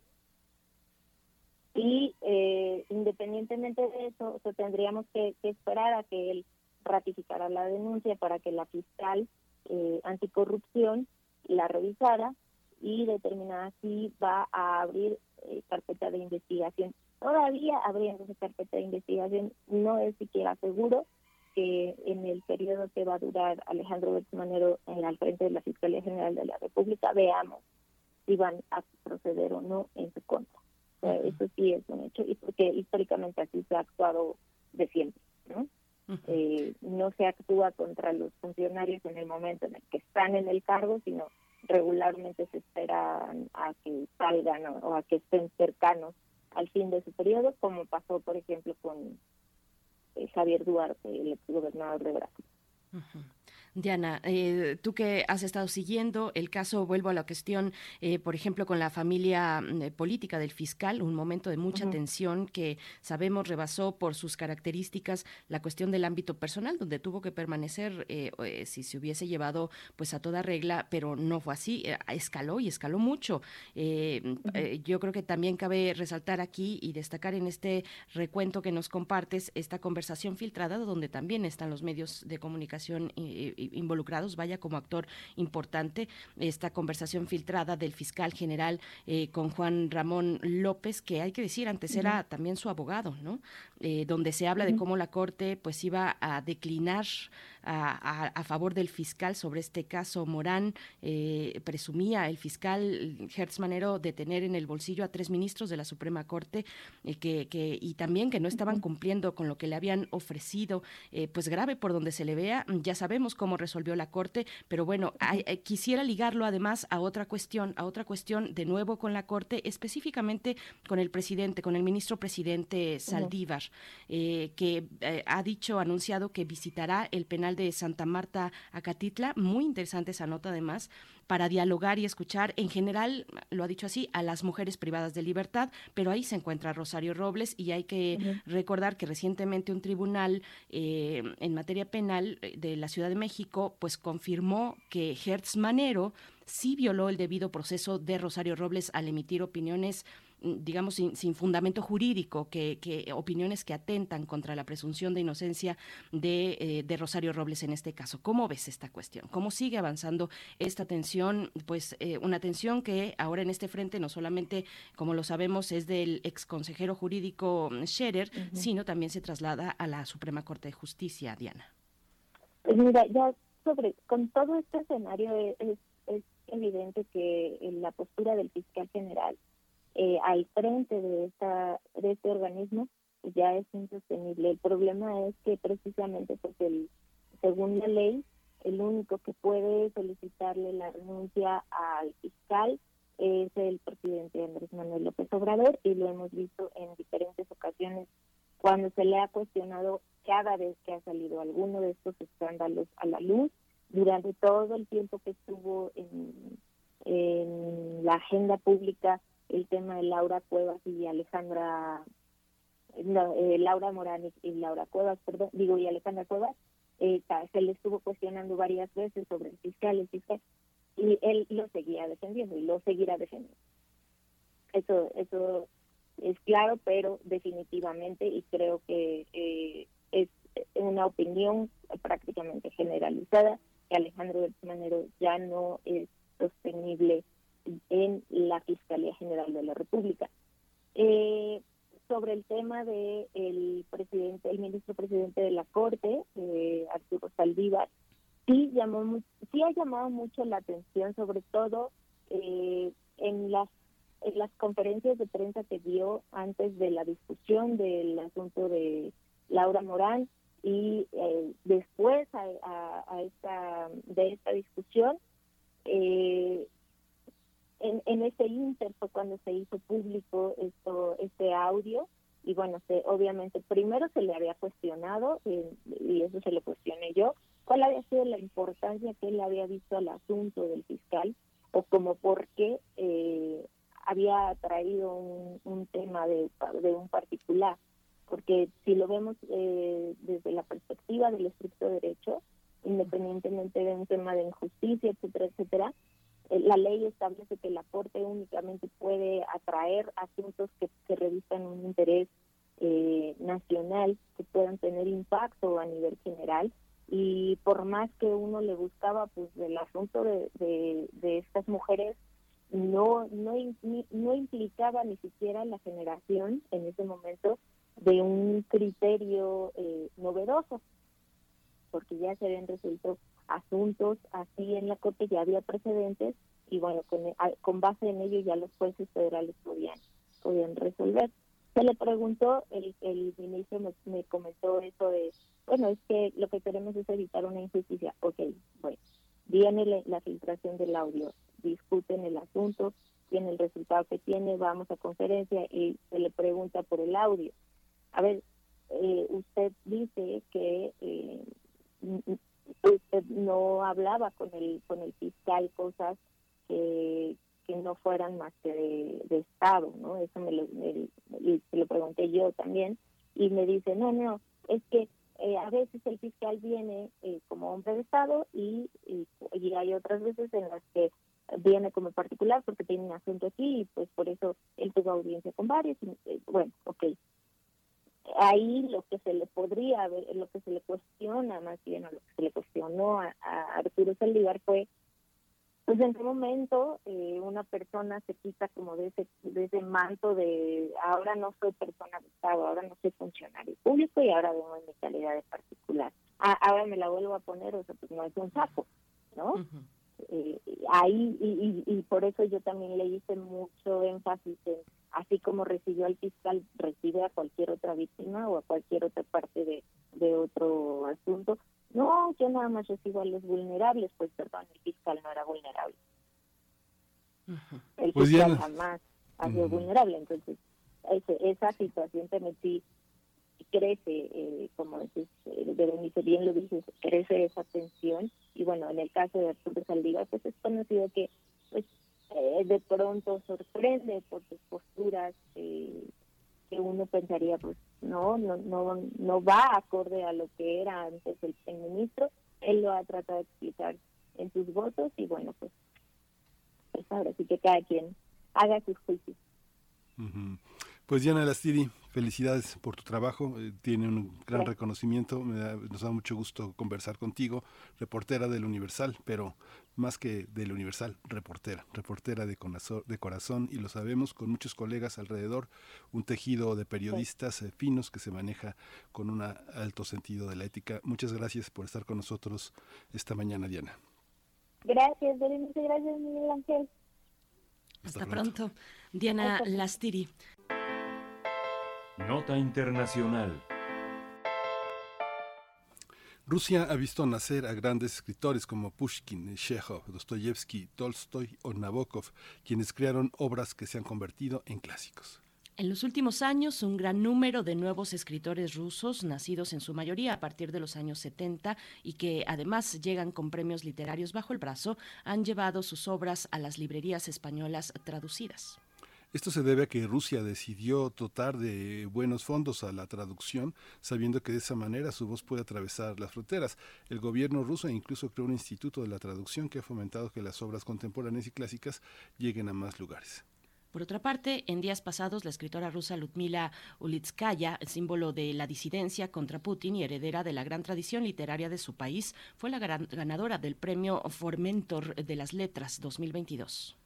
Y eh, independientemente de eso tendríamos que, que, esperar a que él ratificara la denuncia para que la fiscal eh, anticorrupción la revisara y determinara si va a abrir eh, carpeta de investigación todavía habría esa carpeta de investigación. No es siquiera seguro que en el periodo que va a durar Alejandro Bertmanero en al frente de la Fiscalía General de la República veamos si van a proceder o no en su contra. O sea, eso sí es un hecho y porque históricamente así se ha actuado de siempre, ¿no? Uh -huh. eh, no se actúa contra los funcionarios en el momento en el que están en el cargo, sino regularmente se espera a que salgan o, o a que estén cercanos al fin de su periodo, como pasó, por ejemplo, con eh, Javier Duarte, el gobernador de Brasil. Diana, eh, tú que has estado siguiendo el caso, vuelvo a la cuestión, eh, por ejemplo, con la familia mm, eh, política del fiscal, un momento de mucha tensión que sabemos rebasó por sus características la cuestión del ámbito personal, donde tuvo que permanecer si se hubiese llevado pues a toda regla, pero no fue así, escaló y escaló mucho. yo creo que también cabe resaltar aquí y destacar en este recuento que nos compartes esta conversación filtrada donde también están los medios de comunicación involucrados, vaya como actor importante, esta conversación filtrada del fiscal general eh, con Juan Ramón López, que hay que decir, antes era también su abogado, ¿no? Eh, donde se habla de cómo la Corte pues iba a declinar a, a, favor del fiscal sobre este caso. Morán eh, presumía el fiscal Hertz Manero de tener en el bolsillo a tres ministros de la Suprema Corte que, que, y también que no estaban cumpliendo con lo que le habían ofrecido, pues grave por donde se le vea. Ya sabemos cómo resolvió la Corte, pero bueno, eh, quisiera ligarlo además a otra cuestión, a otra cuestión de nuevo con la Corte, específicamente con el presidente, con el ministro presidente Saldívar, eh, que eh, ha dicho, anunciado que visitará el penal de Santa Marta Acatitla. Muy interesante esa nota además para dialogar y escuchar. En general, lo ha dicho así, a las mujeres privadas de libertad, pero ahí se encuentra Rosario Robles. Y hay que recordar que recientemente un tribunal eh, en materia penal eh, de la Ciudad de México pues confirmó que Hertz Manero sí violó el debido proceso de Rosario Robles al emitir opiniones digamos, sin, fundamento jurídico, que, opiniones que atentan contra la presunción de inocencia de, eh, Rosario Robles en este caso. ¿Cómo ves esta cuestión? ¿Cómo sigue avanzando esta tensión? Pues eh, una tensión que ahora en este frente no solamente, como lo sabemos, es del ex consejero jurídico Scherer, sino también se traslada a la Suprema Corte de Justicia, Diana. Pues mira, ya sobre, con todo este escenario es, es evidente que la postura del fiscal general eh, al frente de esta de este organismo ya es insostenible. El problema es que precisamente porque el, según la ley el único que puede solicitarle la renuncia al fiscal es el presidente Andrés Manuel López Obrador y lo hemos visto en diferentes ocasiones cuando se le ha cuestionado cada vez que ha salido alguno de estos escándalos a la luz durante todo el tiempo que estuvo en la agenda pública el tema de Laura Cuevas y Alejandra, eh, Laura Morán y, Laura Cuevas, perdón, digo, y Alejandra Cuevas, eh, se le estuvo cuestionando varias veces sobre el fiscal, y él lo seguía defendiendo y lo seguirá defendiendo. Eso, eso es claro, pero definitivamente, y creo que eh, es una opinión prácticamente generalizada, que Alejandro del Manero ya no es sostenible en la Fiscalía General de la República. Eh, sobre el tema de el presidente, el ministro presidente de la Corte, eh, Arturo Saldívar, sí llamó, sí ha llamado mucho la atención, sobre todo eh, en las en las conferencias de prensa que dio antes de la discusión del asunto de Laura Morán y eh, después a, a, esta de esta discusión eh, en, en ese inter fue cuando se hizo público esto este audio y bueno, se, obviamente primero se le había cuestionado, y eso se le cuestioné yo, cuál había sido la importancia que él había visto al asunto del fiscal o como por qué eh, había traído un, tema de, de, un particular. Porque si lo vemos eh, desde la perspectiva del estricto derecho, independientemente de un tema de injusticia, etcétera, etcétera, la ley establece que la Corte únicamente puede atraer asuntos que, que revisan un interés eh, nacional, que puedan tener impacto a nivel general. Y por más que uno le buscaba, pues el asunto de, de, estas mujeres no, no, no implicaba ni siquiera la generación en ese momento de un criterio eh, novedoso, porque ya se habían resuelto asuntos así en la Corte, ya había precedentes y bueno, con, con base en ello ya los jueces federales podían, podían resolver. Se le preguntó, el, el ministro me, comentó eso de, bueno, es que lo que queremos es evitar una injusticia. Ok, bueno, viene la, filtración del audio, discuten el asunto, tiene el resultado que tiene, vamos a conferencia y se le pregunta por el audio. A ver, eh, usted dice que eh, usted no hablaba con el con el fiscal cosas que, que no fueran más que de, Estado, ¿no? Eso me lo, pregunté yo también y me dice, no, no, es que eh, a veces el fiscal viene eh, como hombre de Estado y, y, hay otras veces en las que viene como particular porque tiene un asunto aquí y pues por eso él tuvo audiencia con varios. Y, eh, bueno, ok. Ahí lo que se le podría ver, lo que se le cuestiona más bien, o lo que se le cuestionó a, a Arturo Saldívar fue pues en qué momento eh, una persona se quita como de ese, de ese manto de ahora no soy persona de Estado, ahora no soy funcionario público y ahora vengo en mi calidad de particular. Ah, ahora me la vuelvo a poner, o sea, pues no es un saco, ¿no? eh, ahí, y, y, por eso yo también le hice mucho énfasis en, así como recibió al fiscal, recibe a cualquier otra víctima o a cualquier otra parte de, de otro asunto, no, yo nada más recibo a los vulnerables, pues perdón, el fiscal no era vulnerable. El pues fiscal jamás ha sido vulnerable, entonces ese, esa situación también sí crece, eh, como dices, eh, Berenice bien lo dices, crece esa tensión. Y bueno, en el caso de Arturo Saldívar, pues es conocido que pues eh, de pronto sorprende por sus posturas eh, que uno pensaría pues no no no no va acorde a lo que era antes el, ministro. Él lo ha tratado de explicar en sus votos y bueno pues pues ahora sí que cada quien haga sus juicios pues Diana Lastiri felicidades por tu trabajo, eh, tiene un gran reconocimiento, nos da mucho gusto conversar contigo, reportera del Universal, pero más que del Universal, reportera, reportera de, de corazón y lo sabemos con muchos colegas alrededor, un tejido de periodistas eh, finos que se maneja con un alto sentido de la ética. Muchas gracias por estar con nosotros esta mañana, Diana. Gracias, gracias Miguel Ángel. Hasta, pronto. Diana Lastiri. Nota Internacional. Rusia ha visto nacer a grandes escritores como Pushkin, Chekhov, Dostoyevsky, Tolstoy o Nabokov, quienes crearon obras que se han convertido en clásicos. En los últimos años, un gran número de nuevos escritores rusos, nacidos en su mayoría a partir de los años 70 y que además llegan con premios literarios bajo el brazo, han llevado sus obras a las librerías españolas traducidas. Esto se debe a que Rusia decidió dotar de buenos fondos a la traducción, sabiendo que de esa manera su voz puede atravesar las fronteras. El gobierno ruso incluso creó un instituto de la traducción que ha fomentado que las obras contemporáneas y clásicas lleguen a más lugares. Por otra parte, en días pasados, la escritora rusa Ludmila Ulitskaya, símbolo de la disidencia contra Putin y heredera de la gran tradición literaria de su país, fue la ganadora del premio Formentor de las Letras 2022.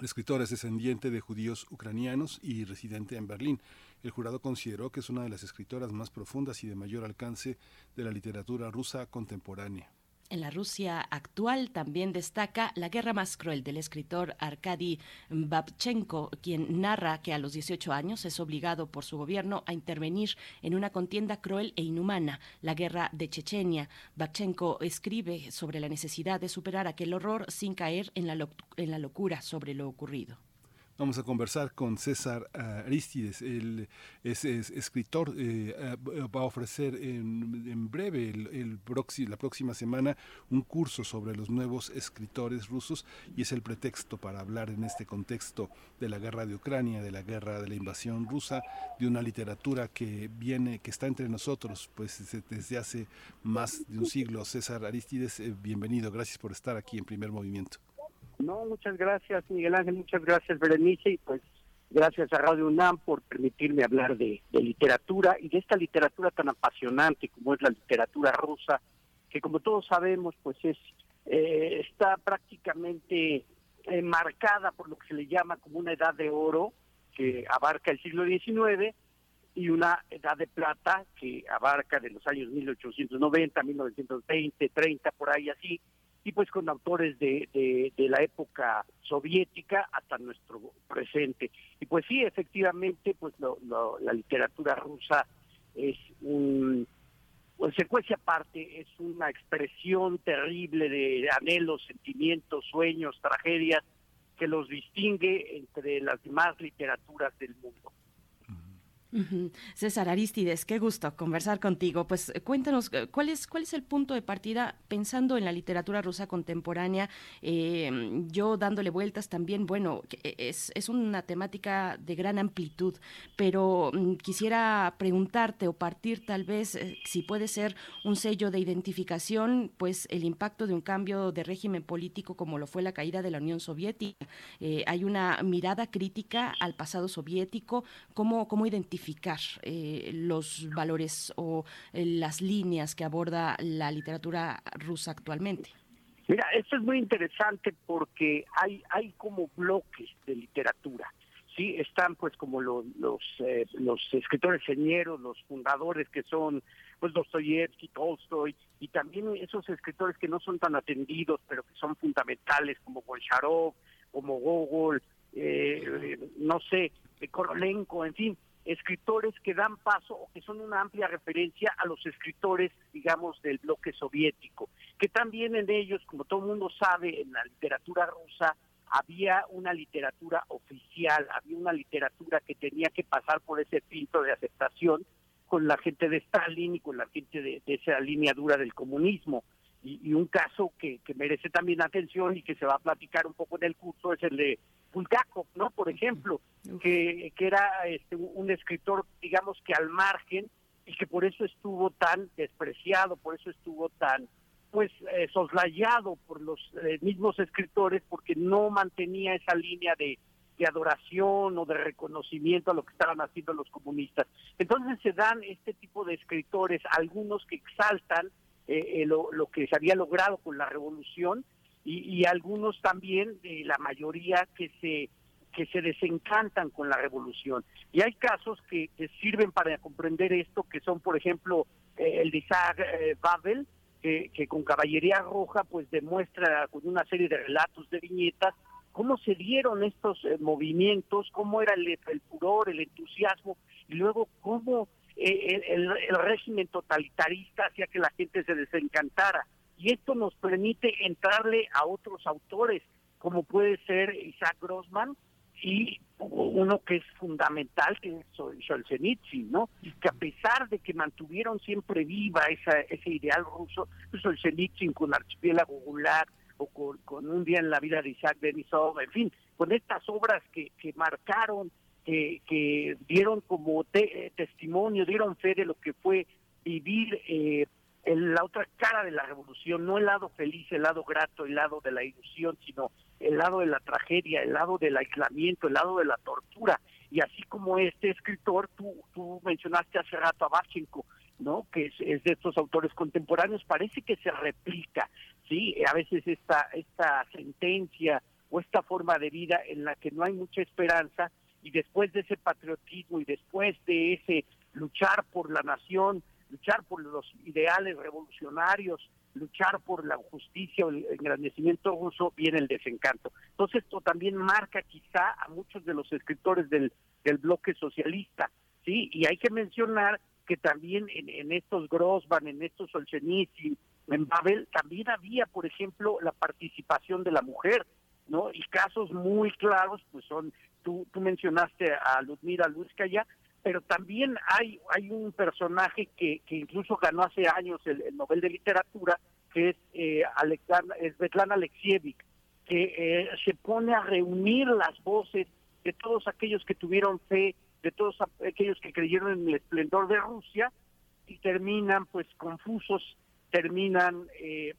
La escritora es descendiente de judíos ucranianos y residente en Berlín. El jurado consideró que es una de las escritoras más profundas y de mayor alcance de la literatura rusa contemporánea. En la Rusia actual también destaca La guerra más cruel del escritor Arkady Babchenko, quien narra que a los 18 años es obligado por su gobierno a intervenir en una contienda cruel e inhumana, la guerra de Chechenia. Babchenko escribe sobre la necesidad de superar aquel horror sin caer en la, en la locura sobre lo ocurrido. Vamos a conversar con César Aristides, él es, escritor, eh, va a ofrecer en, breve, la próxima semana, un curso sobre los nuevos escritores rusos y es el pretexto para hablar en este contexto de la guerra de Ucrania, de la guerra de la invasión rusa, de una literatura que viene, que está entre nosotros, pues desde hace más de un siglo. César Aristides, eh, bienvenido, gracias por estar aquí en Primer Movimiento. No, muchas gracias Miguel Ángel, muchas gracias Berenice y pues gracias a Radio UNAM por permitirme hablar de, literatura y de esta literatura tan apasionante como es la literatura rusa, que como todos sabemos pues es eh, está prácticamente eh, marcada por lo que se le llama como una edad de oro que abarca el siglo XIX y una edad de plata que abarca de los años 1890, 1920, 30, por ahí así, y pues con autores de, la época soviética hasta nuestro presente. Y pues sí, efectivamente, pues la literatura rusa es un, pues secuencia aparte, es una expresión terrible de anhelos, sentimientos, sueños, tragedias, que los distingue entre las demás literaturas del mundo. César Aristides, qué gusto conversar contigo. Pues eh, cuéntanos eh, cuál es cuál es el punto de partida pensando en la literatura rusa contemporánea. Eh, yo dándole vueltas también, bueno, es, es, una temática de gran amplitud, pero mm, quisiera preguntarte o partir tal vez si puede ser un sello de identificación, pues el impacto de un cambio de régimen político como lo fue la caída de la Unión Soviética. hay una mirada crítica al pasado soviético, cómo cómo identificar eh, los valores o eh, las líneas que aborda la literatura rusa actualmente? Mira, esto es muy interesante porque hay, hay como bloques de literatura. Sí, están pues como los los, eh, los escritores señeros, los fundadores que son pues Dostoyevsky, Tolstoy y también esos escritores que no son tan atendidos pero que son fundamentales como Bolsharov, como Gogol, no sé, Korolenko, en fin, escritores que dan paso o que son una amplia referencia a los escritores, digamos, del bloque soviético, que también en ellos, como todo el mundo sabe, en la literatura rusa había una literatura oficial, había una literatura que tenía que pasar por ese filtro de aceptación con la gente de Stalin y con la gente de, esa línea dura del comunismo. Y, un caso que, que merece también atención y que se va a platicar un poco en el curso es el de Bulgakov, ¿no? Por ejemplo, que, que era este, un escritor, digamos que al margen y que por eso estuvo tan despreciado, por eso estuvo tan pues eh, soslayado por los eh, mismos escritores porque no mantenía esa línea de, de adoración o de reconocimiento a lo que estaban haciendo los comunistas. Entonces se dan este tipo de escritores, algunos que exaltan eh, lo, lo que se había logrado con la revolución y, algunos también, de la mayoría que se que se desencantan con la revolución. Y hay casos que, sirven para comprender esto, que son, por ejemplo, eh, el de Isaac eh, Babel, que, con Caballería Roja pues demuestra con una serie de relatos, de viñetas, cómo se dieron estos eh, movimientos, cómo era el, el, furor, el entusiasmo, y luego cómo el, el régimen totalitarista hacía que la gente se desencantara y esto nos permite entrarle a otros autores, como puede ser Isaac Grossman y uno que es fundamental, que es Solzhenitsyn, ¿no? Que a pesar de que mantuvieron siempre viva esa, ese ideal ruso, pues Solzhenitsyn con Archipiélago Gulag o con, Un día en la vida de Isaac Denisov, en fin, con estas obras que, que marcaron, que, que dieron como testimonio, dieron fe de lo que fue vivir eh, la otra cara de la revolución, no el lado feliz, el lado grato, el lado de la ilusión, sino el lado de la tragedia, el lado del aislamiento, el lado de la tortura. Y así como este escritor, tú, tú mencionaste hace rato a Bachenko, ¿no? que es, es, de estos autores contemporáneos, parece que se replica, ¿sí? A veces esta, esta sentencia o esta forma de vida en la que no hay mucha esperanza y después de ese patriotismo y después de ese luchar por la nación, luchar por los ideales revolucionarios, luchar por la justicia o el engrandecimiento ruso, viene el desencanto. Entonces esto también marca quizá a muchos de los escritores del, del bloque socialista, ¿sí? Y hay que mencionar que también en, estos Grossman, en estos Solzhenitsyn, en Babel, también había, por ejemplo, la participación de la mujer, ¿no? Y casos muy claros, pues son, tú, tú mencionaste a Ludmila Luzkaya, pero también hay, hay un personaje que, que incluso ganó hace años el, Nobel de Literatura, que es, eh, es Svetlana Alexievich, que eh, se pone a reunir las voces de todos aquellos que tuvieron fe, de todos aquellos que creyeron en el esplendor de Rusia, y terminan pues confusos, terminan eh,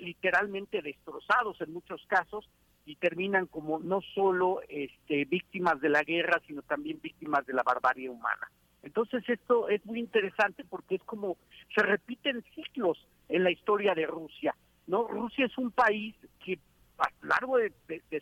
literalmente destrozados en muchos casos, y terminan como no solo este, víctimas de la guerra, sino también víctimas de la barbarie humana. Entonces esto es muy interesante porque es como se repiten ciclos en la historia de Rusia. No, Rusia es un país que a lo largo de,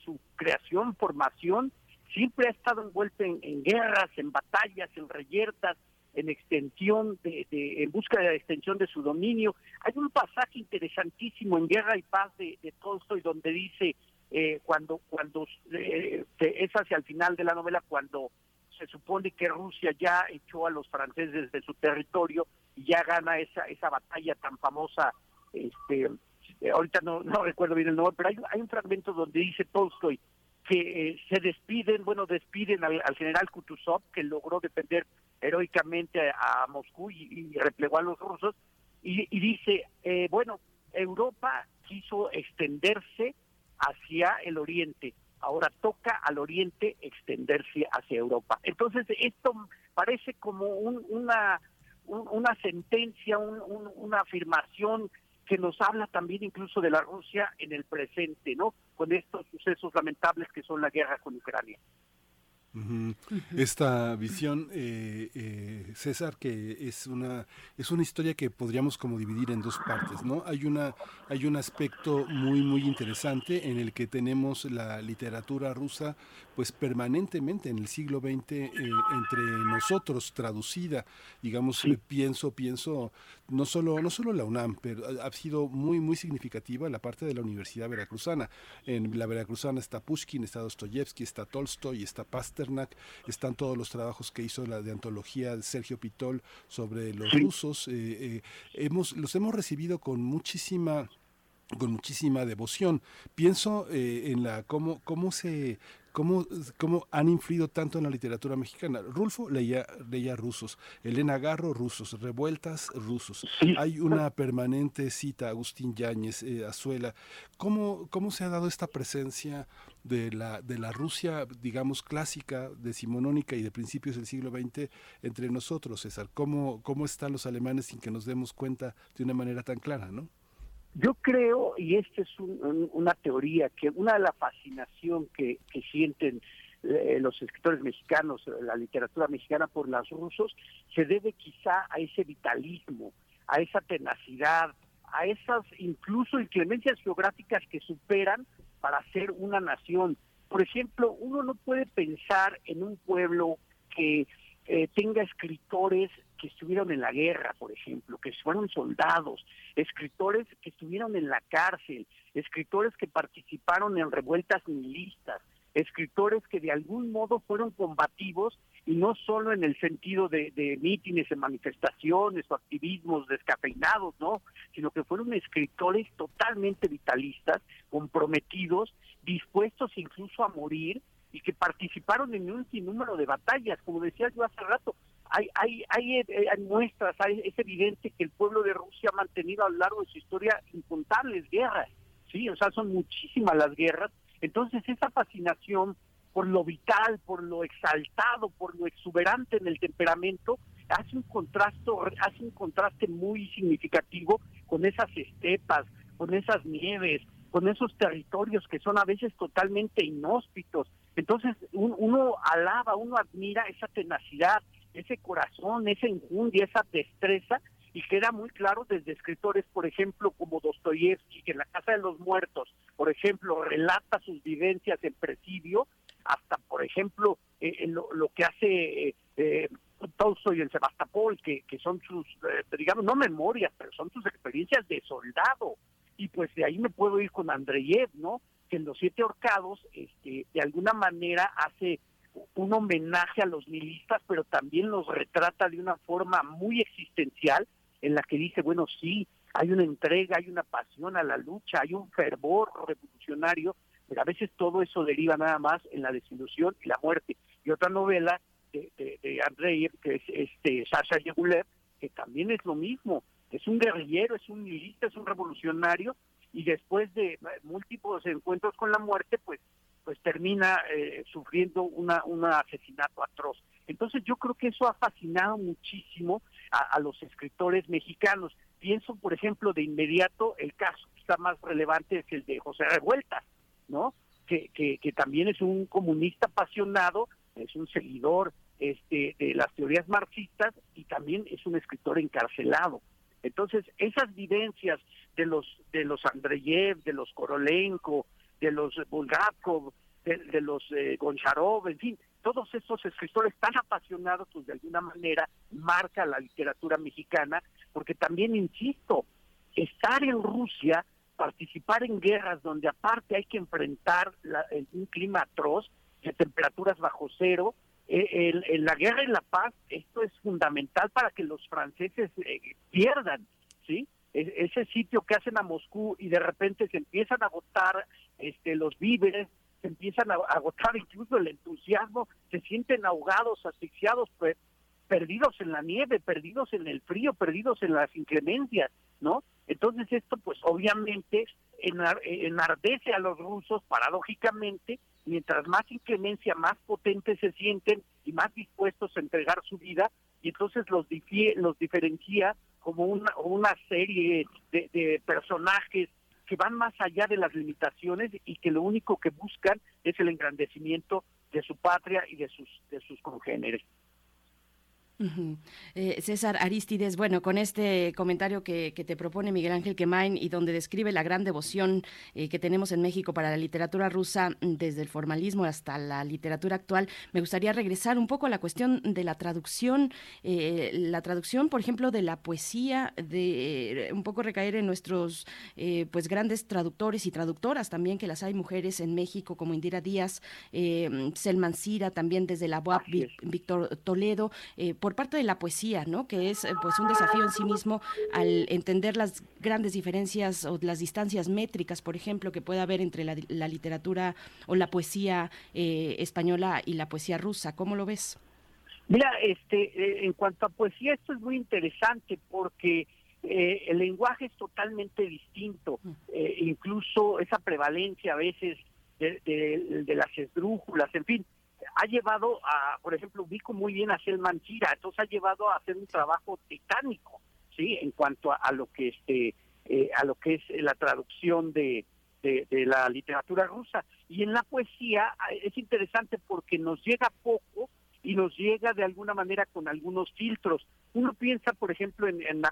su creación, formación, siempre ha estado envuelto en, guerras, en batallas, en reyertas, en extensión, de, en busca de la extensión de su dominio. Hay un pasaje interesantísimo en Guerra y Paz de, de Tolstoy donde dice eh, cuando cuando eh, es hacia el final de la novela cuando se supone que Rusia ya echó a los franceses de su territorio y ya gana esa esa batalla tan famosa este eh, ahorita no, no recuerdo bien el nombre pero hay, hay un fragmento donde dice Tolstoy que eh, se despiden, bueno, despiden al, general Kutuzov, que logró defender heroicamente a, Moscú y, replegó a los rusos, y, dice, eh, bueno, Europa quiso extenderse hacia el oriente, ahora toca al oriente extenderse hacia Europa. Entonces, esto parece como una, una sentencia, una afirmación que nos habla también incluso de la Rusia en el presente, ¿no? Con estos sucesos lamentables que son la guerra con Ucrania. Esta visión, eh, eh, César, que es una es una historia que podríamos como dividir en dos partes, ¿no? Hay una hay un aspecto muy muy interesante en el que tenemos la literatura rusa, pues permanentemente en el siglo XX eh, entre nosotros traducida, digamos, pienso pienso no solo no solo la UNAM, pero ha sido muy muy significativa la parte de la Universidad Veracruzana. En la Veracruzana está Pushkin, está Dostoyevsky, está Tolstoy, está Paster están todos los trabajos que hizo la de antología de Sergio Pitol sobre los rusos. Eh, eh, hemos, los hemos recibido con muchísima con muchísima devoción. Pienso eh, en la cómo, cómo se cómo, cómo han influido tanto en la literatura mexicana. Rulfo leía, leía rusos, Elena Garro rusos, revueltas rusos. Hay una permanente cita, Agustín Yáñez, eh, Azuela. ¿Cómo, ¿Cómo se ha dado esta presencia de la, de la Rusia, digamos, clásica, decimonónica y de principios del siglo XX entre nosotros, César? ¿Cómo, ¿Cómo están los alemanes sin que nos demos cuenta de una manera tan clara, no? Yo creo, y esta es una teoría, que una de la fascinación que, sienten eh, los escritores mexicanos, la literatura mexicana por los rusos, se debe quizá a ese vitalismo, a esa tenacidad, a esas incluso inclemencias geográficas que superan para ser una nación. Por ejemplo, uno no puede pensar en un pueblo que eh, tenga escritores que estuvieron en la guerra, por ejemplo, que fueron soldados, escritores que estuvieron en la cárcel, escritores que participaron en revueltas nihilistas, escritores que de algún modo fueron combativos y no solo en el sentido de, de mítines, en manifestaciones o activismos descafeinados, ¿no? Sino que fueron escritores totalmente vitalistas, comprometidos, dispuestos incluso a morir y que participaron en un sinnúmero de batallas, como decía yo hace rato, hay, hay, hay, eh, hay muestras, hay, es evidente que el pueblo de Rusia ha mantenido a lo largo de su historia incontables guerras, sí, o sea, son muchísimas las guerras, entonces esa fascinación por lo vital, por lo exaltado, por lo exuberante en el temperamento, hace un contraste, hace un contraste muy significativo con esas estepas, con esas nieves, con esos territorios que son a veces totalmente inhóspitos. Entonces uno alaba, uno admira esa tenacidad, ese corazón, esa enjundia, esa destreza, y queda muy claro desde escritores, por ejemplo, como Dostoyevsky, que en La Casa de los Muertos, por ejemplo, relata sus vivencias en presidio, hasta, por ejemplo, eh, lo, que hace eh, Tolstoy en Sebastopol, que, que son sus, eh, digamos, no memorias, pero son sus experiencias de soldado. Y pues de ahí me puedo ir con Andreyev, ¿no? Que en Los Siete Horcados, este, de alguna manera hace un homenaje a los nihilistas, pero también los retrata de una forma muy existencial, en la que dice, bueno, sí, hay una entrega, hay una pasión a la lucha, hay un fervor revolucionario, pero a veces todo eso deriva nada más en la desilusión y la muerte. Y otra novela de, de, que es este Sasha Yegulev, que también es lo mismo, es un guerrillero, es un nihilista, es un revolucionario, y después de múltiples encuentros con la muerte, pues pues termina eh, sufriendo una, un asesinato atroz. Entonces yo creo que eso ha fascinado muchísimo a, los escritores mexicanos. Pienso, por ejemplo, de inmediato el caso quizá más relevante es el de José Revueltas, ¿no? Que, que, también es un comunista apasionado, es un seguidor este, de las teorías marxistas y también es un escritor encarcelado. Entonces, esas vivencias de los de los Andreyev, de los Korolenko, de los Bulgakov, de, los eh, Goncharov, en fin, todos estos escritores tan apasionados, pues de alguna manera marca la literatura mexicana, porque también, insisto, estar en Rusia, participar en guerras donde aparte hay que enfrentar un clima atroz, de temperaturas bajo cero, eh, en la guerra y la paz, esto es fundamental para que los franceses eh, pierdan, ¿sí? ese sitio que hacen a Moscú y de repente se empiezan a agotar este, los víveres, se empiezan a agotar incluso el entusiasmo, se sienten ahogados, asfixiados, pues, perdidos en la nieve, perdidos en el frío, perdidos en las inclemencias, ¿no? Entonces esto pues obviamente enardece a los rusos paradójicamente, mientras más inclemencia, más potentes se sienten y más dispuestos a entregar su vida, y entonces los, los diferencia como una, una serie de, de personajes que van más allá de las limitaciones y que lo único que buscan es el engrandecimiento de su patria y de sus, de sus congéneres. Eh, César Aristides, bueno, con este comentario que, te propone Miguel Ángel Quemain y donde describe la gran devoción eh, que tenemos en México para la literatura rusa mm, desde el formalismo hasta la literatura actual, me gustaría regresar un poco a la cuestión de la traducción, eh, la traducción, por ejemplo, de la poesía, de un poco recaer en nuestros pues grandes traductores y traductoras también, que las hay mujeres en México como Indira Díaz, Selman Sira, también desde la UAP, Víctor Toledo, por parte de la poesía, ¿no? Que es eh, pues un desafío en sí mismo al entender las grandes diferencias o las distancias métricas, por ejemplo, que puede haber entre la, literatura o la poesía eh, española y la poesía rusa. ¿Cómo lo ves? Mira, este, eh, en cuanto a poesía, esto es muy interesante porque el lenguaje es totalmente distinto, mm. incluso esa prevalencia a veces de, de las esdrújulas, en fin, ha llevado a, por ejemplo, ubico muy bien a Selman Chira, entonces ha llevado a hacer un trabajo titánico, sí, en cuanto a, lo que este, eh, a lo que es la traducción de, la literatura rusa. Y en la poesía ah, es interesante porque nos llega poco y nos llega de alguna manera con algunos filtros. Uno piensa, por ejemplo, en, en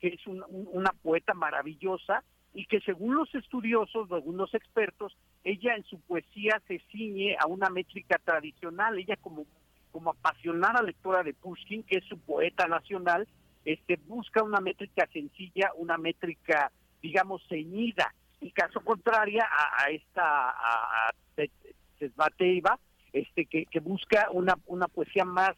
que es una poeta maravillosa, y que según los estudiosos, según los expertos, ella en su poesía se ciñe a una métrica tradicional, ella como, como apasionada lectora de Pushkin, que es su poeta nacional, este, busca una métrica sencilla, una métrica, digamos, ceñida, y caso contraria a, esta, a, a este, que, que busca una, una poesía más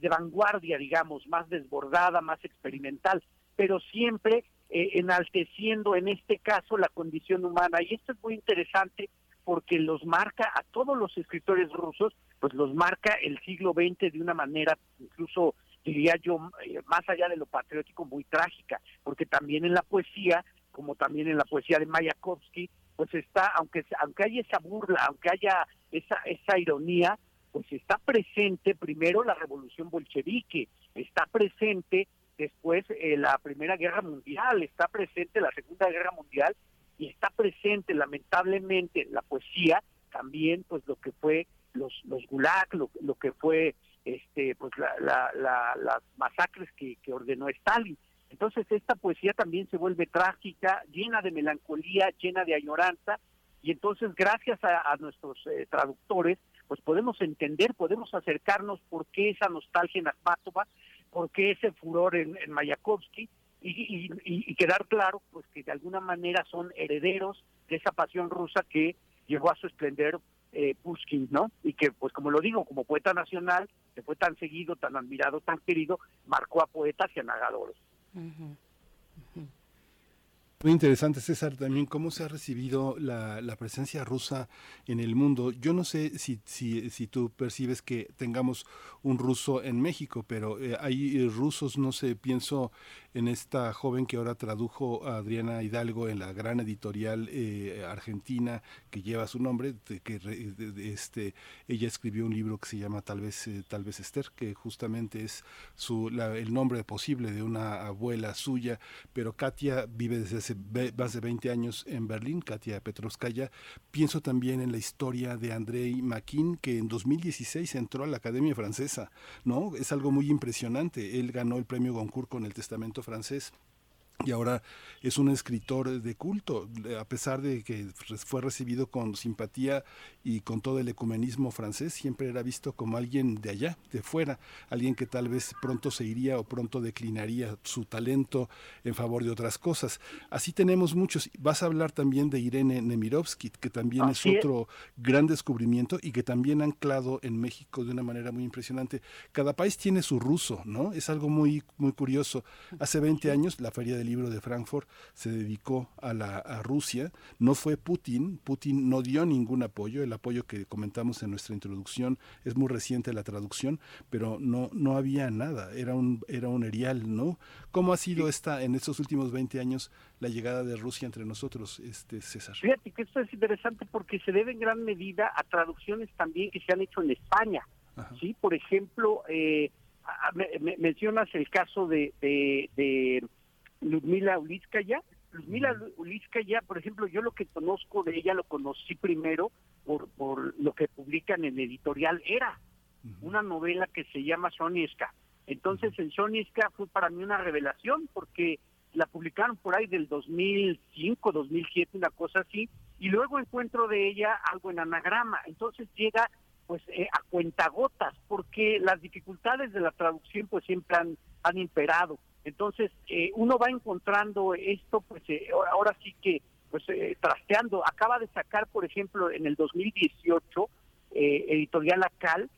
de vanguardia, digamos, más desbordada, más experimental, pero siempre eh, enalteciendo en este caso la condición humana. Y esto es muy interesante porque los marca a todos los escritores rusos, pues los marca el siglo XX de una manera incluso diría yo, eh, más allá de lo patriótico, muy trágica, porque también en la poesía, como también en la poesía de Mayakovsky, pues está, aunque, aunque haya esa burla, aunque haya esa, esa ironía, pues está presente primero la revolución bolchevique, está presente después eh, la Primera Guerra Mundial, está presente la Segunda Guerra Mundial y está presente lamentablemente la poesía también pues lo que fue los los gulag, lo, lo que fue este pues la, las masacres que, ordenó Stalin. Entonces esta poesía también se vuelve trágica, llena de melancolía, llena de añoranza y entonces gracias a, nuestros eh, traductores pues podemos entender, podemos acercarnos por qué esa nostalgia en Akhmatova por qué ese furor en, Mayakovsky y, quedar claro pues que de alguna manera son herederos de esa pasión rusa que llegó a su esplendor eh, Pushkin, ¿no? Y que, pues como lo digo, como poeta nacional, que fue tan seguido, tan admirado, tan querido, marcó a poetas y a narradores. Muy interesante, César, también cómo se ha recibido la, la, presencia rusa en el mundo. Yo no sé si, si, si tú percibes que tengamos un ruso en México, pero eh, hay rusos, no sé, pienso en esta joven que ahora tradujo a Adriana Hidalgo en la gran editorial eh, argentina que lleva su nombre, que este, ella escribió un libro que se llama Tal vez, eh, Tal vez Esther, que justamente es su, el nombre posible de una abuela suya, pero Katia vive desde hace más de 20 años en Berlín, Katia Petrovskaya. Pienso también en la historia de Andrei Makin, que en 2016 entró a la Academia Francesa, ¿no? Es algo muy impresionante. Él ganó el premio Goncourt con el Testamento francés y ahora es un escritor de culto, a pesar de que fue recibido con simpatía y con todo el ecumenismo francés, siempre era visto como alguien de allá, de fuera, alguien que tal vez pronto se iría o pronto declinaría su talento en favor de otras cosas. Así tenemos muchos. Vas a hablar también de Irene Nemirovsky, que también es otro gran descubrimiento y que también ha anclado en México de una manera muy impresionante. Cada país tiene su ruso, ¿no? Es algo muy, muy curioso. Hace 20 años la Feria del libro de Frankfurt se dedicó a, la, a Rusia. No fue Putin, Putin no dio ningún apoyo, el apoyo que comentamos en nuestra introducción es muy reciente la traducción, pero no, no había nada, era un, era un erial, ¿no? ¿Cómo ha sido esta, en estos últimos 20 años la llegada de Rusia entre nosotros, este César? Fíjate que esto es interesante porque se debe en gran medida a traducciones también que se han hecho en España. Sí, por ejemplo, eh, mencionas el caso de, de, de Ludmila Ulitskaya. Ludmila Ulitskaya, por ejemplo, yo lo que conozco de ella lo conocí primero por, por lo que publican en editorial Era, una novela que se llama Sonieska. Entonces, en Sonieska fue para mí una revelación porque la publicaron por ahí del 2005, 2007, una cosa así, y luego encuentro de ella algo en anagrama. Entonces llega pues eh, a cuentagotas, porque las dificultades de la traducción pues siempre han, han imperado. Entonces eh, uno va encontrando esto, pues eh, ahora sí que pues trasteando. Acaba de sacar, por ejemplo, en el 2018, editorial Acal,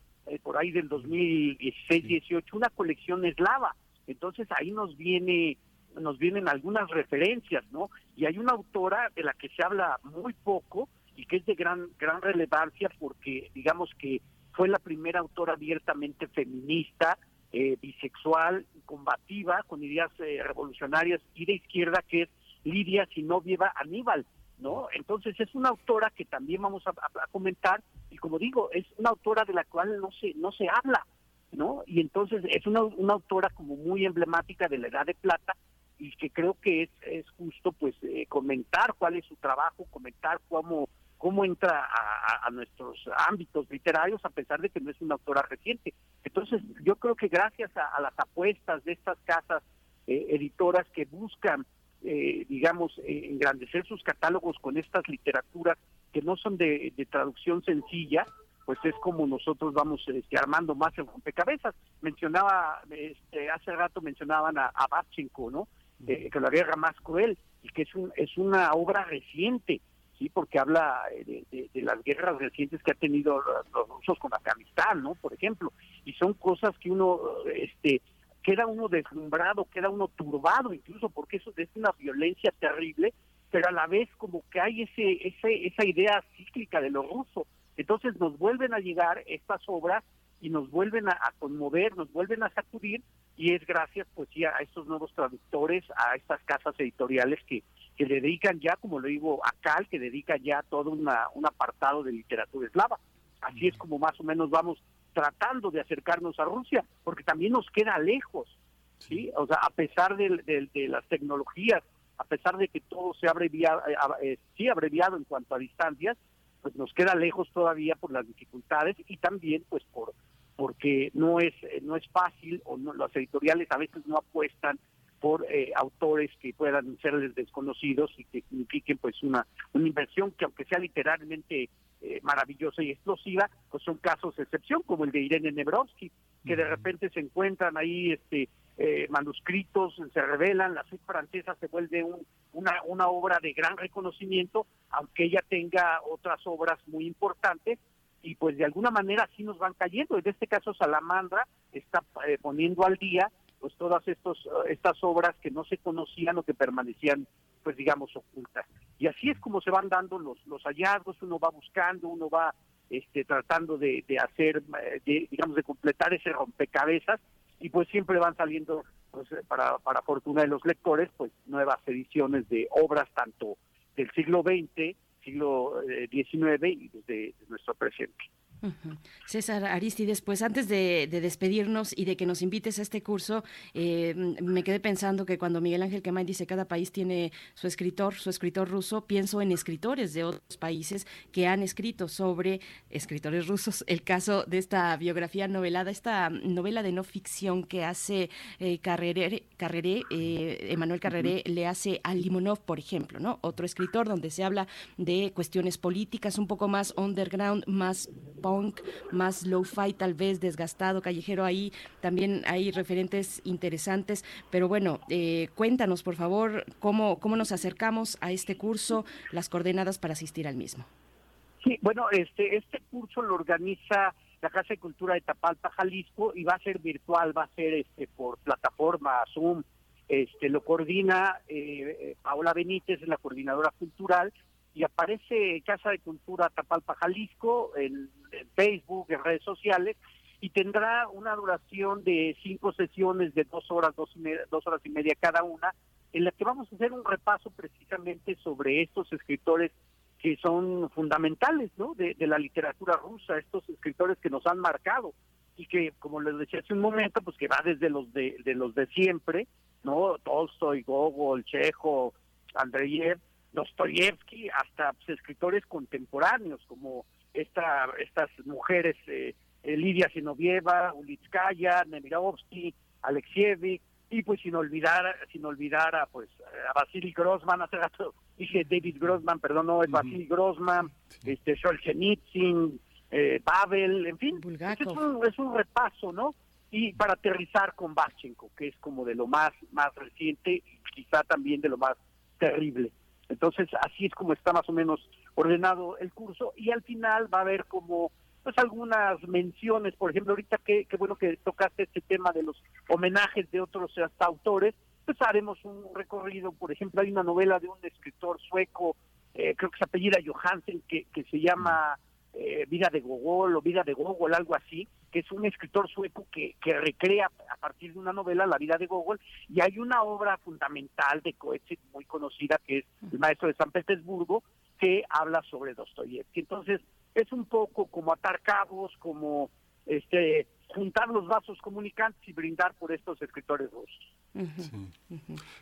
por ahí del 2016-18, una colección eslava. Entonces ahí nos viene nos vienen algunas referencias, ¿no? Y hay una autora de la que se habla muy poco, y que es de gran, gran relevancia porque digamos que fue la primera autora abiertamente feminista, eh, bisexual, combativa, con ideas eh, revolucionarias y de izquierda, que es Lidia Sinovieva Aníbal, ¿no? Entonces es una autora que también vamos a, comentar y como digo, es una autora de la cual no se, no se habla, ¿no? Y entonces es una, una autora como muy emblemática de la Edad de Plata y que creo que es, es justo pues eh, comentar cuál es su trabajo, comentar cómo cómo entra a, nuestros ámbitos literarios a pesar de que no es una autora reciente. Entonces, yo creo que gracias a, las apuestas de estas casas eh, editoras que buscan, eh, digamos, eh, engrandecer sus catálogos con estas literaturas que no son de, traducción sencilla, pues es como nosotros vamos este, armando más el rompecabezas. Mencionaba, este, hace rato mencionaban a, a Bachenko, ¿no? que la guerra más cruel, y que es, un, es una obra reciente porque habla eh, de, las guerras recientes que ha tenido los rusos con Afganistán, ¿no? Por ejemplo, y son cosas que uno, este, queda uno deslumbrado, queda uno turbado, incluso porque eso es una violencia terrible, pero a la vez como que hay ese, ese esa idea cíclica de lo ruso. Entonces nos vuelven a llegar estas obras y nos vuelven a, conmover, nos vuelven a sacudir y es gracias pues sí a estos nuevos traductores, a estas casas editoriales que que dedican ya, como lo digo, a Cal, que dedica ya todo una, un apartado de literatura eslava. Así es como más o menos vamos tratando de acercarnos a Rusia, porque también nos queda lejos, ¿sí? O sea, a pesar de, de, las tecnologías, a pesar de que todo se ha abreviado, eh, eh, sí abreviado en cuanto a distancias, pues nos queda lejos todavía por las dificultades y también pues por porque no es no es fácil o no, los editoriales a veces no apuestan por eh, autores que puedan serles desconocidos y que impliquen pues una, una inversión que aunque sea literalmente eh, maravillosa y explosiva, pues son casos de excepción, como el de Irene Nebrovsky, que de repente se encuentran ahí este eh, manuscritos, se revelan, la suite francesa se vuelve una, una obra de gran reconocimiento, aunque ella tenga otras obras muy importantes, y pues de alguna manera sí nos van cayendo. En este caso Salamandra está poniendo al día pues todas estos estas obras que no se conocían o que permanecían pues digamos ocultas. Y así es como se van dando los los hallazgos uno va buscando uno va este tratando de, de hacer eh, digamos de completar ese rompecabezas y pues siempre van saliendo pues, para para fortuna de los lectores pues nuevas ediciones de obras tanto del siglo XX siglo XIX eh, y desde nuestro presente César Aristides, pues antes de, despedirnos y de que nos invites a este curso, eh, me quedé pensando que cuando Miguel Ángel Quemain dice cada país tiene su escritor, su escritor ruso, pienso en escritores de otros países que han escrito sobre escritores rusos. El caso de esta biografía novelada, esta novela de no ficción que hace eh, Carreré, Carreré eh, Emanuel Carreré, le hace a Limonov, por ejemplo, ¿no? Otro escritor donde se habla de cuestiones políticas un poco más underground, más más low-fi tal vez, desgastado, callejero, ahí también hay referentes interesantes, pero bueno, eh, cuéntanos por favor cómo, cómo nos acercamos a este curso, las coordenadas para asistir al mismo. Sí, bueno, este, este curso lo organiza la Casa de Cultura de Tapalpa, Jalisco, y va a ser virtual, va a ser este por plataforma Zoom, Este, lo coordina eh, Paola Benítez, la coordinadora cultural, y aparece Casa de Cultura Tapalpa Jalisco en, Facebook, en redes sociales, y tendrá una duración de cinco sesiones de dos horas, dos, y dos horas y media cada una, en la que vamos a hacer un repaso precisamente sobre estos escritores que son fundamentales ¿no? de, la literatura rusa, estos escritores que nos han marcado y que, como les decía hace un momento, pues que va desde los de, de los de siempre, ¿no? Tolstoy, Gogol, Chejo, Andreyev, Dostoyevsky, hasta pues, escritores contemporáneos como esta, estas mujeres, eh, eh Lidia Sinovieva, Ulitskaya, Nemirovsky, Alexievich, y pues sin olvidar, sin olvidar a pues a Vasily Grossman, hace rato dije David Grossman, perdón, no, es Vasily Grossman, este Solzhenitsyn, eh, Pavel, en fin, es un, es un repaso, ¿no? y para aterrizar con Bachenko, que es como de lo más, más reciente y quizá también de lo más terrible. Entonces, así es como está más o menos ordenado el curso y al final va a haber como pues algunas menciones, por ejemplo, ahorita que, bueno que tocaste este tema de los homenajes de otros hasta autores, pues haremos un recorrido, por ejemplo, hay una novela de un escritor sueco, eh, creo que se apellida Johansen, que, que se llama eh, Vida de Gogol o Vida de Gogol, algo así, que es un escritor sueco que, que recrea a partir de una novela la vida de Gogol, y hay una obra fundamental de Coetzee muy conocida que es El Maestro de San Petersburgo, que habla sobre Dostoyevsky. Entonces, es un poco como atar cabos, como este juntar los vasos comunicantes y brindar por estos escritores rusos.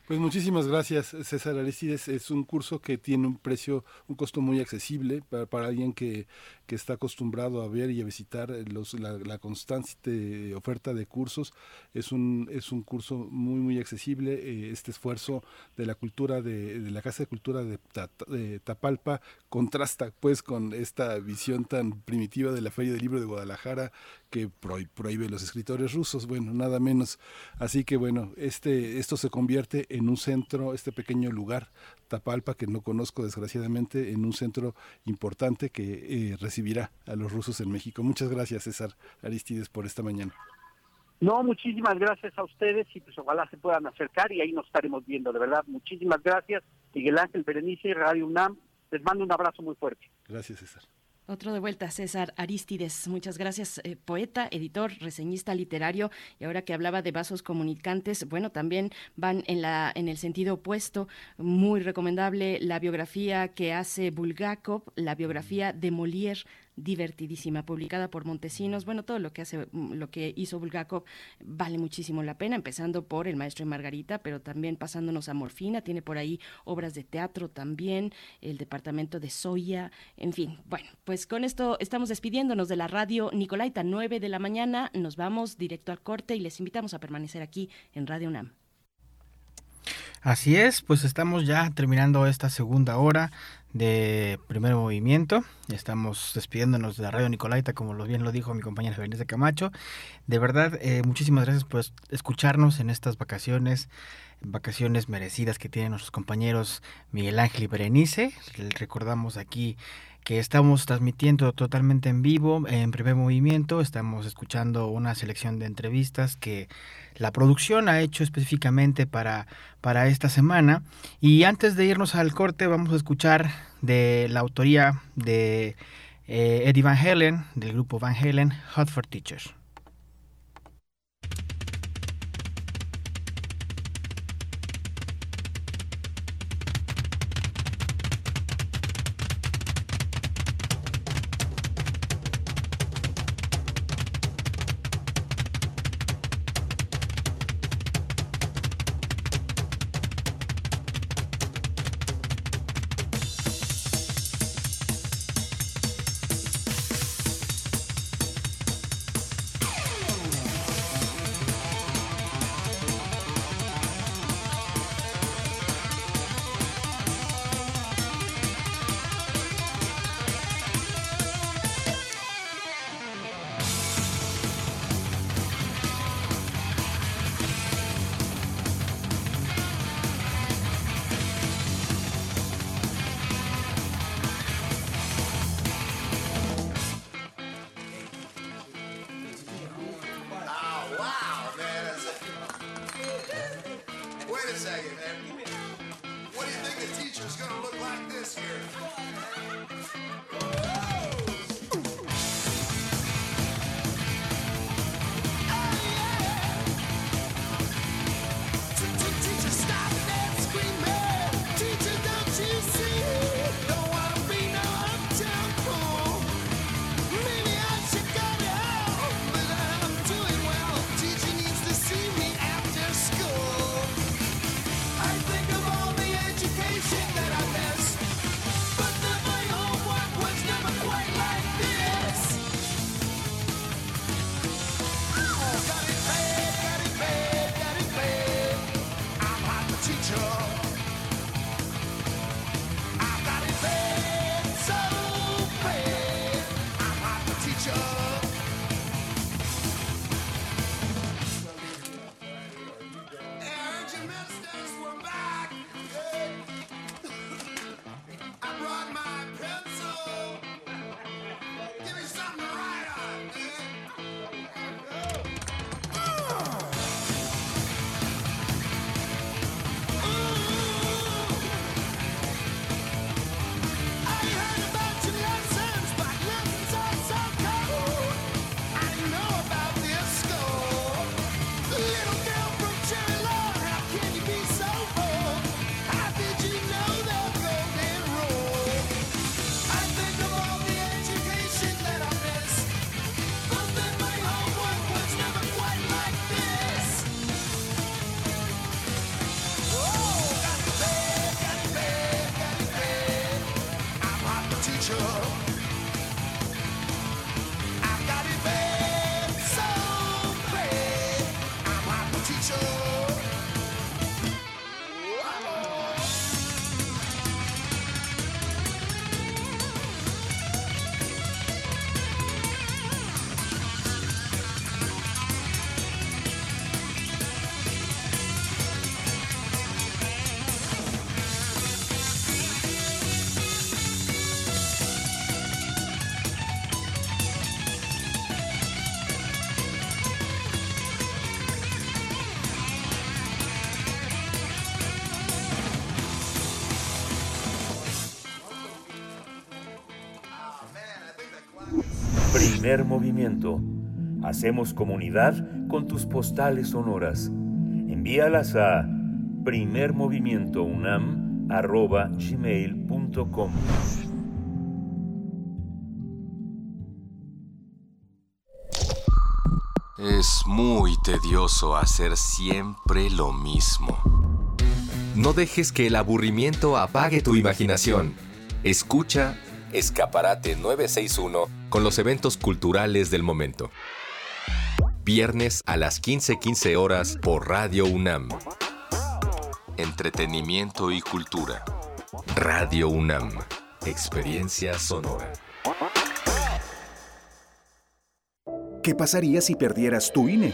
Pues muchísimas gracias, César Aristides. Es un curso que tiene un precio, un costo muy accesible para, alguien que, que, está acostumbrado a ver y a visitar los, la, constante oferta de cursos. Es un, es un curso muy, muy accesible. Eh, este esfuerzo de la cultura, de, de la Casa de Cultura de, de, Tapalpa, contrasta pues con esta visión tan primitiva de la Feria del Libro de Guadalajara que prohíbe los escritores rusos. Bueno, nada menos. Así que bueno, es este, esto se convierte en un centro, este pequeño lugar, Tapalpa, que no conozco desgraciadamente, en un centro importante que eh, recibirá a los rusos en México. Muchas gracias, César Aristides, por esta mañana. No, muchísimas gracias a ustedes y pues ojalá se puedan acercar y ahí nos estaremos viendo, de verdad. Muchísimas gracias, Miguel Ángel Berenice, Radio UNAM. Les mando un abrazo muy fuerte. Gracias, César. Otro de vuelta, César Aristides. Muchas gracias, eh, poeta, editor, reseñista literario. Y ahora que hablaba de vasos comunicantes, bueno, también van en, la, en el sentido opuesto. Muy recomendable la biografía que hace Bulgakov, la biografía de Molière divertidísima, publicada por Montesinos. Bueno, todo lo que hace, mm, lo que hizo Bulgakov vale muchísimo la pena, empezando por El Maestro y Margarita, pero también pasándonos a Morfina, tiene por ahí obras de teatro también, el departamento de Soya, en fin. Bueno, pues con esto estamos despidiéndonos de la radio Nicolaita, 9 de la mañana, nos vamos directo al corte y les invitamos a permanecer aquí en Radio UNAM. Así es, pues estamos ya terminando esta segunda hora de primer movimiento. Estamos despidiéndonos de la radio Nicolaita, como bien lo dijo mi compañera de Camacho. De verdad, eh, muchísimas gracias por escucharnos en estas vacaciones, vacaciones merecidas que tienen nuestros compañeros Miguel Ángel y Berenice. Recordamos aquí que estamos transmitiendo totalmente en vivo en primer movimiento. Estamos escuchando una selección de entrevistas que la producción ha hecho específicamente para, para esta semana. Y antes de irnos al corte, vamos a escuchar de la autoría de eh, Eddie Van Halen, del grupo Van Halen, Hot for Teachers. Primer movimiento. Hacemos comunidad con tus postales sonoras. Envíalas a primermovimientounam.gmail.com Es muy tedioso hacer siempre lo mismo. No dejes que el aburrimiento apague tu imaginación. Escucha Escaparate 961 con los eventos culturales del momento. Viernes a las 15:15 horas por Radio UNAM. Entretenimiento y cultura. Radio UNAM. Experiencia sonora. ¿Qué pasaría si perdieras tu INE?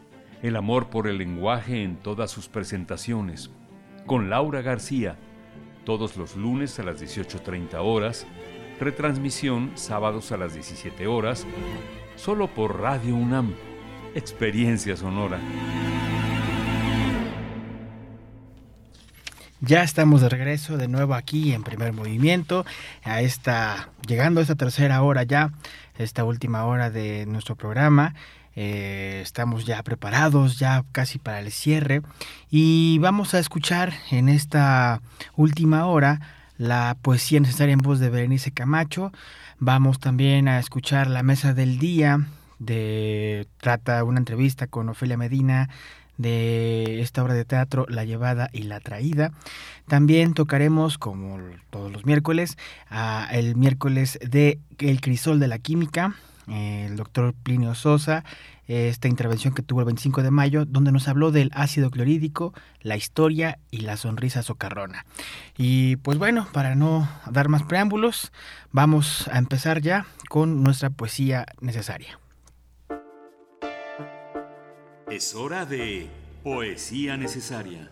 El amor por el lenguaje en todas sus presentaciones. Con Laura García. Todos los lunes a las 18.30 horas. Retransmisión sábados a las 17 horas. Solo por Radio UNAM. Experiencia sonora. Ya estamos de regreso de nuevo aquí en primer movimiento, a esta, llegando a esta tercera hora ya, esta última hora de nuestro programa. Eh, estamos ya preparados, ya casi para el cierre. Y vamos a escuchar en esta última hora la poesía necesaria en voz de Berenice Camacho. Vamos también a escuchar la mesa del día de trata una entrevista con Ofelia Medina de esta obra de teatro La llevada y la traída. También tocaremos, como todos los miércoles, el miércoles de El crisol de la química, el doctor Plinio Sosa, esta intervención que tuvo el 25 de mayo, donde nos habló del ácido clorhídrico, la historia y la sonrisa socarrona. Y pues bueno, para no dar más preámbulos, vamos a empezar ya con nuestra poesía necesaria. Es hora de Poesía Necesaria.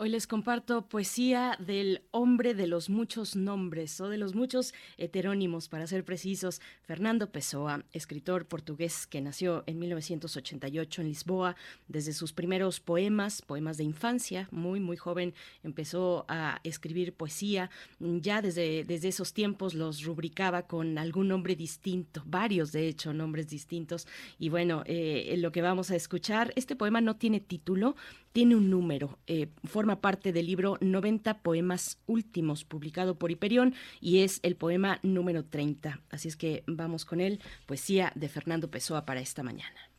Hoy les comparto poesía del hombre de los muchos nombres o de los muchos heterónimos, para ser precisos. Fernando Pessoa, escritor portugués que nació en 1988 en Lisboa. Desde sus primeros poemas, poemas de infancia, muy, muy joven, empezó a escribir poesía. Ya desde, desde esos tiempos los rubricaba con algún nombre distinto, varios de hecho nombres distintos. Y bueno, eh, lo que vamos a escuchar, este poema no tiene título, tiene un número, eh, forma parte del libro 90 Poemas Últimos, publicado por Hiperión, y es el poema número 30. Así es que vamos con él, poesía de Fernando Pessoa para esta mañana.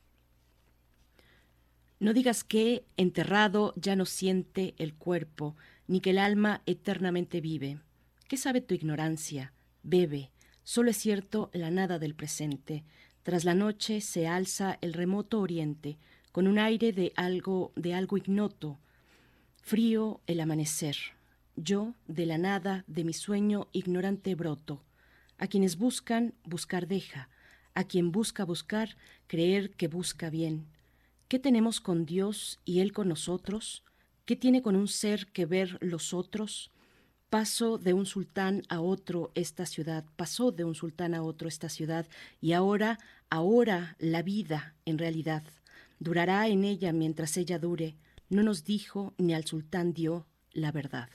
No digas que, enterrado, ya no siente el cuerpo, ni que el alma eternamente vive. ¿Qué sabe tu ignorancia? Bebe. Solo es cierto la nada del presente. Tras la noche se alza el remoto oriente, con un aire de algo, de algo ignoto. Frío el amanecer. Yo, de la nada, de mi sueño ignorante broto. A quienes buscan, buscar deja. A quien busca buscar, creer que busca bien. ¿Qué tenemos con Dios y Él con nosotros? ¿Qué tiene con un ser que ver los otros? Paso de un sultán a otro esta ciudad, pasó de un sultán a otro esta ciudad, y ahora, ahora la vida en realidad durará en ella mientras ella dure, no nos dijo ni al sultán dio la verdad.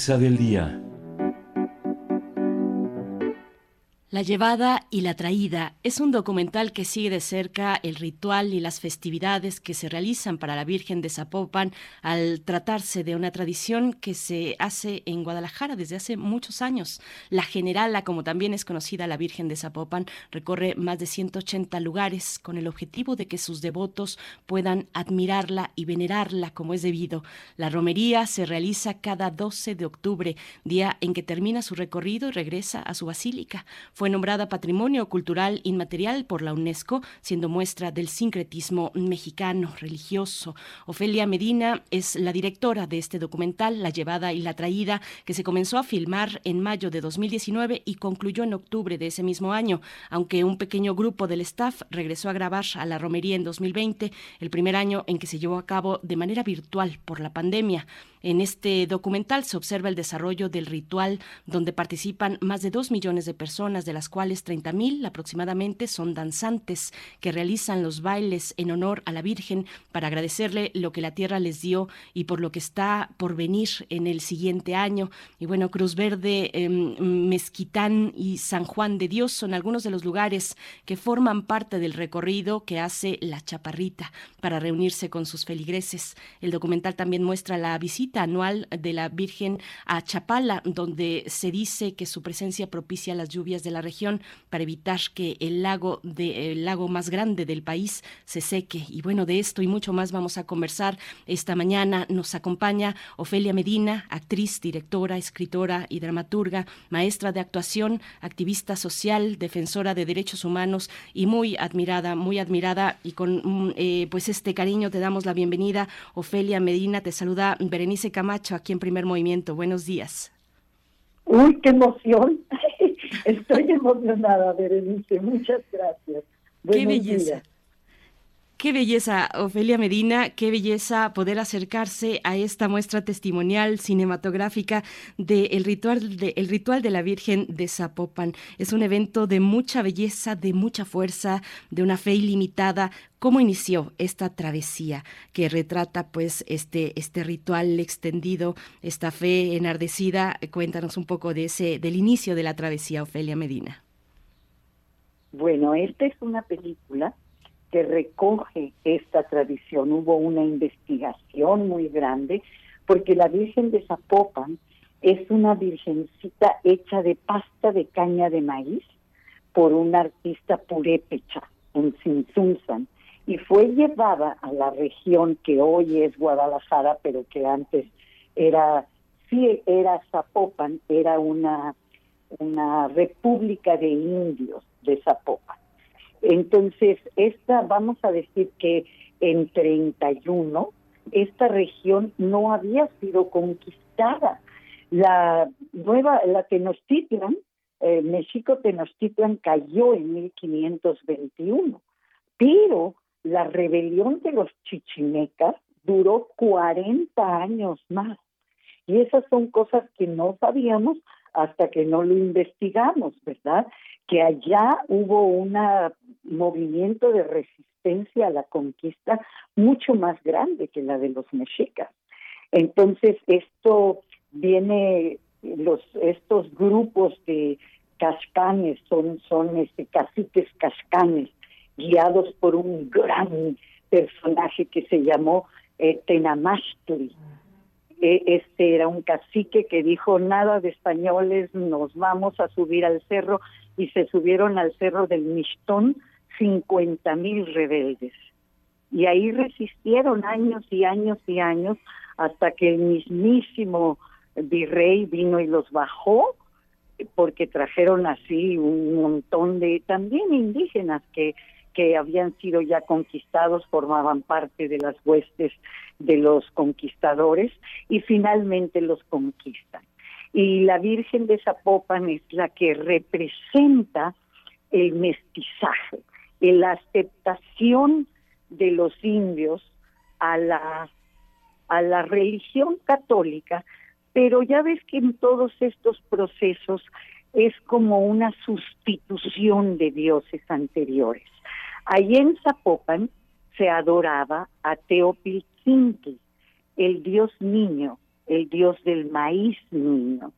Mesa del día. La llevada y la traída es un documental que sigue de cerca el ritual y las festividades que se realizan para la Virgen de Zapopan al tratarse de una tradición que se hace en Guadalajara desde hace muchos años. La Generala, como también es conocida la Virgen de Zapopan, recorre más de 180 lugares con el objetivo de que sus devotos puedan admirarla y venerarla como es debido. La romería se realiza cada 12 de octubre, día en que termina su recorrido y regresa a su basílica. Fue nombrada Patrimonio Cultural Inmaterial por la UNESCO, siendo muestra del sincretismo mexicano religioso. Ofelia Medina es la directora de este documental, La llevada y la traída, que se comenzó a filmar en mayo de 2019 y concluyó en octubre de ese mismo año, aunque un pequeño grupo del staff regresó a grabar a la romería en 2020, el primer año en que se llevó a cabo de manera virtual por la pandemia. En este documental se observa el desarrollo del ritual donde participan más de dos millones de personas, de las cuales 30 mil aproximadamente son danzantes que realizan los bailes en honor a la Virgen para agradecerle lo que la tierra les dio y por lo que está por venir en el siguiente año. Y bueno, Cruz Verde, eh, Mezquitán y San Juan de Dios son algunos de los lugares que forman parte del recorrido que hace la Chaparrita para reunirse con sus feligreses. El documental también muestra la visita anual de la Virgen a Chapala, donde se dice que su presencia propicia las lluvias de la región para evitar que el lago, de, lago más grande del país se seque. Y bueno, de esto y mucho más vamos a conversar esta mañana. Nos acompaña Ofelia Medina, actriz, directora, escritora y dramaturga, maestra de actuación, activista social, defensora de derechos humanos y muy admirada, muy admirada y con eh, pues este cariño te damos la bienvenida. Ofelia Medina, te saluda Berenice Camacho, aquí en Primer Movimiento. Buenos días. Uy, qué emoción. Estoy emocionada, Berenice. Muchas gracias. Buenos qué belleza. Días. Qué belleza, Ofelia Medina, qué belleza poder acercarse a esta muestra testimonial cinematográfica del de ritual, de, el ritual de la Virgen de Zapopan. Es un evento de mucha belleza, de mucha fuerza, de una fe ilimitada. ¿Cómo inició esta travesía que retrata pues este, este ritual extendido, esta fe enardecida? Cuéntanos un poco de ese, del inicio de la travesía, Ofelia Medina. Bueno, esta es una película que recoge esta tradición. Hubo una investigación muy grande porque la Virgen de Zapopan es una virgencita hecha de pasta de caña de maíz por un artista purépecha en Sinsunzan y fue llevada a la región que hoy es Guadalajara, pero que antes era sí era Zapopan, era una una república de indios de Zapopan. Entonces, esta, vamos a decir que en 31, esta región no había sido conquistada. La nueva, la Tenochtitlan, eh, México Tenochtitlan cayó en 1521, pero la rebelión de los chichimecas duró 40 años más. Y esas son cosas que no sabíamos hasta que no lo investigamos, ¿verdad? Que allá hubo un movimiento de resistencia a la conquista mucho más grande que la de los mexicas. Entonces, esto viene, los estos grupos de cascanes son, son este, caciques cascanes, guiados por un gran personaje que se llamó eh, Tenamastli este era un cacique que dijo nada de españoles, nos vamos a subir al cerro y se subieron al cerro del Mistón 50 mil rebeldes. Y ahí resistieron años y años y años hasta que el mismísimo virrey vino y los bajó porque trajeron así un montón de también indígenas que que habían sido ya conquistados formaban parte de las huestes de los conquistadores y finalmente los conquistan. Y la Virgen de Zapopan es la que representa el mestizaje, la aceptación de los indios a la a la religión católica, pero ya ves que en todos estos procesos es como una sustitución de dioses anteriores. Ahí en Zapopan se adoraba a Teopilquinqui, el dios niño, el dios del maíz niño.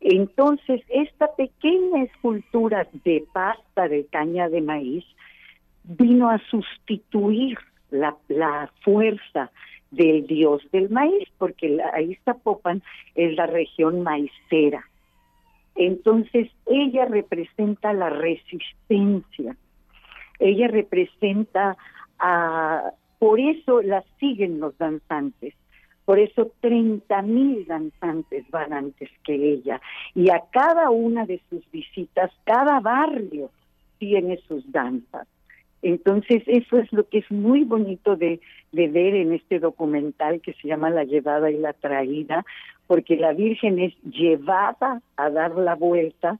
Entonces, esta pequeña escultura de pasta de caña de maíz vino a sustituir la, la fuerza del dios del maíz, porque la, ahí Zapopan es la región maicera. Entonces, ella representa la resistencia, ella representa a, por eso la siguen los danzantes, por eso 30 mil danzantes van antes que ella, y a cada una de sus visitas, cada barrio tiene sus danzas. Entonces, eso es lo que es muy bonito de, de, ver en este documental que se llama La llevada y la traída, porque la Virgen es llevada a dar la vuelta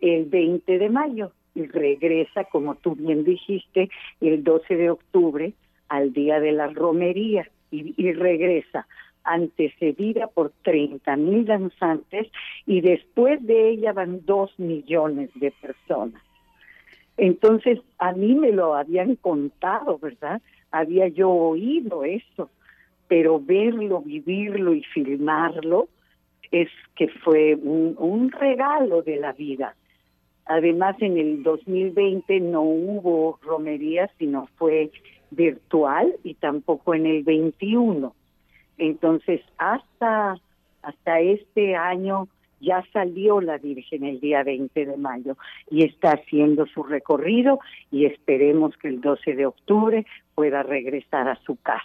el 20 de mayo y regresa, como tú bien dijiste, el 12 de octubre al día de la romería y, y regresa antecedida por 30 mil danzantes y después de ella van dos millones de personas. Entonces, a mí me lo habían contado, ¿verdad? Había yo oído eso, pero verlo, vivirlo y filmarlo es que fue un, un regalo de la vida. Además, en el 2020 no hubo romería, sino fue virtual y tampoco en el 21. Entonces, hasta, hasta este año ya salió la Virgen el día 20 de mayo y está haciendo su recorrido y esperemos que el 12 de octubre pueda regresar a su casa.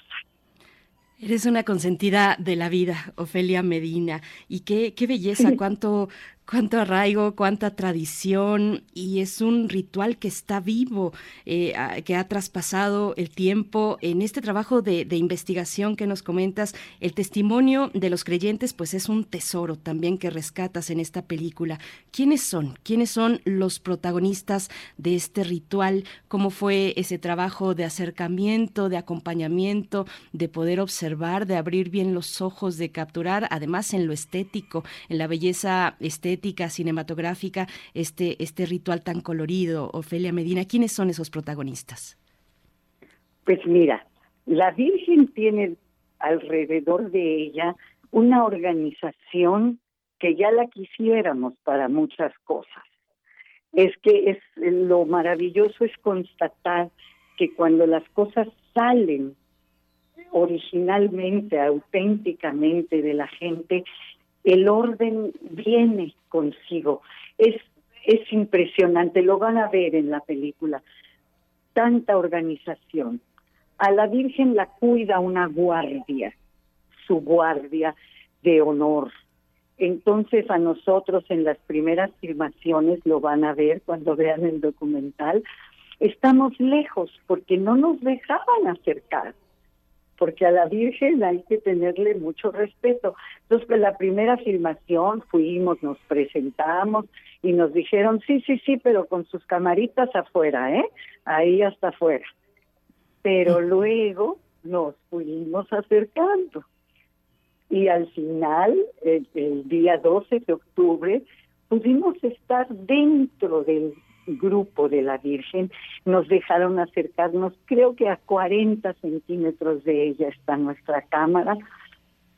Eres una consentida de la vida, Ofelia Medina, y qué, qué belleza, cuánto, cuánto arraigo, cuánta tradición, y es un ritual que está vivo, eh, que ha traspasado el tiempo. En este trabajo de, de, investigación que nos comentas, el testimonio de los creyentes, pues es un tesoro también que rescatas en esta película. ¿Quiénes son? ¿Quiénes son los protagonistas de este ritual? ¿Cómo fue ese trabajo de acercamiento, de acompañamiento, de poder observar, de abrir bien los ojos, de capturar, además en lo estético, en la belleza estética? Cinematográfica, este, este ritual tan colorido, Ofelia Medina, ¿quiénes son esos protagonistas? Pues mira, la Virgen tiene alrededor de ella una organización que ya la quisiéramos para muchas cosas. Es que es lo maravilloso es constatar que cuando las cosas salen originalmente, auténticamente de la gente, el orden viene consigo. Es, es impresionante, lo van a ver en la película. Tanta organización. A la Virgen la cuida una guardia, su guardia de honor. Entonces a nosotros en las primeras filmaciones lo van a ver cuando vean el documental. Estamos lejos porque no nos dejaban acercar porque a la Virgen hay que tenerle mucho respeto. Entonces, pues la primera filmación fuimos, nos presentamos y nos dijeron, sí, sí, sí, pero con sus camaritas afuera, ¿eh? Ahí hasta afuera. Pero luego nos fuimos acercando. Y al final, el, el día 12 de octubre, pudimos estar dentro del grupo de la Virgen, nos dejaron acercarnos, creo que a 40 centímetros de ella está nuestra cámara.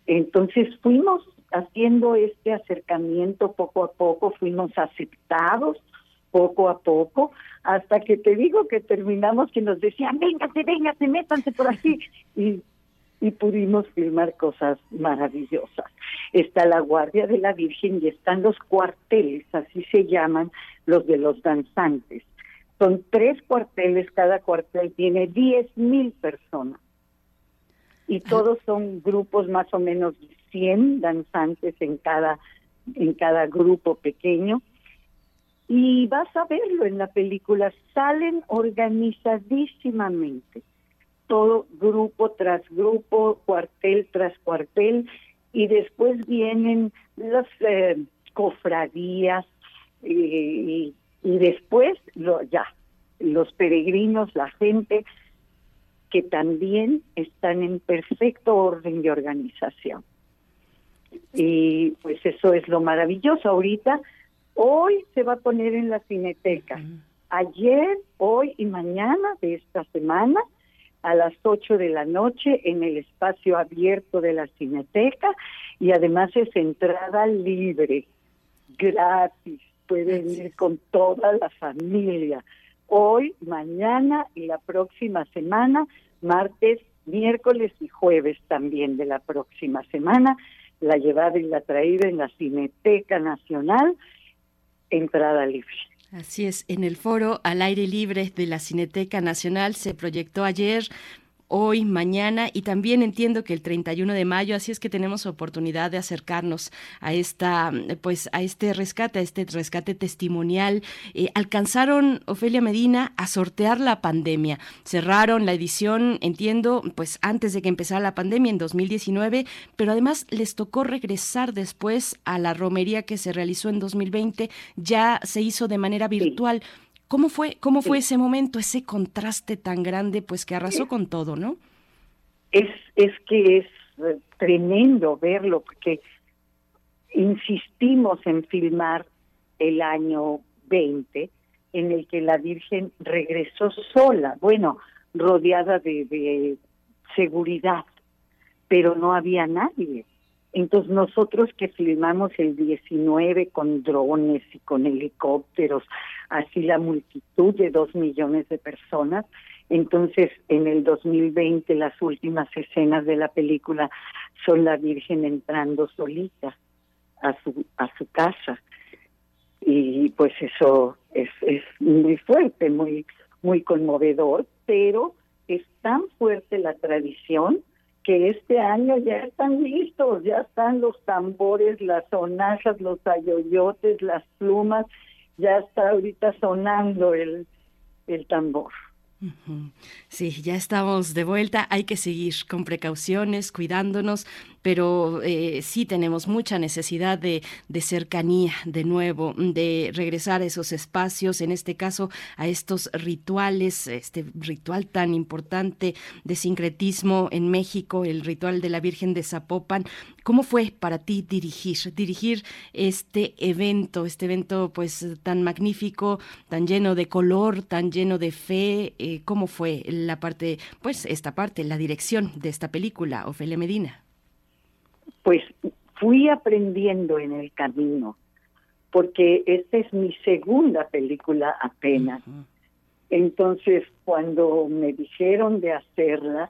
Entonces fuimos haciendo este acercamiento poco a poco, fuimos aceptados poco a poco, hasta que te digo que terminamos que nos decían, véngase, véngase, métanse por aquí. Y y pudimos filmar cosas maravillosas. Está la Guardia de la Virgen y están los cuarteles, así se llaman, los de los danzantes. Son tres cuarteles, cada cuartel tiene diez mil personas. Y todos son grupos más o menos de 100 danzantes en cada, en cada grupo pequeño. Y vas a verlo en la película, salen organizadísimamente, todo grupo tras grupo, cuartel tras cuartel, y después vienen las eh, cofradías y, y después lo, ya los peregrinos, la gente que también están en perfecto orden de organización. Y pues eso es lo maravilloso. Ahorita, hoy se va a poner en la cineteca. Ayer, hoy y mañana de esta semana, a las 8 de la noche, en el espacio abierto de la cineteca. Y además es entrada libre, gratis. Pueden ir con toda la familia hoy, mañana y la próxima semana, martes, miércoles y jueves también de la próxima semana, la llevada y la traída en la Cineteca Nacional, entrada libre. Así es, en el foro al aire libre de la Cineteca Nacional se proyectó ayer hoy, mañana y también entiendo que el 31 de mayo, así es que tenemos oportunidad de acercarnos a esta, pues a este rescate, a este rescate testimonial. Eh, alcanzaron, Ofelia Medina, a sortear la pandemia. Cerraron la edición, entiendo, pues antes de que empezara la pandemia en 2019, pero además les tocó regresar después a la romería que se realizó en 2020, ya se hizo de manera virtual. ¿Cómo fue, cómo fue ese momento, ese contraste tan grande, pues que arrasó con todo, ¿no? Es, es que es eh, tremendo verlo, porque insistimos en filmar el año 20, en el que la Virgen regresó sola, bueno, rodeada de, de seguridad, pero no había nadie. Entonces nosotros que filmamos el 19 con drones y con helicópteros, así la multitud de dos millones de personas, entonces en el 2020 las últimas escenas de la película son la Virgen entrando solita a su a su casa. Y pues eso es, es muy fuerte, muy muy conmovedor, pero es tan fuerte la tradición que este año ya están listos, ya están los tambores, las sonajas, los ayoyotes, las plumas, ya está ahorita sonando el, el tambor. Sí, ya estamos de vuelta. Hay que seguir con precauciones, cuidándonos, pero eh, sí tenemos mucha necesidad de, cercanía de nuevo, de regresar a esos espacios, en este caso a estos rituales, este ritual tan importante de sincretismo en México, el ritual de la Virgen de Zapopan. ¿Cómo fue para ti dirigir, dirigir este evento, este evento pues tan magnífico, tan lleno de color, tan lleno de fe? Eh, ¿Cómo fue la parte, pues esta parte, la dirección de esta película, Ofelia Medina? Pues fui aprendiendo en el camino, porque esta es mi segunda película apenas. Entonces, cuando me dijeron de hacerla,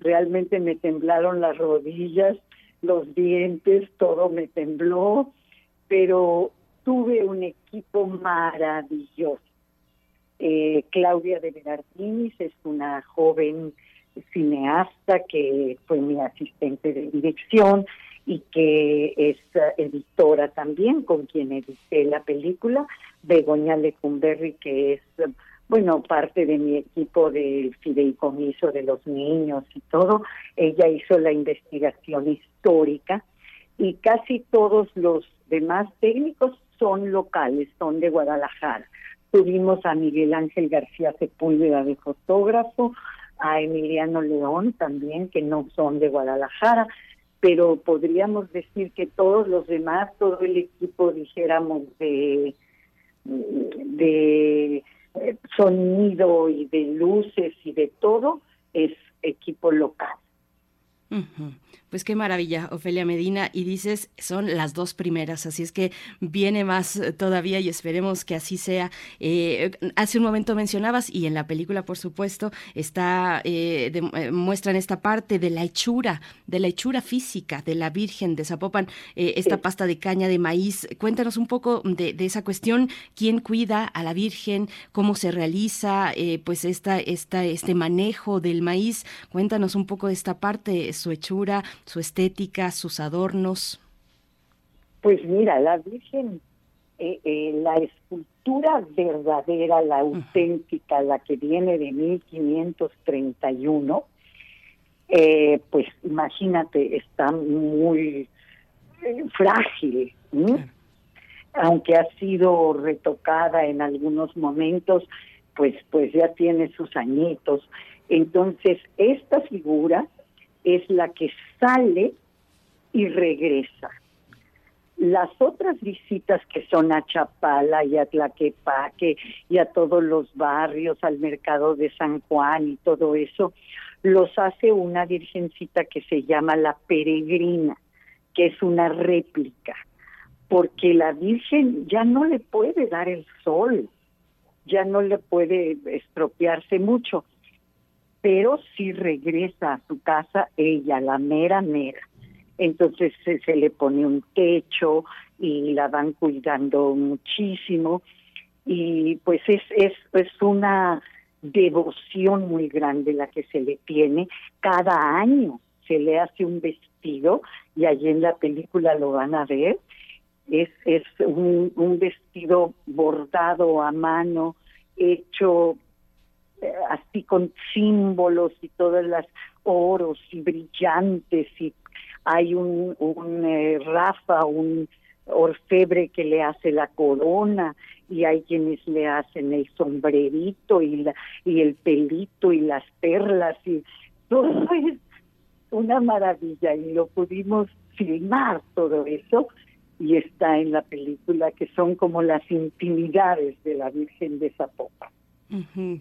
realmente me temblaron las rodillas, los dientes, todo me tembló, pero tuve un equipo maravilloso. Eh, Claudia de Berardinis es una joven cineasta que fue mi asistente de dirección y que es uh, editora también, con quien edité la película, Begoña Lecumberri, que es, bueno, parte de mi equipo del fideicomiso de los niños y todo. Ella hizo la investigación histórica y casi todos los demás técnicos son locales, son de Guadalajara. Tuvimos a Miguel Ángel García Sepúlveda de fotógrafo, a Emiliano León también, que no son de Guadalajara, pero podríamos decir que todos los demás, todo el equipo, dijéramos, de, eh, sonido y de luces y de todo, es equipo local. Pues qué maravilla, Ofelia Medina. Y dices, son las dos primeras, así es que viene más todavía y esperemos que así sea. Eh, hace un momento mencionabas, y en la película, por supuesto, está eh, de, eh, muestran esta parte de la hechura, de la hechura física de la Virgen de Zapopan, eh, esta sí. pasta de caña de maíz. Cuéntanos un poco de, de, esa cuestión, quién cuida a la Virgen, cómo se realiza eh, pues esta, esta, este manejo del maíz. Cuéntanos un poco de esta parte, su hechura, su estética, sus adornos. Pues mira, la Virgen, eh, eh, la escultura verdadera, la auténtica, la que viene de 1531, eh, pues imagínate, está muy eh, frágil, aunque ha sido retocada en algunos momentos, pues, pues ya tiene sus añitos. Entonces, esta figura es la que sale y regresa. Las otras visitas que son a Chapala y a Tlaquepaque y a todos los barrios, al mercado de San Juan y todo eso, los hace una virgencita que se llama la peregrina, que es una réplica, porque la Virgen ya no le puede dar el sol, ya no le puede estropearse mucho, pero sí regresa a su casa ella, la mera mera. Entonces se, le pone un techo y la van cuidando muchísimo y pues es, es, es una devoción muy grande la que se le tiene. Cada año se le hace un vestido y allí en la película lo van a ver. Es, es un, vestido bordado a mano, hecho así con símbolos y todas las oros y brillantes y hay un, un eh, Rafa, un orfebre que le hace la corona y hay quienes le hacen el sombrerito y la y el pelito y las perlas y todo es una maravilla y lo pudimos filmar todo eso y está en la película que son como las intimidades de la Virgen de Zapopan.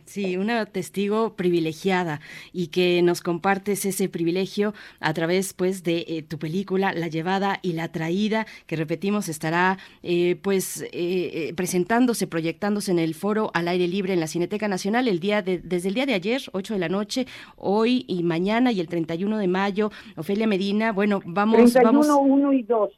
Sí, una testigo privilegiada y que nos compartes ese privilegio a través pues de eh, tu película La llevada y la traída que repetimos estará eh, pues eh, eh, presentándose, proyectándose en el foro al aire libre en la Cineteca Nacional el día de, desde el día de ayer, 8 de la noche, hoy y mañana y el 31 de mayo. Ofelia Medina, bueno, vamos 31, vamos 1 y 2.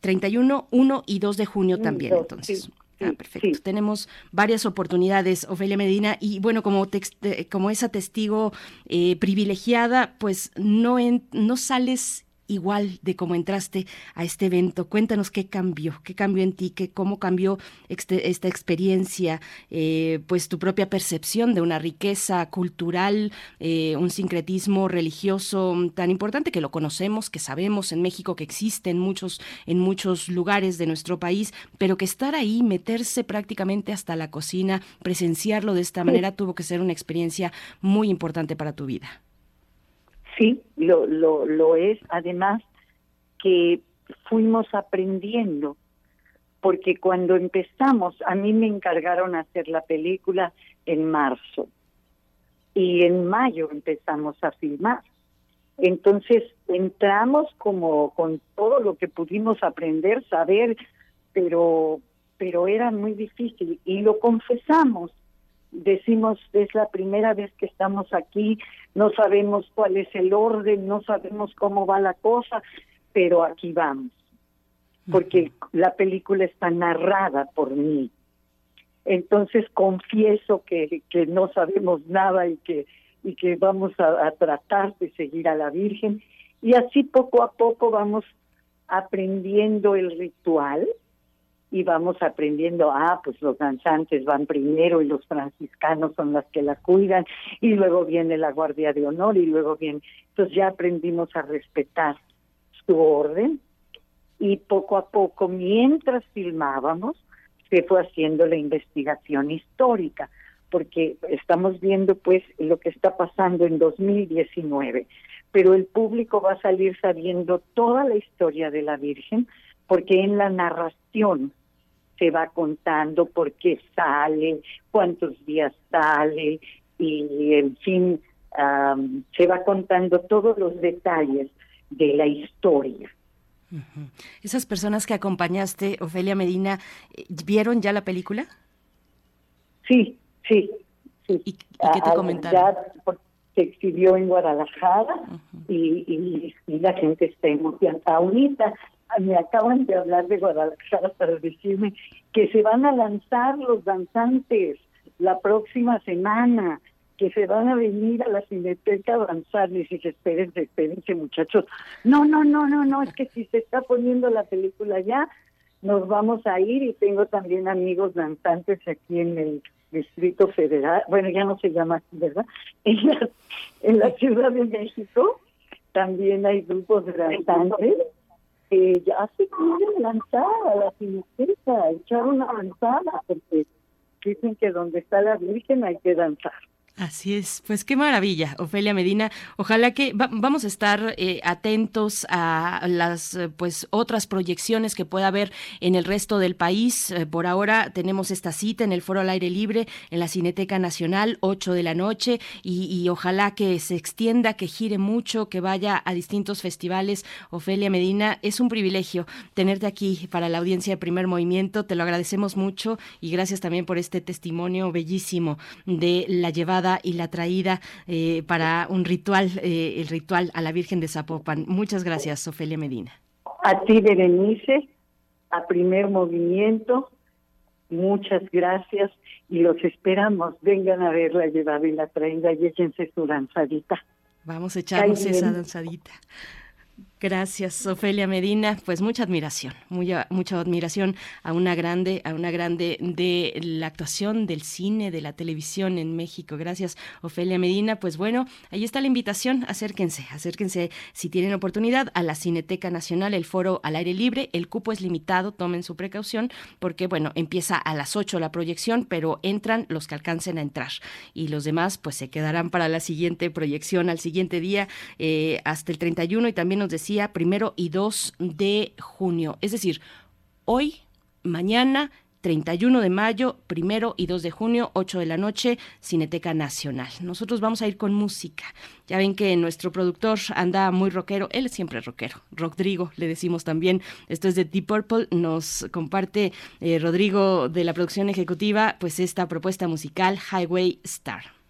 31, 1 y 2 de junio también, entonces. sí, Ah, perfecto. Tenemos varias oportunidades, Ofelia Medina, y bueno, como, eh, como esa testigo eh, privilegiada, pues no, en- no sales igual de cómo entraste a este evento. Cuéntanos qué cambió, qué cambió en ti, qué, cómo cambió este- esta experiencia, eh, pues tu propia percepción de una riqueza cultural, eh, un sincretismo religioso tan importante que lo conocemos, que sabemos en México que existe en muchos, en muchos lugares de nuestro país, pero que estar ahí, meterse prácticamente hasta la cocina, presenciarlo de esta manera, tuvo que ser una experiencia muy importante para tu vida. Sí, lo, lo, lo es. Además que fuimos aprendiendo, porque cuando empezamos, a mí me encargaron hacer la película en marzo y en mayo empezamos a filmar. Entonces entramos como con todo lo que pudimos aprender, saber, pero pero era muy difícil y lo confesamos decimos es la primera vez que estamos aquí, no sabemos cuál es el orden, no sabemos cómo va la cosa, pero aquí vamos, porque la película está narrada por mí. Entonces confieso que, que no sabemos nada y que, y que vamos a, a tratar de seguir a la Virgen y así poco a poco vamos aprendiendo el ritual y vamos aprendiendo, ah, pues los danzantes van primero y los franciscanos son las que la cuidan y luego viene la guardia de honor y luego viene, entonces ya aprendimos a respetar su orden y poco a poco, mientras filmábamos, se fue haciendo la investigación histórica, porque estamos viendo pues lo que está pasando en 2019, pero el público va a salir sabiendo toda la historia de la Virgen, porque en la narración se va contando por qué sale, cuántos días sale y en fin, am, se va contando todos los detalles de la historia. Esas personas que acompañaste, Ofelia Medina, ¿vieron ya la película? Sí, sí, sí. ¿Y, qué te Ah, comentaron? ya por- se exhibió en Guadalajara y, y, y la gente está emocionada. Ahorita ah, me acaban de hablar de Guadalajara para decirme que se van a lanzar los danzantes la próxima semana que se van a venir a la cineteca a danzar. Y dije, espérense, espérense muchachos. No, no, no, no, no, es que si se está poniendo la película ya, nos vamos a ir y tengo también amigos danzantes aquí en el Distrito Federal, bueno, ya no se llama así, ¿verdad? En la, en la Ciudad de México también hay grupos de danzantes ya se quieren lanzar a la cineteca, echar una danzada, porque dicen que donde está la Virgen hay que danzar. Así es, pues qué maravilla, Ofelia Medina. Ojalá que va- vamos a estar eh, atentos a las eh, pues otras proyecciones que pueda haber en el resto del país. Eh, por ahora tenemos esta cita en el Foro al Aire Libre en la Cineteca Nacional, 8 de la noche, y, y ojalá que se extienda, que gire mucho, que vaya a distintos festivales. Ofelia Medina, es un privilegio tenerte aquí para la audiencia de Primer Movimiento. Te lo agradecemos mucho y gracias también por este testimonio bellísimo de la llevada y la traída eh, para un ritual, eh, el ritual a la Virgen de Zapopan. Muchas gracias, Ofelia Medina. A ti, Berenice, a primer movimiento, muchas gracias y los esperamos. Vengan a ver la llevada y la traída y échense su danzadita. Vamos a echarnos esa danzadita. Gracias, Ofelia Medina. Pues mucha admiración, mucha, mucha admiración a una grande, a una grande de la actuación, del cine, de la televisión en México. Gracias, Ofelia Medina. Pues bueno, ahí está la invitación. Acérquense, acérquense si tienen oportunidad a la Cineteca Nacional, el foro al aire libre. El cupo es limitado, tomen su precaución, porque bueno, empieza a las 8 la proyección, pero entran los que alcancen a entrar. Y los demás, pues se quedarán para la siguiente proyección, al siguiente día, eh, hasta el 31. Y también nos decía primero y 2 de junio. Es decir, hoy, mañana, 31 de mayo, primero y 2 de junio, 8 de la noche, Cineteca Nacional. Nosotros vamos a ir con música. Ya ven que nuestro productor anda muy rockero, él es siempre rockero. Rodrigo, le decimos también. Esto es de Deep Purple. Nos comparte eh, Rodrigo de la producción ejecutiva, pues esta propuesta musical, Highway Star.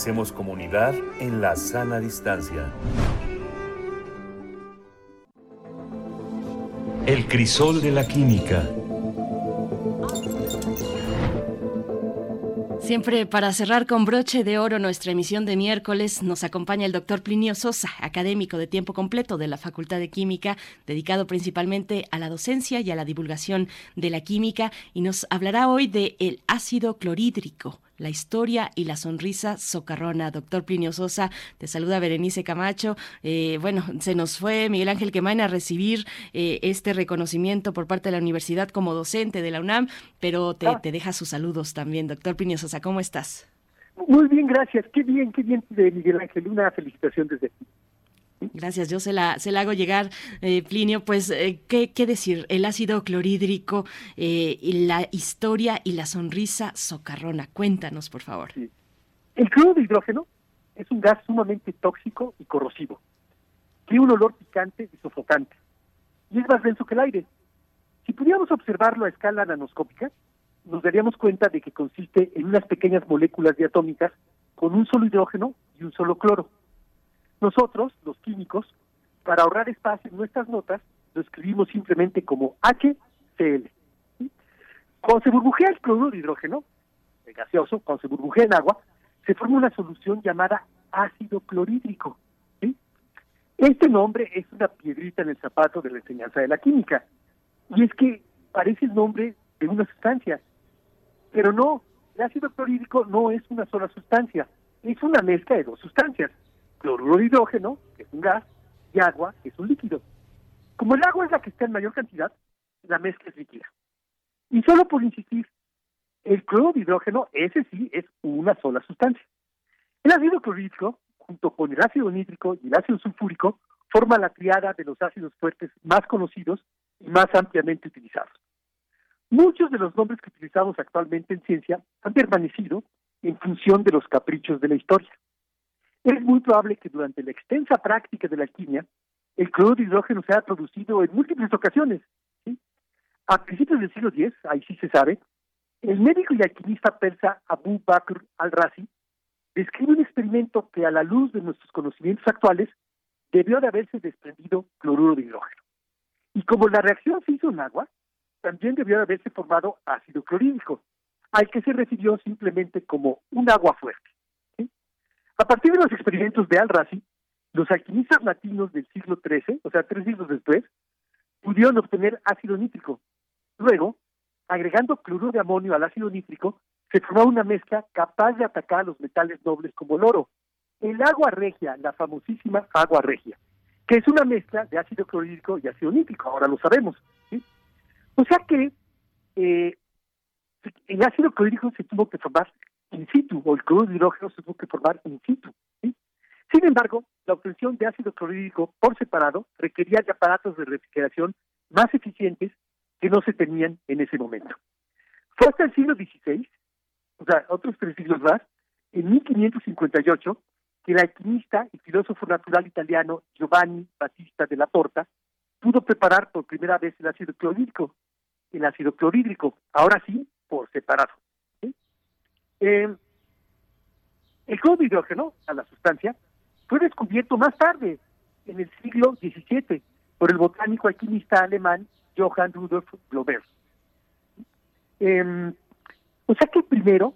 Hacemos comunidad en la sana distancia. El crisol de la química. Siempre para cerrar con broche de oro nuestra emisión de miércoles nos acompaña el doctor Plinio Sosa, académico de tiempo completo de la Facultad de Química, dedicado principalmente a la docencia y a la divulgación de la química y nos hablará hoy de el ácido clorhídrico la historia y la sonrisa socarrona. Doctor Plinio Sosa, te saluda Berenice Camacho. Eh, bueno, se nos fue Miguel Ángel Quemain a recibir eh, este reconocimiento por parte de la universidad como docente de la UNAM, pero te, te deja sus saludos también. Doctor Plinio Sosa, ¿cómo estás? Muy bien, gracias. Qué bien, qué bien de Miguel Ángel. Una felicitación desde aquí. Gracias, yo se la, se la hago llegar, eh, Plinio. Pues, eh, ¿qué, ¿qué, decir? El ácido clorhídrico, eh, la historia y la sonrisa socarrona. Cuéntanos, por favor. Sí. El cloro de hidrógeno es un gas sumamente tóxico y corrosivo. Tiene un olor picante y sofocante. Y es más denso que el aire. Si pudiéramos observarlo a escala nanoscópica, nos daríamos cuenta de que consiste en unas pequeñas moléculas diatómicas con un solo hidrógeno y un solo cloro. Nosotros, los químicos, para ahorrar espacio en nuestras notas, lo escribimos simplemente como HCl. Cuando se burbujea el cloruro de hidrógeno, el gaseoso, cuando se burbujea en agua, se forma una solución llamada ácido clorhídrico. Este nombre es una piedrita en el zapato de la enseñanza de la química. Y es que parece el nombre de una sustancia. Pero no, el ácido clorhídrico no es una sola sustancia, es una mezcla de dos sustancias cloruro de hidrógeno, que es un gas, y agua, que es un líquido. Como el agua es la que está en mayor cantidad, la mezcla es líquida. Y solo por insistir, el cloruro de hidrógeno, ese sí, es una sola sustancia. El ácido clorhídrico, junto con el ácido nítrico y el ácido sulfúrico, forma la triada de los ácidos fuertes más conocidos y más ampliamente utilizados. Muchos de los nombres que utilizamos actualmente en ciencia han permanecido en función de los caprichos de la historia es muy probable que durante la extensa práctica de la alquimia, el cloruro de hidrógeno se haya producido en múltiples ocasiones. ¿sí? A principios del siglo X, ahí sí se sabe, el médico y alquimista persa Abu Bakr al-Razi describe un experimento que a la luz de nuestros conocimientos actuales debió de haberse desprendido cloruro de hidrógeno. Y como la reacción se hizo en agua, también debió de haberse formado ácido clorhídrico, al que se refirió simplemente como un agua fuerte. A partir de los experimentos de Al-Razi, los alquimistas latinos del siglo XIII, o sea, tres siglos después, pudieron obtener ácido nítrico. Luego, agregando cloruro de amonio al ácido nítrico, se formó una mezcla capaz de atacar los metales nobles como el oro. El agua regia, la famosísima agua regia, que es una mezcla de ácido clorhídrico y ácido nítrico, ahora lo sabemos. O sea que eh, el ácido clorhídrico se tuvo que formar in situ, o el cloruro de hidrógeno se tuvo que formar in situ. Sin embargo, la obtención de ácido clorhídrico por separado requería de aparatos de refrigeración más eficientes que no se tenían en ese momento. Fue hasta el siglo XVI, o sea, otros tres siglos más, en 1558, que el alquimista y filósofo natural italiano Giovanni Battista della Porta pudo preparar por primera vez el ácido clorhídrico, el ácido clorhídrico, ahora sí, por separado. Eh, el cloro de hidrógeno, a la sustancia, fue descubierto más tarde, en el siglo XVII, por el botánico alquimista alemán Johann Rudolf Glover. Eh, o sea que primero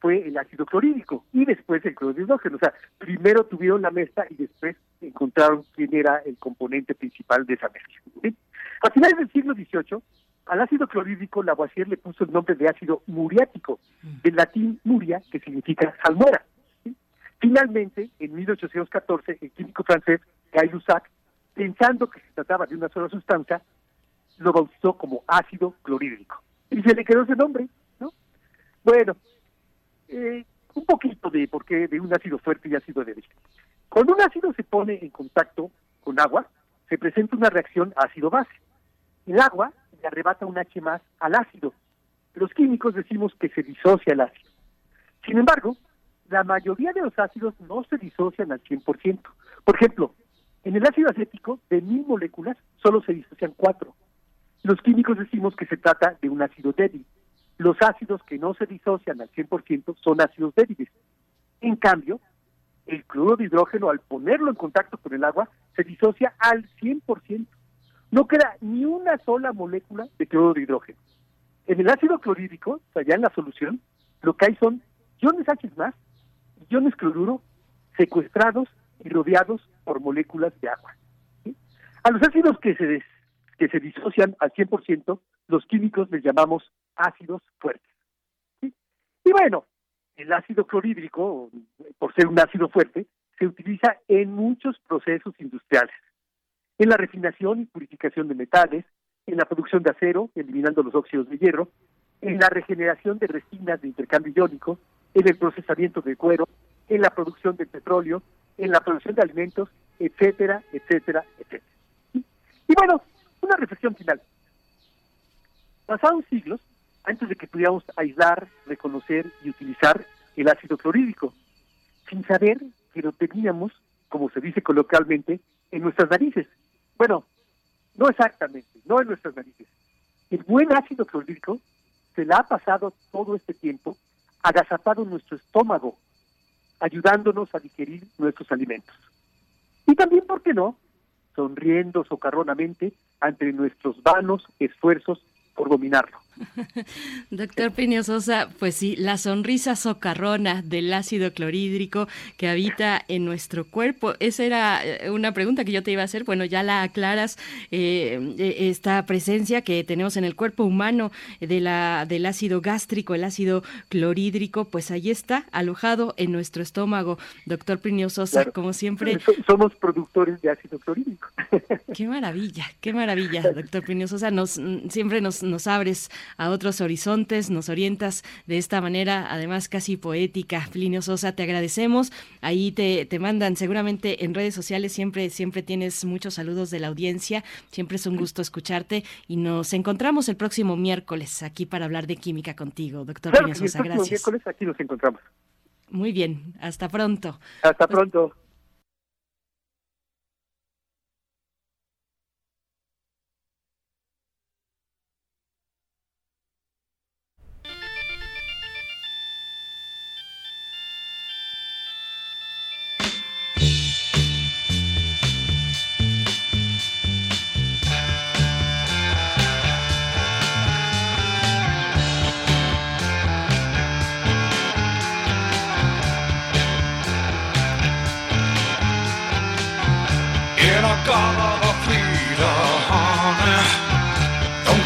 fue el ácido clorhídrico y después el cloro de hidrógeno. O sea, primero tuvieron la mezcla y después encontraron quién era el componente principal de esa mezcla. A finales del siglo XVIII, al ácido clorhídrico Lavoisier le puso el nombre de ácido muriático, del latín muria, que significa salmuera. ¿sí? Finalmente, en 1814, el químico francés Guy Lussac, pensando que se trataba de una sola sustancia, lo bautizó como ácido clorhídrico. Y se le quedó ese nombre, ¿no? Bueno, eh, un poquito de por qué de un ácido fuerte y ácido débil. Cuando un ácido se pone en contacto con agua, se presenta una reacción ácido-base. El agua arrebata un H más al ácido. Los químicos decimos que se disocia el ácido. Sin embargo, la mayoría de los ácidos no se disocian al 100%. Por ejemplo, en el ácido acético, de mil moléculas, solo se disocian cuatro. Los químicos decimos que se trata de un ácido débil. los ácidos que no se disocian al 100% son ácidos débiles. En cambio, el cloruro de hidrógeno, al ponerlo en contacto con el agua, se disocia al 100%. No queda ni una sola molécula de cloruro de hidrógeno. En el ácido clorhídrico, o sea, ya en la solución, lo que hay son iones H más, iones cloruro secuestrados y rodeados por moléculas de agua. A los ácidos que se, des- que se disocian al 100%, los químicos les llamamos ácidos fuertes. Y bueno, el ácido clorhídrico, por ser un ácido fuerte, se utiliza en muchos procesos industriales. En la refinación y purificación de metales, en la producción de acero, eliminando los óxidos de hierro, en la regeneración de resinas de intercambio iónico, en el procesamiento de cuero, en la producción de petróleo, en la producción de alimentos, etcétera, etcétera, etcétera. Y bueno, una reflexión final. Pasados siglos, antes de que pudiéramos aislar, reconocer y utilizar el ácido clorhídrico, sin saber que lo teníamos, como se dice coloquialmente, en nuestras narices. Bueno, no exactamente, no en nuestras narices. El buen ácido clorhídrico se la ha pasado todo este tiempo agazapado en nuestro estómago, ayudándonos a digerir nuestros alimentos. Y también, ¿por qué no?, sonriendo socarronamente ante nuestros vanos esfuerzos por dominarlo. Doctor Plinio Sosa, pues sí, la sonrisa socarrona del ácido clorhídrico que habita en nuestro cuerpo. Esa era eh, una pregunta que yo te iba a hacer. Bueno, ya la aclaras, eh, eh, esta presencia que tenemos en el cuerpo humano de la, del ácido gástrico, el ácido clorhídrico, pues ahí está, alojado en nuestro estómago. Doctor Plinio Sosa, Claro. como siempre, So- Somos productores de ácido clorhídrico. Qué maravilla, qué maravilla, doctor Plinio Sosa. Nos, mm, siempre nos, nos abres a otros horizontes, nos orientas de esta manera, además casi poética. Plinio Sosa, te agradecemos. Ahí te, te mandan seguramente en redes sociales, siempre, siempre tienes muchos saludos de la audiencia. Siempre es un gusto escucharte y nos encontramos el próximo miércoles aquí para hablar de química contigo, doctor Claro Plinio Sosa. próximo Gracias. miércoles aquí nos encontramos. Muy bien, hasta pronto. Hasta pronto.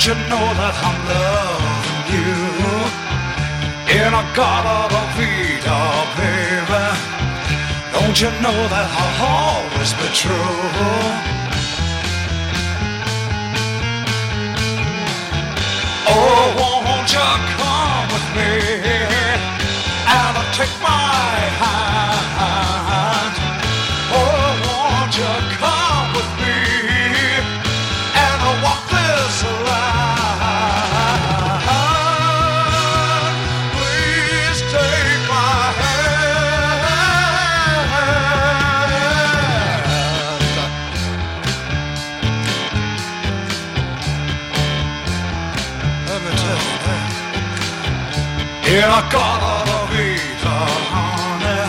You know that I'm loving you? In a garden of freedom, baby. Don't you know that I'll always be true? Oh, won't you come with me and take my In a garden of Eden, honey.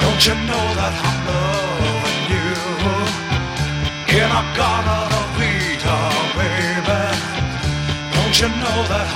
Don't you know that I'm loving you? In a garden of Eden, baby. Don't you know that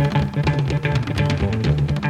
Música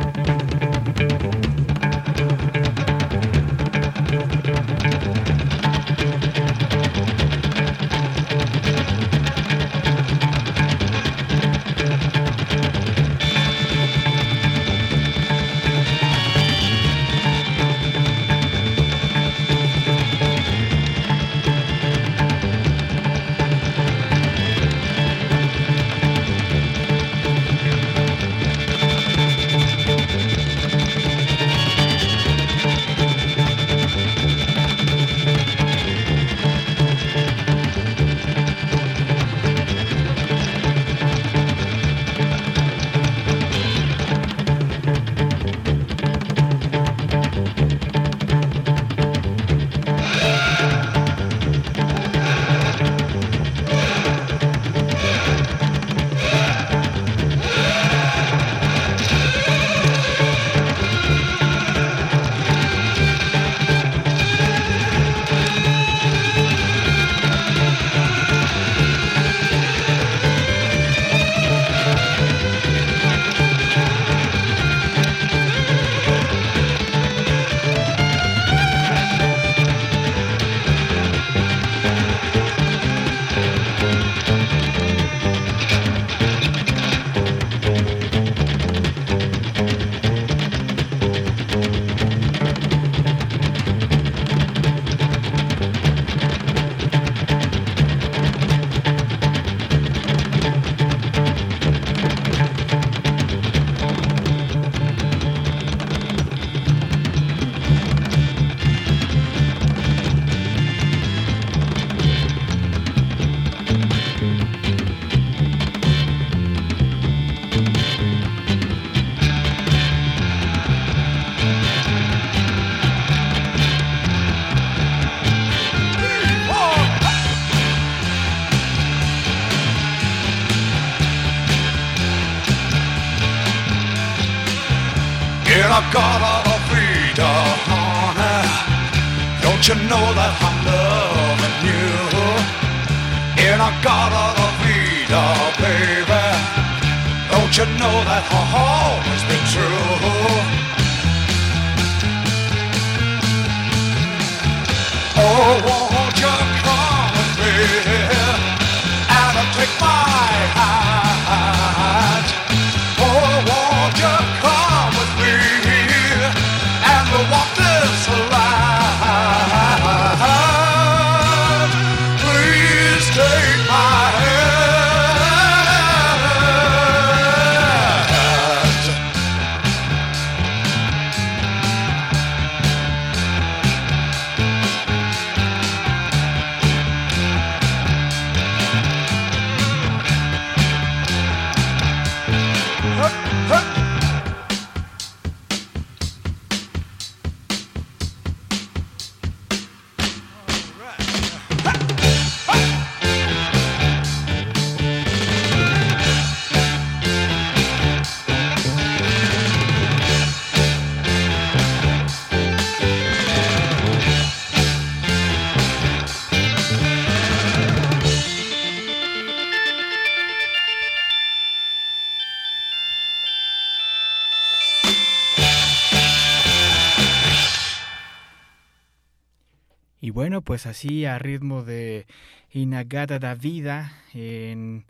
pues así a ritmo de Inagata da Vida eh,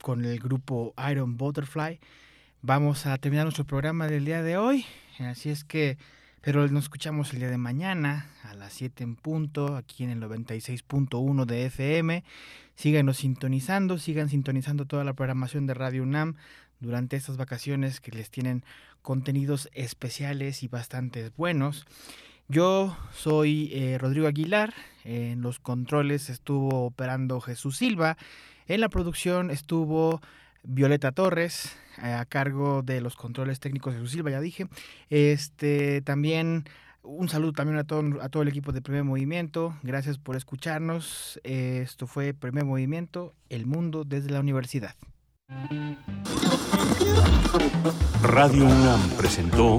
con el grupo Iron Butterfly, vamos a terminar nuestro programa del día de hoy. Así es que, pero nos escuchamos el día de mañana a las 7 en punto, aquí en el 96.1 de FM. Síganos sintonizando, sigan sintonizando toda la programación de Radio UNAM durante estas vacaciones que les tienen contenidos especiales y bastante buenos. Yo soy eh, Rodrigo Aguilar, en los controles estuvo operando Jesús Silva, en la producción estuvo Violeta Torres, eh, a cargo de los controles técnicos Jesús Silva, ya dije. Este también un saludo también a todo, a todo el equipo de Primer Movimiento. Gracias por escucharnos. Esto fue Primer Movimiento, el mundo desde la universidad. Radio UNAM presentó